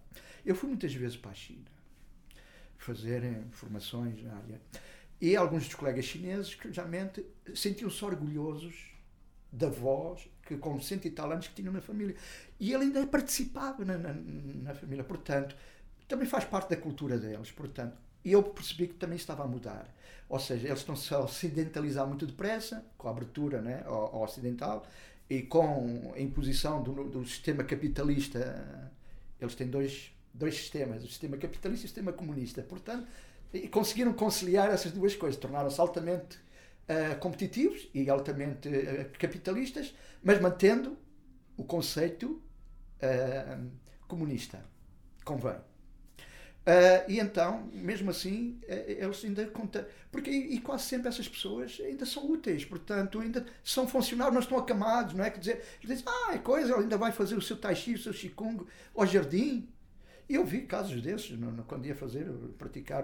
Eu fui muitas vezes para a China fazer formações na área. E alguns dos colegas chineses que realmente sentiam-se orgulhosos da voz que com cento e tal anos que tinham na família. E ele ainda participava na, na, na, família. Portanto, também faz parte da cultura deles. Portanto, e eu percebi que também estava a mudar. Ou seja, eles estão-se a ocidentalizar muito depressa, com a abertura né, ao, ao ocidental, e com a imposição do, do sistema capitalista, eles têm dois, dois sistemas, o sistema capitalista e o sistema comunista. Portanto, e conseguiram conciliar essas duas coisas, tornaram-se altamente uh, competitivos e altamente uh, capitalistas, mas mantendo o conceito uh, comunista. Convém. Uh, e então, mesmo assim, uh, eles ainda contam. Porque, e, quase sempre essas pessoas ainda são úteis, portanto, ainda são funcionários, não estão acamados, não é? Quer dizer, dizem, ah, é coisa, ele ainda vai fazer o seu tai chi, o seu qigong ao jardim. E eu vi casos desses, quando ia fazer, praticar,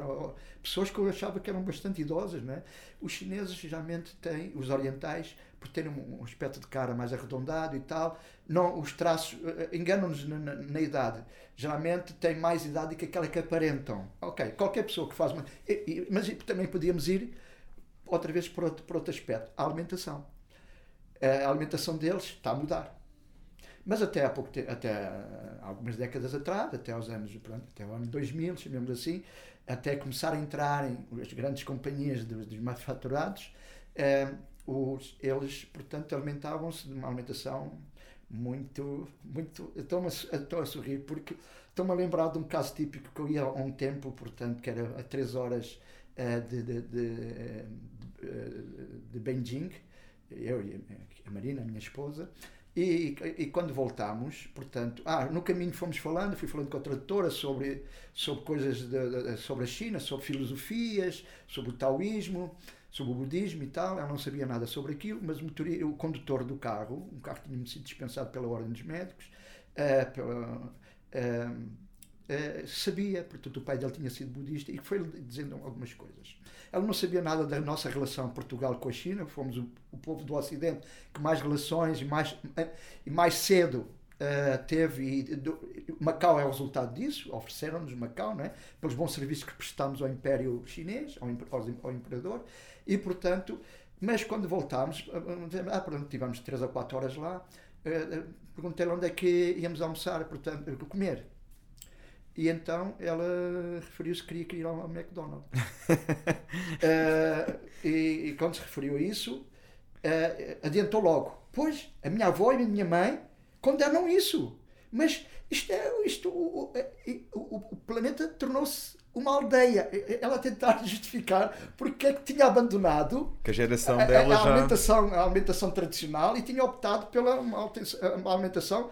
pessoas que eu achava que eram bastante idosas, é? Os chineses geralmente têm, os orientais, por terem um, aspecto de cara mais arredondado e tal, não, os traços uh, enganam-nos na, na, na, idade. Geralmente têm mais idade que aquela que aparentam. Ok, qualquer pessoa que faz uma. E, e, mas também podíamos ir outra vez outro, para outro aspecto: a alimentação. A alimentação deles está a mudar. Mas até há pouco até algumas décadas atrás, até aos anos, pronto, até o ano 2000, chamemos assim, até começar a entrarem as grandes companhias dos, dos manufaturados, eh, os, eles, portanto, alimentavam-se de uma alimentação muito, muito. Estou-me a, estou a sorrir porque estou-me a lembrar de um caso típico que eu ia há um tempo, portanto, que era a 3 horas uh, de, de, de, de, de Beijing, eu e a Marina, a minha esposa, e, e, quando voltámos, portanto, ah, no caminho fomos falando, fui falando com a tradutora sobre, sobre coisas de, de, sobre a China, sobre filosofias, sobre o taoísmo, sobre o budismo e tal. Ela não sabia nada sobre aquilo, mas o, motor, o condutor do carro, um carro que tinha sido dispensado pela Ordem dos Médicos, uh, pela, uh, uh, sabia, portanto, o pai dele tinha sido budista e foi dizendo algumas coisas. Ela não sabia nada da nossa relação Portugal com a China, fomos o, o povo do Ocidente que mais relações mais, e mais cedo Uh, teve e do, Macau é o resultado disso, ofereceram-nos Macau, não é? pelos bons serviços que prestámos ao Império Chinês, ao, ao, Imperador, e portanto, mas quando voltámos, ah, pronto, tivemos 3 ou 4 horas lá, Uh, Perguntei-lhe onde é que íamos almoçar, portanto, comer. E então ela referiu-se que queria ir ao McDonald's. uh, <laughs> e, e, quando se referiu a isso, uh, adiantou logo. Pois, a minha avó e a minha mãe condenam isso. Mas isto é, isto, o, o, o planeta tornou-se uma aldeia. Ela tentar <laughs> justificar porque é que tinha abandonado que a geração dela a, a, alimentação, já... a alimentação tradicional e tinha optado pela uma alimentação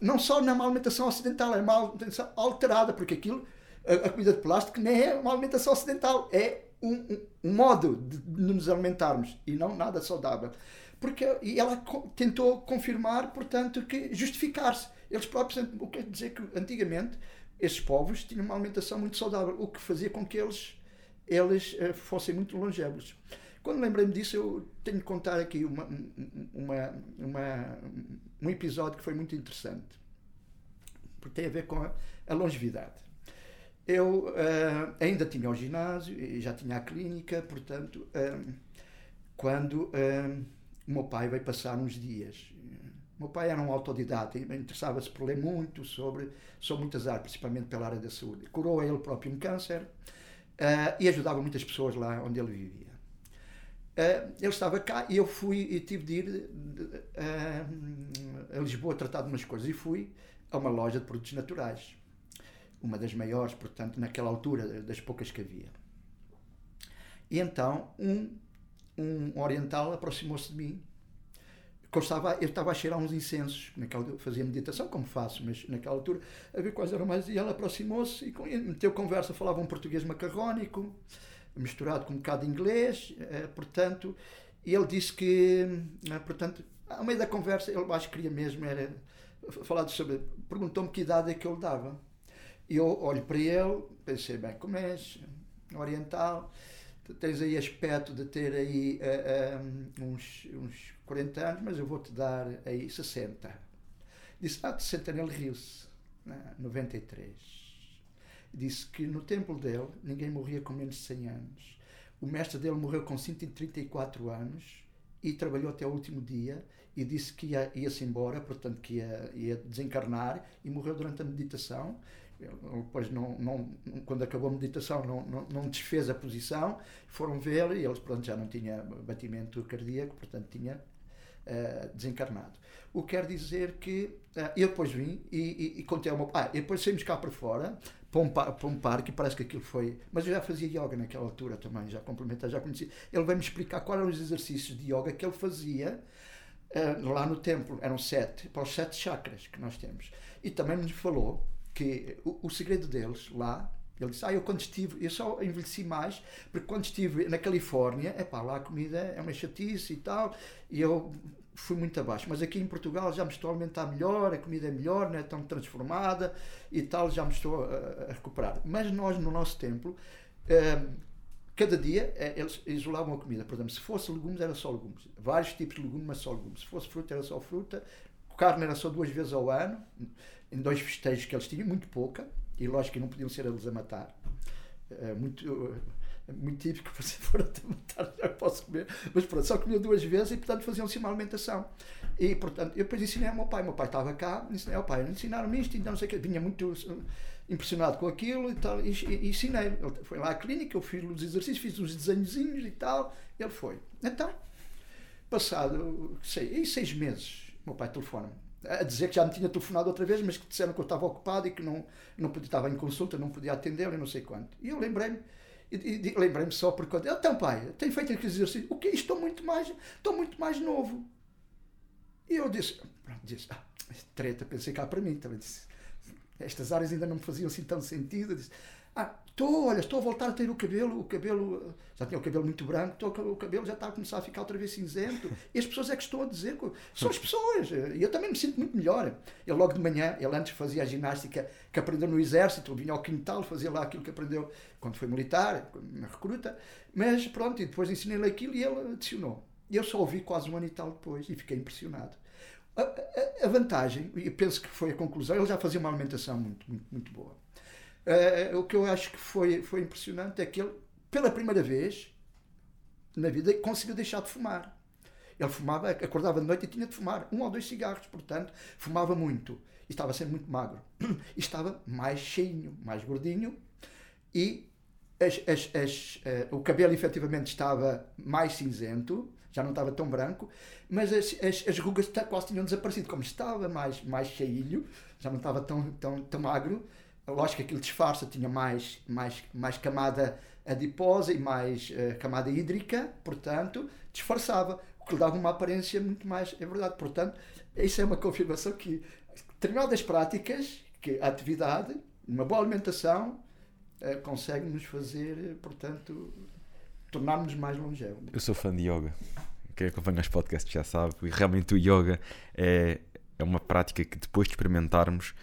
não só na alimentação ocidental, é uma alimentação alterada, porque aquilo, a, a comida de plástico nem é uma alimentação ocidental, é um, um, modo de, de, nos alimentarmos e não nada saudável. Porque, e ela tentou confirmar, portanto, que justificar-se. Eles próprios, o que quer dizer que antigamente esses povos tinham uma alimentação muito saudável, o que fazia com que eles, eles uh, fossem muito longevos. Quando lembrei-me disso, eu tenho de contar aqui uma, uma, uma, um episódio que foi muito interessante, porque tem a ver com a, a longevidade. Eu uh, ainda tinha o ginásio e já tinha a clínica, portanto, uh, quando uh, o meu pai veio passar uns dias. O meu pai era um autodidata interessava-se por ler muito sobre, sobre muitas áreas, principalmente pela área da saúde. Curou ele próprio um câncer e ajudava muitas pessoas lá onde ele vivia. Uh, ele estava cá e eu fui e tive de ir uh, a Lisboa tratar de umas coisas e fui a uma loja de produtos naturais, uma das maiores, portanto, naquela altura, das poucas que havia. E então um, um oriental aproximou-se de mim. Eu estava, eu estava a cheirar uns incensos, naquela, fazia meditação, como faço, mas naquela altura, a ver quais eram mais. E ela aproximou-se e meteu conversa, falava um português macarrónico misturado com um bocado de inglês, eh, portanto, ele disse que, eh, portanto, ao meio da conversa, ele acho que queria mesmo era falar sobre, perguntou-me que idade é que eu lhe dava. E eu olho para ele, pensei, bem, como és oriental, tens aí aspecto de ter aí uh, uns, uns 40 anos, mas eu vou-te dar aí 60. Disse, ah, de 60 ele riu-se, 93 disse que no templo dele ninguém morria com menos de 100 anos. O mestre dele morreu com 134 anos e trabalhou até o último dia e disse que ia, ia-se embora, portanto que ia, ia desencarnar e morreu durante a meditação. Ele, depois, não, não, quando acabou a meditação, não, não, não desfez a posição, foram ver e eles pronto, já não tinha batimento cardíaco, portanto tinha uh, desencarnado. O que quer dizer que uh, eu depois vim e, e, e contei ao meu pai. Ah, e depois saímos cá para fora para um, para um parque parece que aquilo foi. Mas eu já fazia yoga naquela altura também, já complementar, já conhecia. Ele vai-me explicar quais eram os exercícios de yoga que ele fazia uh, lá no templo. Eram sete, para os sete chakras que nós temos. E também nos falou que o, o segredo deles lá ele disse: Ah, eu quando estive, eu só envelheci mais, porque quando estive na Califórnia, é pá, lá a comida é uma chatice e tal, e eu fui muito abaixo. Mas aqui em Portugal já me estou a alimentar melhor, a comida é melhor, não é tão transformada e tal, já me estou a, a recuperar. Mas nós, no nosso templo, um, cada dia eh, eles isolavam a comida. Por exemplo, se fosse legumes, era só legumes. Vários tipos de legumes, mas só legumes. Se fosse fruta, era só fruta. Carne era só duas vezes ao ano, em dois festejos que eles tinham, muito pouca. E lógico que não podiam ser eles a matar. Uh, muito é muito típico, <laughs> se for até matar já posso comer, mas pronto, só comia duas vezes e portanto faziam-se uma alimentação. E portanto, eu depois ensinei ao meu pai, meu pai estava cá, ensinei ao pai, ensinaram-me isto, então não sei o que, vinha muito impressionado com aquilo e tal, e, e ensinei. Ele foi lá à clínica, eu fiz os exercícios, fiz uns desenhozinhos e tal, ele foi. Então, passado, sei, seis meses, meu pai telefona-me a dizer que já me tinha telefonado outra vez, mas que disseram que eu estava ocupado e que não, não podia, estava em consulta, não podia atendê-lo e não sei quanto. E eu lembrei-me, e, e lembrei-me só porque então pai, tenho feito aqueles exercícios, o que Estou muito mais, estou muito mais novo. E eu disse, pronto, disse, ah, treta, pensei cá para mim, também disse, estas áreas ainda não me faziam assim tão sentido. Disse, ah, estou, olha, estou a voltar a ter o cabelo, o cabelo, já tinha o cabelo muito branco, estou, o cabelo já está a começar a ficar outra vez cinzento. E as pessoas é que estão a dizer, são as pessoas. E eu também me sinto muito melhor. Ele logo de manhã, ele antes fazia a ginástica que aprendeu no exército, vinha ao quintal, fazia lá aquilo que aprendeu quando foi militar, na recruta. Mas pronto, e depois ensinei-lhe aquilo e ele adicionou. Eu só ouvi quase um ano e tal depois e fiquei impressionado. A, a, a vantagem, e penso que foi a conclusão, ele já fazia uma alimentação muito, muito, muito boa Uh, o que eu acho que foi, foi impressionante é que ele, pela primeira vez na vida, conseguiu deixar de fumar. Ele fumava, acordava de noite e tinha de fumar um ou dois cigarros, portanto, fumava muito. E estava sempre muito magro. <clears throat> E estava mais cheinho, mais gordinho. E as, as, as, uh, o cabelo efetivamente estava mais cinzento, já não estava tão branco, mas as, as, as rugas quase tinham desaparecido. Como estava mais, mais cheinho, já não estava tão, tão, tão magro, lógico que aquilo disfarça, tinha mais, mais, mais camada adiposa e mais uh, camada hídrica, portanto, disfarçava, o que lhe dava uma aparência muito mais. É verdade, portanto, isso é uma confirmação que determinadas práticas, que a atividade, uma boa alimentação, uh, consegue nos fazer, portanto, tornar-nos mais longevos. Eu sou fã de yoga. Quem acompanha os podcasts já sabe. E realmente o yoga é, é uma prática que depois de experimentarmos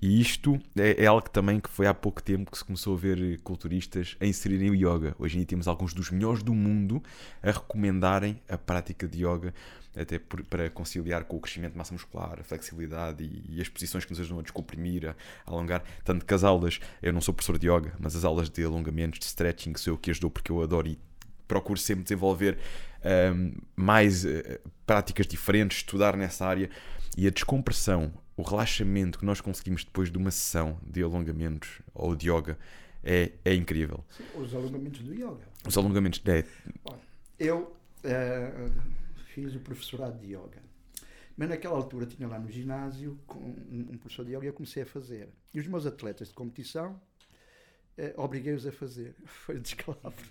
e isto é, é, algo também que foi há pouco tempo que se começou a ver culturistas a inserirem o yoga. Hoje em dia temos alguns dos melhores do mundo a recomendarem a prática de yoga, até por, para conciliar com o crescimento de massa muscular, a flexibilidade e, e, as posições que nos ajudam a descomprimir, a, a alongar. Tanto que as aulas, eu não sou professor de yoga, mas as aulas de alongamentos, de stretching, sou eu que as dou porque eu adoro e procuro sempre desenvolver um, mais uh, práticas diferentes, estudar nessa área e a descompressão o relaxamento que nós conseguimos depois de uma sessão de alongamentos ou de yoga é, é incrível. Sim, os alongamentos do yoga. Os alongamentos. É... Eu é, fiz o professorado de yoga. Mas naquela altura tinha lá no ginásio com um professor de yoga e eu comecei a fazer. E os meus atletas de competição é, obriguei-os a fazer. <laughs> Foi descalabro.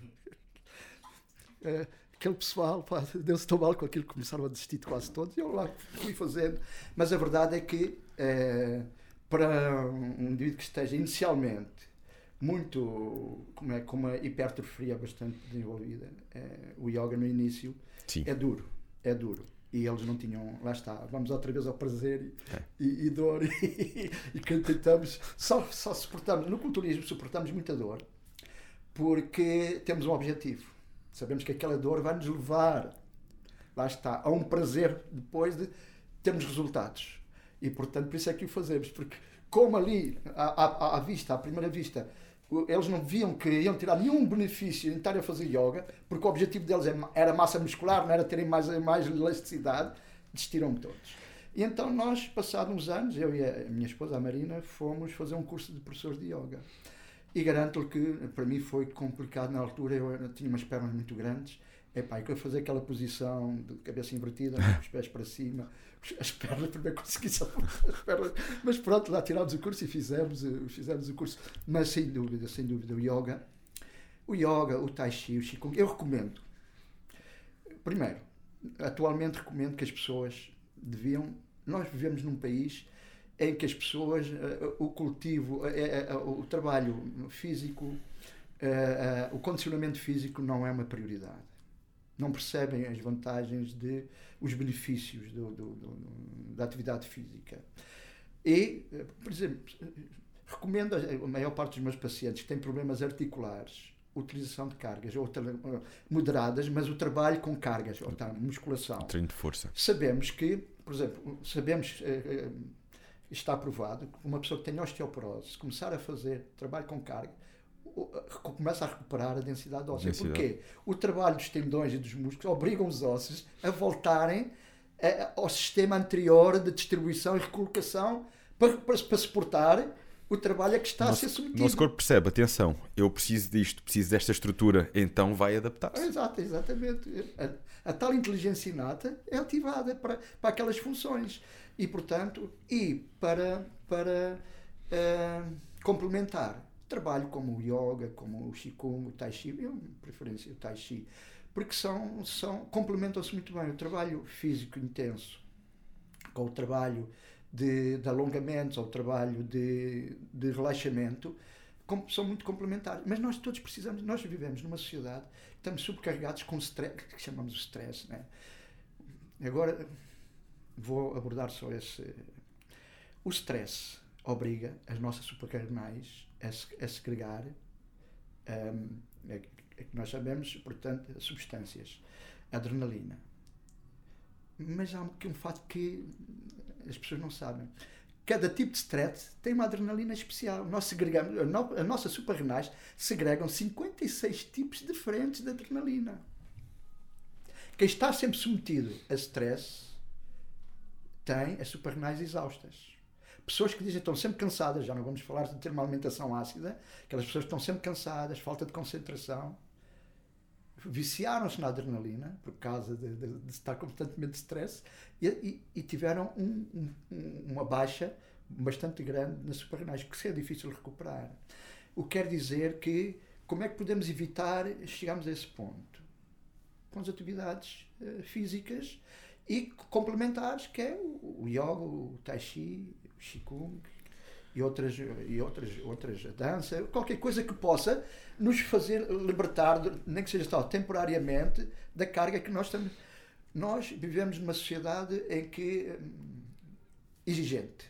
Aquele pessoal, <laughs> deu-se tão mal com aquilo que começaram a desistir de quase todos, e eu lá fui fazendo. Mas a verdade é que, é, para um indivíduo que esteja inicialmente muito, como é, com uma hipertrofia bastante desenvolvida, é, o yoga no início Sim. é duro, é duro. E eles não tinham, lá está, vamos outra vez ao prazer e, é. e, e dor, <laughs> e, e que tentamos, só, só suportamos, no culturismo suportamos muita dor, porque temos um objetivo Sabemos que aquela dor vai nos levar, lá está, a um prazer depois de termos resultados. E portanto, por isso é que o fazemos, porque como ali, à, à, à vista, à primeira vista, eles não viam que iam tirar nenhum benefício em estar a fazer yoga, porque o objetivo deles é era massa muscular, não era terem mais, mais elasticidade, desistiram-me todos. E então nós, passados uns anos, eu e a minha esposa, a Marina, fomos fazer um curso de professores de yoga. E garanto-lhe que para mim foi complicado na altura, eu tinha umas pernas muito grandes. Epá, eu fazer aquela posição de cabeça invertida, os pés para cima, as pernas, primeiro consegui as pernas. Mas pronto, lá tirámos o curso e fizemos, eh, fizemos o curso. Mas sem dúvida, sem dúvida, o yoga, o yoga, o tai chi, o qigong, eu recomendo. Primeiro, atualmente recomendo que as pessoas deviam. Nós vivemos num país em que as pessoas, uh, o cultivo, uh, uh, o trabalho físico, o condicionamento físico não é uma prioridade. Não percebem as vantagens de os benefícios do, do, do, da atividade física. E, por exemplo, recomendo a maior parte dos meus pacientes que têm problemas articulares, utilização de cargas ou moderadas, mas o trabalho com cargas, ou tá, musculação. Treino de força. Sabemos que, por exemplo, sabemos está provado que uma pessoa que tem osteoporose, se começar a fazer trabalho com carga, começa a recuperar a densidade óssea. Densidade. Porquê? O trabalho dos tendões e dos músculos obrigam os ossos a voltarem ao sistema anterior de distribuição e recolocação para, para, para suportar o trabalho a que está nosso, a ser submetido. O nosso corpo percebe, atenção, eu preciso disto, preciso desta estrutura, então vai adaptar-se. Exato, exatamente. A, a, tal inteligência inata é ativada para, para aquelas funções. E, portanto, e para, para uh, complementar, trabalho como o yoga, como o qigong, o tai chi, eu preferência o tai chi, porque são, são complementam-se muito bem. O trabalho físico intenso com o trabalho de, de alongamentos, ou o trabalho de, de relaxamento, são muito complementares. Mas nós todos precisamos, nós vivemos numa sociedade estamos subcarregados com stress, que chamamos de stress. Né? Agora, vou abordar só esse. O stress obriga as nossas suprarrenais a, a segregar, um, é, é que nós sabemos, portanto, substâncias, adrenalina. Mas há aqui um fato que as pessoas não sabem. Cada tipo de stress tem uma adrenalina especial. Nós segregamos, a, no, a nossa suprarrenais segregam 56 tipos diferentes de adrenalina Quem está sempre submetido a stress tem as suprarrenais exaustas. Pessoas que dizem que estão sempre cansadas, já não vamos falar de ter uma alimentação ácida, aquelas pessoas que estão sempre cansadas, falta de concentração, viciaram-se na adrenalina por causa de, de, de estar constantemente de stress e, e, e tiveram um, um, uma baixa bastante grande nas suprarrenais, que é difícil recuperar. O que quer dizer que como é que podemos evitar chegarmos a esse ponto? Com as atividades uh, físicas e complementares, que é o, o yoga, o tai chi, o qigong e outras, e outras, outras dança, qualquer coisa que possa nos fazer libertar, nem que seja só temporariamente, da carga que nós estamos. Nós vivemos numa sociedade em que hum, exigente.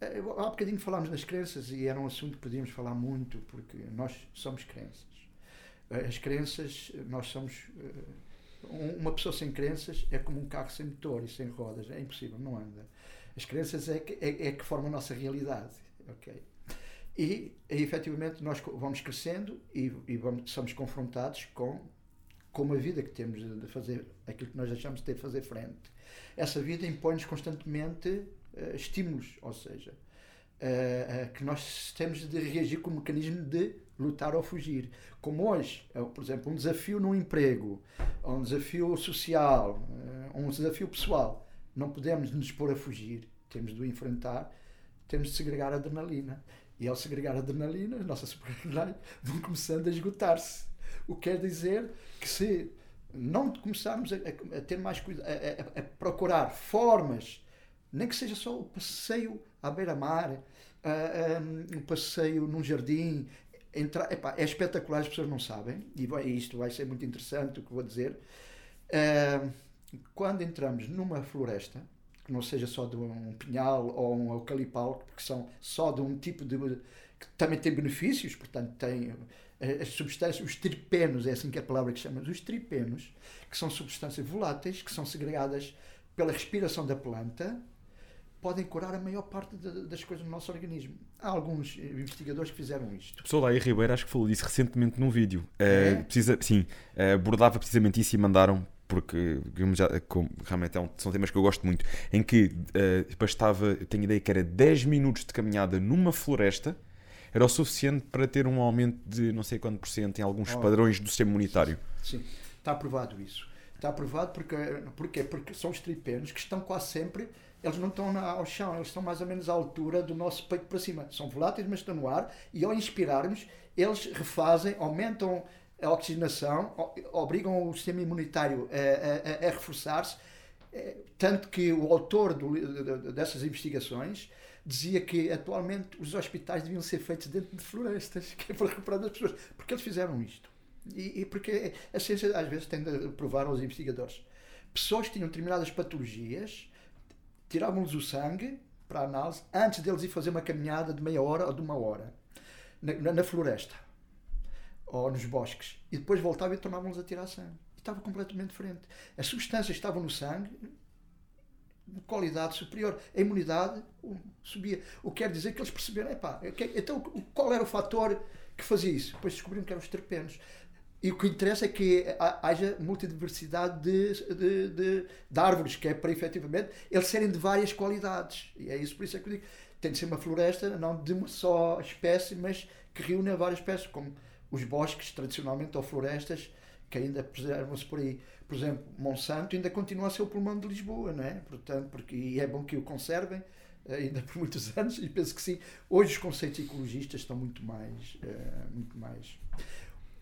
Eh, há bocadinho falámos nas crenças e era um assunto que podíamos falar muito, porque nós somos crenças. Eh, as crenças, nós somos. Eh, uma pessoa sem crenças é como um carro sem motor e sem rodas, é impossível, não anda. As crenças é que, é, é que formam a nossa realidade. ok e, e efetivamente nós vamos crescendo e, e vamos, somos confrontados com, com uma vida que temos de fazer, aquilo que nós achamos de ter de fazer frente. Essa vida impõe-nos constantemente uh, estímulos, ou seja, uh, uh, que nós temos de reagir com o mecanismo de lutar ou fugir. Como hoje, por exemplo, um desafio no emprego, um desafio social, um desafio pessoal, não podemos nos pôr a fugir, temos de o enfrentar, temos de segregar adrenalina. E ao segregar adrenalina, as nossas superrenais <laughs> vão começando a esgotar-se. O que quer dizer que se não começarmos a, a, ter mais cuidado, a, a, procurar formas, nem que seja só o passeio à beira-mar, um passeio num jardim, entrar, epá, é espetacular, as pessoas não sabem, e isto vai ser muito interessante o que vou dizer. Uh, quando entramos numa floresta, que não seja só de um pinhal ou um eucalipal, que são só de um tipo de. que também tem benefícios, portanto, tem eh, as substâncias, os tripenos, é assim que é a palavra que chamamos, os tripenos, que são substâncias voláteis, que são segregadas pela respiração da planta, podem curar a maior parte de, das coisas no nosso organismo. Há alguns investigadores que fizeram isto. O pessoal aí, Ribeiro, acho que falou disso recentemente num vídeo. É? Uh, precisa, sim, abordava precisamente isso e mandaram porque já, como, realmente é um, são temas que eu gosto muito, em que uh, bastava, eu tenho ideia que era 10 minutos de caminhada numa floresta, era o suficiente para ter um aumento de não sei quanto por cento em alguns oh, padrões do sistema imunitário. Sim, está aprovado isso. Está aprovado porque, porque, porque são os tripenos que estão quase sempre, eles não estão ao chão, eles estão mais ou menos à altura do nosso peito para cima. São voláteis, mas estão no ar, e ao inspirarmos, eles refazem, aumentam a oxigenação, obrigam o sistema imunitário a, a, a reforçar-se, é, tanto que o autor do, dessas investigações dizia que atualmente os hospitais deviam ser feitos dentro de florestas, <laughs> que é para recuperar as pessoas, porque eles fizeram isto. E, e, porque a ciência às vezes tem de provar aos investigadores. Pessoas que tinham determinadas patologias, tiravam-lhes o sangue para análise antes deles ir fazer uma caminhada de meia hora ou de uma hora na, na floresta ou nos bosques e depois voltavam e tornavam-nos a tirar sangue. E estava completamente diferente. As substâncias estavam no sangue de qualidade superior. A imunidade subia. O que quer dizer que eles perceberam, epá, então qual era o fator que fazia isso? Depois descobriram que eram os terpenos. E o que interessa é que haja multidiversidade de, de, de, de, árvores, que é para efetivamente eles serem de várias qualidades. E é isso por isso é que eu digo. Tem de ser uma floresta, não de uma só espécie, mas que reúne várias espécies, como os bosques, tradicionalmente, ou florestas, que ainda preservam-se por aí. Por exemplo, Monsanto ainda continua a ser o pulmão de Lisboa, não é? Portanto, porque, e é bom que o conservem eh, ainda por muitos <laughs> anos, e penso que sim. Hoje os conceitos ecologistas estão muito mais, uh, muito mais,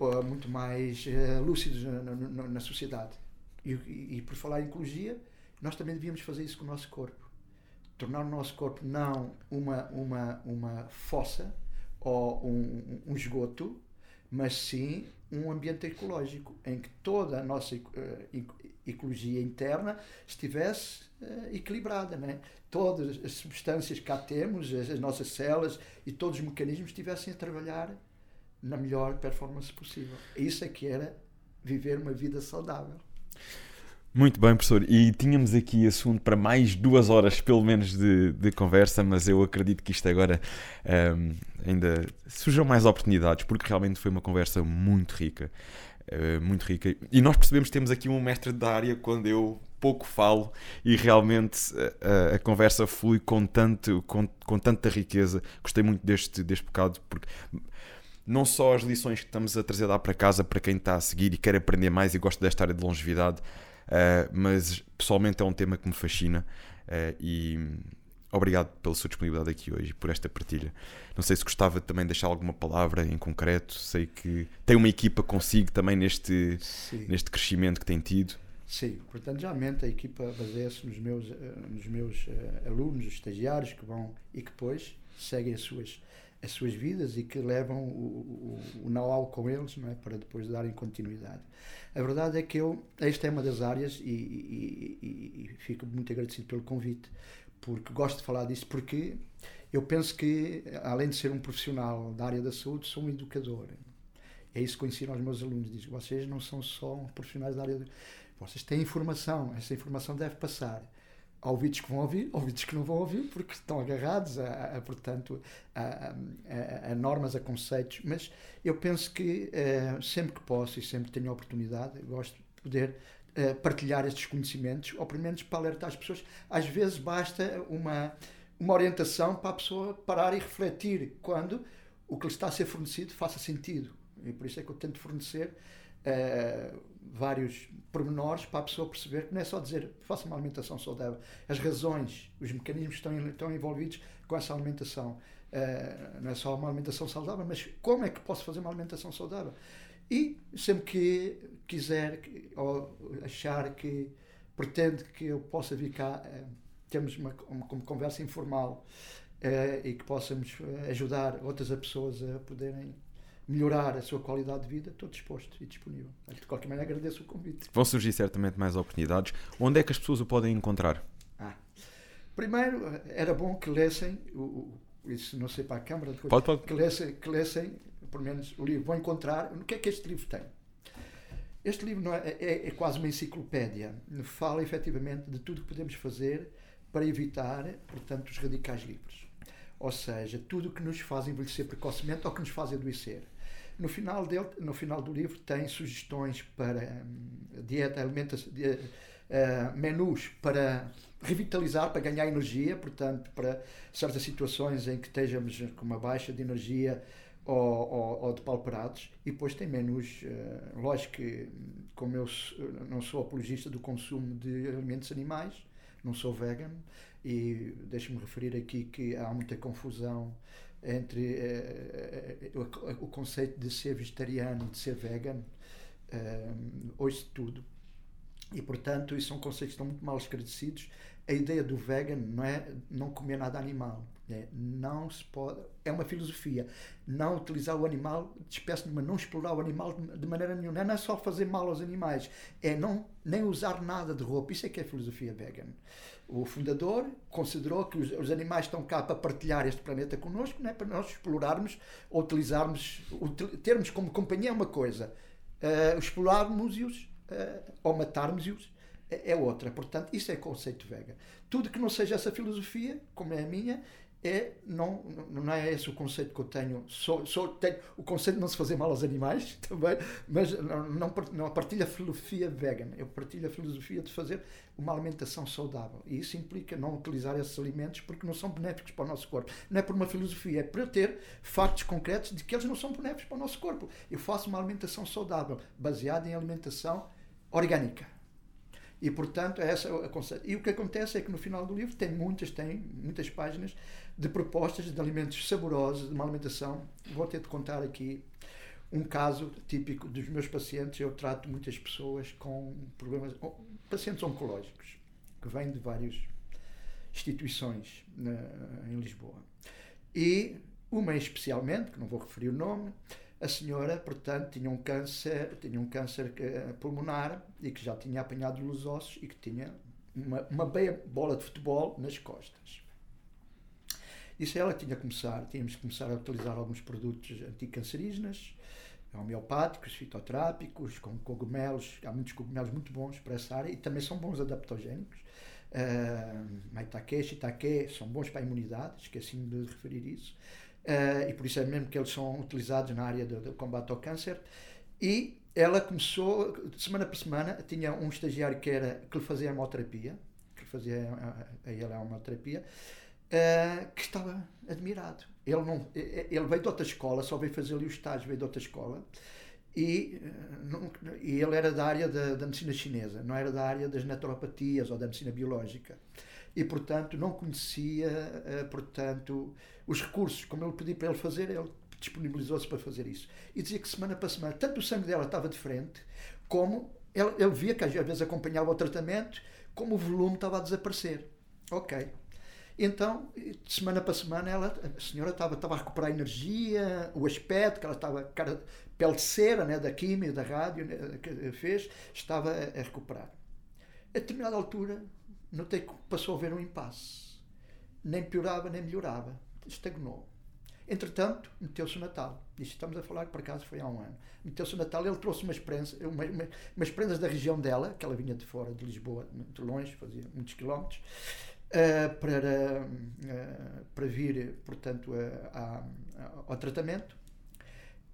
uh, muito mais uh, lúcidos na, na, na sociedade. E, e, e, por falar em ecologia, nós também devíamos fazer isso com o nosso corpo. Tornar o nosso corpo não uma, uma, uma fossa ou um, um esgoto, mas sim um ambiente ecológico em que toda a nossa uh, ecologia interna estivesse uh, equilibrada, né? todas as substâncias que cá temos, as, nossas células e todos os mecanismos estivessem a trabalhar na melhor performance possível. Isso é que era viver uma vida saudável. Muito bem, professor. E tínhamos aqui assunto para mais duas horas, pelo menos, de, de conversa, mas eu acredito que isto agora um, ainda surjam mais oportunidades, porque realmente foi uma conversa muito rica. uh, muito rica. E nós percebemos que temos aqui um mestre da área quando eu pouco falo e realmente a, a, conversa flui com, tanto, com, com tanta riqueza. Gostei muito deste, deste bocado porque não só as lições que estamos a trazer lá para casa para quem está a seguir e quer aprender mais e gosta desta área de longevidade, uh, mas pessoalmente é um tema que me fascina uh, e obrigado pela sua disponibilidade aqui hoje, por esta partilha. Não sei se gostava também de deixar alguma palavra em concreto, sei que tem uma equipa consigo também neste, neste crescimento que tem tido. Sim, portanto, geralmente a equipa baseia-se nos meus, eh, nos meus alunos, estagiários que vão e que depois seguem as suas as suas vidas e que levam o, o, o know-how com eles não é? para depois darem continuidade. A verdade é que eu, esta é uma das áreas e, e, e, e fico muito agradecido pelo convite, porque gosto de falar disso, porque eu penso que, além de ser um profissional da área da saúde, sou um educador. É isso que eu ensino aos meus alunos. Digo, vocês não são só profissionais da área. De... Vocês têm informação, essa informação deve passar há ouvidos que vão ouvir, ouvidos que não vão ouvir, porque estão agarrados a, a portanto, a, a, a, normas, a conceitos. Mas eu penso que uh, sempre que posso e sempre que tenho a oportunidade, gosto de poder uh, partilhar estes conhecimentos, ou pelo menos para alertar as pessoas. Às vezes basta uma, uma orientação para a pessoa parar e refletir quando o que lhe está a ser fornecido faça sentido. E por isso é que eu tento fornecer uh, vários pormenores para a pessoa perceber que não é só dizer faça uma alimentação saudável. As razões, os mecanismos estão, estão envolvidos com essa alimentação. Uh, não é só uma alimentação saudável, mas como é que posso fazer uma alimentação saudável? E sempre que quiser ou achar que pretende que eu possa vir cá, uh, temos uma, uma, uma conversa informal uh, e que possamos ajudar outras pessoas a poderem melhorar a sua qualidade de vida, estou disposto e disponível. De qualquer maneira, agradeço o convite. Vão surgir certamente mais oportunidades. Onde é que as pessoas o podem encontrar? Ah, primeiro, era bom que lessem, o, isso não sei para a Câmara, depois, pode, pode. Que, lessem, que lessem, pelo menos, o livro. Vão encontrar. O que é que este livro tem? Este livro é, é, é, quase uma enciclopédia. Fala efetivamente de tudo que podemos fazer para evitar, portanto, os radicais livres. Ou seja, tudo o que nos faz envelhecer precocemente ou que nos faz adoecer. No final, dele, no final do livro tem sugestões para dieta, alimentação, uh, menus para revitalizar, para ganhar energia, portanto, para certas situações em que estejamos com uma baixa de energia ou, ou, ou de pauperados. E depois tem menus, uh, lógico que, como eu não sou apologista do consumo de alimentos animais, não sou vegan, e deixe-me referir aqui que há muita confusão entre uh, o, o, conceito de ser vegetariano e de ser vegan, uh, tudo. E, portanto, isso são conceitos que estão muito mal esclarecidos. A ideia do vegan não é não comer nada animal. É, não se pode, é uma filosofia. Não utilizar o animal de espécie nenhuma, não explorar o animal de maneira nenhuma. Não é só fazer mal aos animais, é não nem usar nada de roupa. Isso é que é a filosofia vegan. O fundador considerou que os, os animais estão cá para partilhar este planeta connosco, não é para nós explorarmos utilizarmos, util, termos como companhia uma coisa, uh, explorarmos-os uh, ou matarmos-os é, é outra. Portanto, isso é conceito vega. Tudo que não seja essa filosofia, como é a minha, é não, não é esse o conceito que eu tenho. Só, só tenho o conceito de não se fazer mal aos animais <laughs> também, mas não, não, não partilho a filosofia vegan. Eu partilho a filosofia de fazer uma alimentação saudável. E isso implica não utilizar esses alimentos porque não são benéficos para o nosso corpo. Não é por uma filosofia, é para ter factos concretos de que eles não são benéficos para o nosso corpo. Eu faço uma alimentação saudável, baseada em alimentação orgânica. E, portanto, é essa a conceito. E o que acontece é que no final do livro tem muitas, tem muitas páginas de propostas de alimentos saborosos, de uma alimentação. Vou ter de contar aqui um caso típico dos meus pacientes. Eu trato muitas pessoas com problemas, pacientes oncológicos, que vêm de várias instituições na, em Lisboa. E uma especialmente, que não vou referir o nome, a senhora, portanto, tinha um câncer, tinha um câncer eh, pulmonar e que já tinha apanhado nos ossos e que tinha uma, uma beia bola de futebol nas costas. Isso ela tinha que começar, tínhamos que começar a utilizar alguns produtos anticancerígenas, homeopáticos, fitoterápicos, com cogumelos, há muitos cogumelos muito bons para essa área e também são bons adaptogénicos. Uh, maitake, shiitake, são bons para a imunidade, esqueci de referir isso. Uh, e por isso é mesmo que eles são utilizados na área do, do combate ao câncer. E ela começou, semana por semana, tinha um estagiário que, era, que lhe fazia hemoterapia, que lhe fazia a, a hemoterapia, uh, que estava admirado. Ele, não, ele veio de outra escola, só veio fazer ali o estágio, veio de outra escola, e, e ele era da área da, da medicina chinesa, não era da área das naturopatias ou da medicina biológica e portanto não conhecia portanto os recursos como ele pediu para ele fazer ele disponibilizou-se para fazer isso. E dizia que semana para semana, tanto o sangue dela estava diferente, como ele, ele via que às vezes acompanhava o tratamento, como o volume estava a desaparecer. Ok. Então, de semana para semana, ela, a senhora estava, estava a recuperar a energia, o aspecto, que ela estava, cara, pele de cera, né, da química, da rádio, né, que fez, estava a recuperar. A determinada altura, notei que passou a haver um impasse. Nem piorava, nem melhorava. Estagnou. Entretanto, meteu-se o Natal. Isto estamos a falar por acaso foi há um ano. Meteu-se o Natal, ele trouxe umas prendas, uma, uma, umas prendas da região dela, que ela vinha de fora de Lisboa, muito longe, fazia muitos quilómetros, uh, para, uh, para vir, portanto, a, a, ao tratamento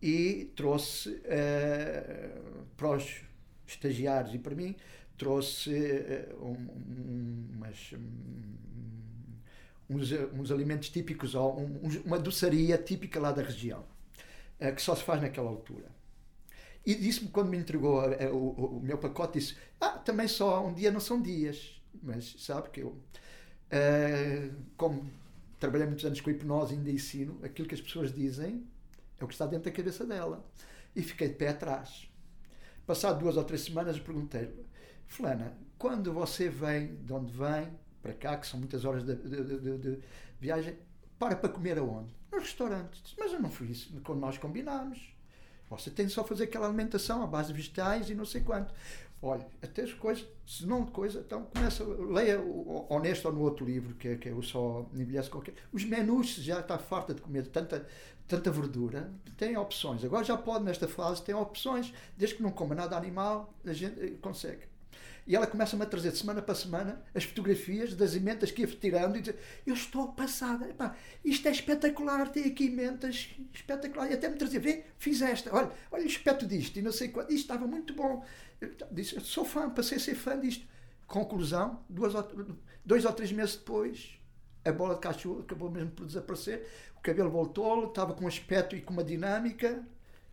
e trouxe uh, para os estagiários e para mim, trouxe um, umas. Um, uns, uns alimentos típicos, ou um, uma doçaria típica lá da região, uh, que só se faz naquela altura. E disse-me, quando me entregou a, a, o, o, meu pacote, disse: Ah, também só um dia não são dias. Mas sabe que eu, uh, como trabalhei muitos anos com hipnose e ainda ensino, aquilo que as pessoas dizem é o que está dentro da cabeça dela. E fiquei de pé atrás. Passado duas ou três semanas, perguntei-lhe: Fulana, quando você vem, de onde vem, para cá, que são muitas horas de, de, de, de viagem, para para comer aonde? Nos restaurantes. Mas eu não fui isso quando nós combinámos. Você tem só fazer aquela alimentação à base de vegetais e não sei quanto. Olha, até as coisas, se não de coisa, então começa, leia ou neste ou no outro livro, que é, que é o só envelhece qualquer. Os menus, já está farta de comer tanta, tanta verdura, tem opções. Agora já pode, nesta fase, tem opções. Desde que não coma nada animal, a gente eh, consegue. E ela começa-me a trazer de semana para semana as fotografias das emendas que ia tirando e dizer: Eu estou passada, Epá, isto é espetacular, tem aqui emendas espetacular. E até me trazia: Vê, fiz esta, olha, olha o aspecto disto e não sei quanto, isto estava muito bom. Eu disse: Sou fã, passei a ser fã disto. Conclusão: duas ou, dois ou três meses depois, a bola de cachorro acabou mesmo por desaparecer, o cabelo voltou, estava com um aspecto e com uma dinâmica,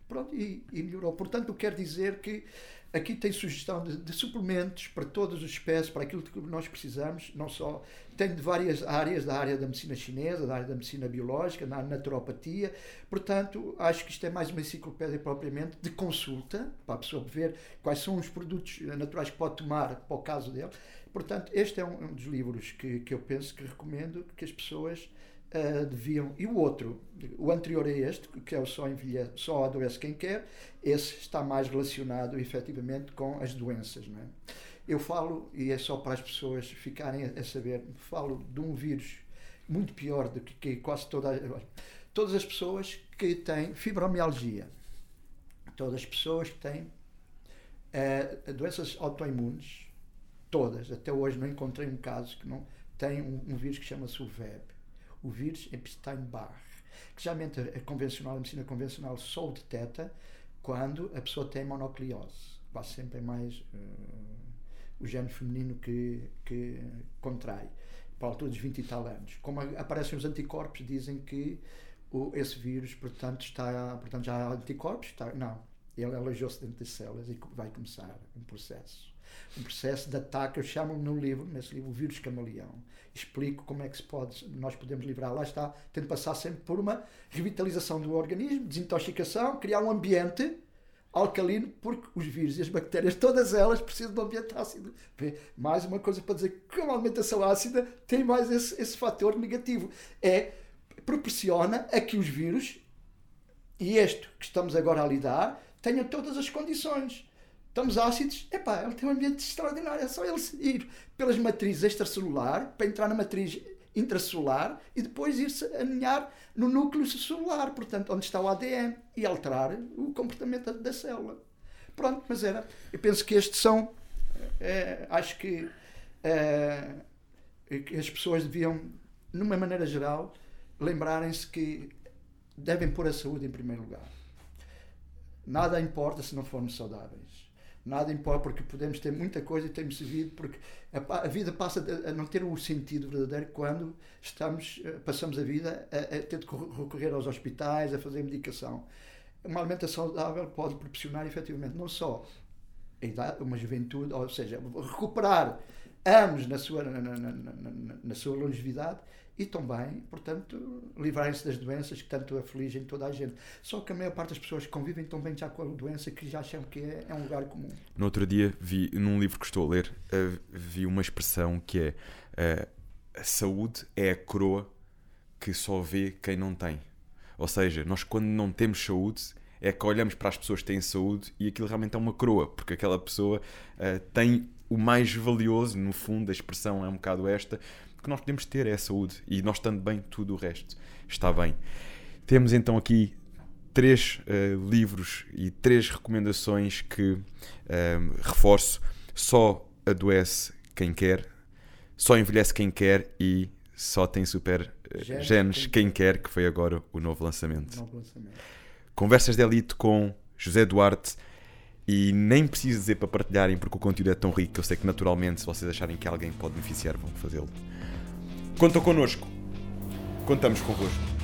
pronto, e, e melhorou. Portanto, eu quero dizer que Aqui tem sugestão de, de, suplementos para todas as espécies, para aquilo que nós precisamos, não só. Tem de várias áreas, da área da medicina chinesa, da área da medicina biológica, da naturopatia. Portanto, acho que isto é mais uma enciclopédia propriamente de consulta, para a pessoa ver quais são os produtos naturais que pode tomar para o caso dele. Portanto, este é um, um dos livros que, que eu penso que recomendo que as pessoas uh, deviam. E o outro, o anterior a este, que é o Só, envelhece, só Adoece Quem Quer, esse está mais relacionado efetivamente com as doenças. Não é? Eu falo, e é só para as pessoas ficarem a, saber, falo de um vírus muito pior do que, que quase toda todas as pessoas que têm fibromialgia, todas as pessoas que têm uh, doenças autoimunes, todas, até hoje não encontrei um caso que não tem um, um vírus que chama-se o VEB o vírus Epstein-Barr, que geralmente a convencional, a medicina convencional só o detecta quando a pessoa tem monocliose. Quase sempre é mais uh, o género feminino que, que contrai, para a altura dos 20 e tal anos. Como aparecem os anticorpos, dizem que o, esse vírus, portanto, está, portanto, já há anticorpos, está, não, ele alojou-se dentro das células e vai começar um processo um processo de ataque, eu chamo no livro, nesse livro, o vírus camaleão. Explico como é que se pode, nós podemos livrar. Lá está, tem de passar sempre por uma revitalização do organismo, desintoxicação, criar um ambiente alcalino, porque os vírus e as bactérias, todas elas precisam de um ambiente ácido. Mais uma coisa para dizer que uma alimentação ácida tem mais esse, esse fator negativo. É, proporciona a que os vírus, e este que estamos agora a lidar, tenham todas as condições estamos ácidos, epá, ele tem um ambiente extraordinário, é só ele ir pelas matrizes extracelular para entrar na matriz intracelular e depois ir-se aninhar no núcleo celular, portanto, onde está o ADN e alterar o comportamento da célula. Pronto, mas era. Eu penso que estes são. É, acho que, é, que as pessoas deviam, numa maneira geral, lembrarem-se que devem pôr a saúde em primeiro lugar Nada importa se não formos saudáveis. Nada importa porque podemos ter muita coisa e temos vivido porque a, a, vida passa a não ter o sentido verdadeiro quando estamos, eh, passamos a vida a, a ter de recorrer aos hospitais, a fazer medicação. Uma alimentação saudável pode proporcionar efetivamente não só idade, uma juventude, ou seja, recuperar anos na sua, na, na, na, na sua longevidade e também, portanto, livrarem-se das doenças que tanto afligem toda a gente. Só que a maior parte das pessoas convivem tão bem já com a doença que já acham que é, é um lugar comum. No outro dia, vi, num livro que estou a ler, uh, vi uma expressão que é uh, a saúde é a coroa que só vê quem não tem. Ou seja, nós quando não temos saúde é que olhamos para as pessoas que têm saúde e aquilo realmente é uma coroa, porque aquela pessoa uh, tem o mais valioso, no fundo, a expressão é um bocado esta, que nós podemos ter é a saúde e nós estando bem, tudo o resto está bem. Temos então aqui três uh, livros e três recomendações que uh, reforço: só adoece quem quer, só envelhece quem quer e só tem super uh, genes, genes quem, quer, que foi agora o novo lançamento. Novo lançamento. Conversas de Elite com José Duarte. E nem preciso dizer para partilharem, porque o conteúdo é tão rico que eu sei que naturalmente, se vocês acharem que alguém pode beneficiar, vão fazê-lo. Contam connosco. Contamos convosco.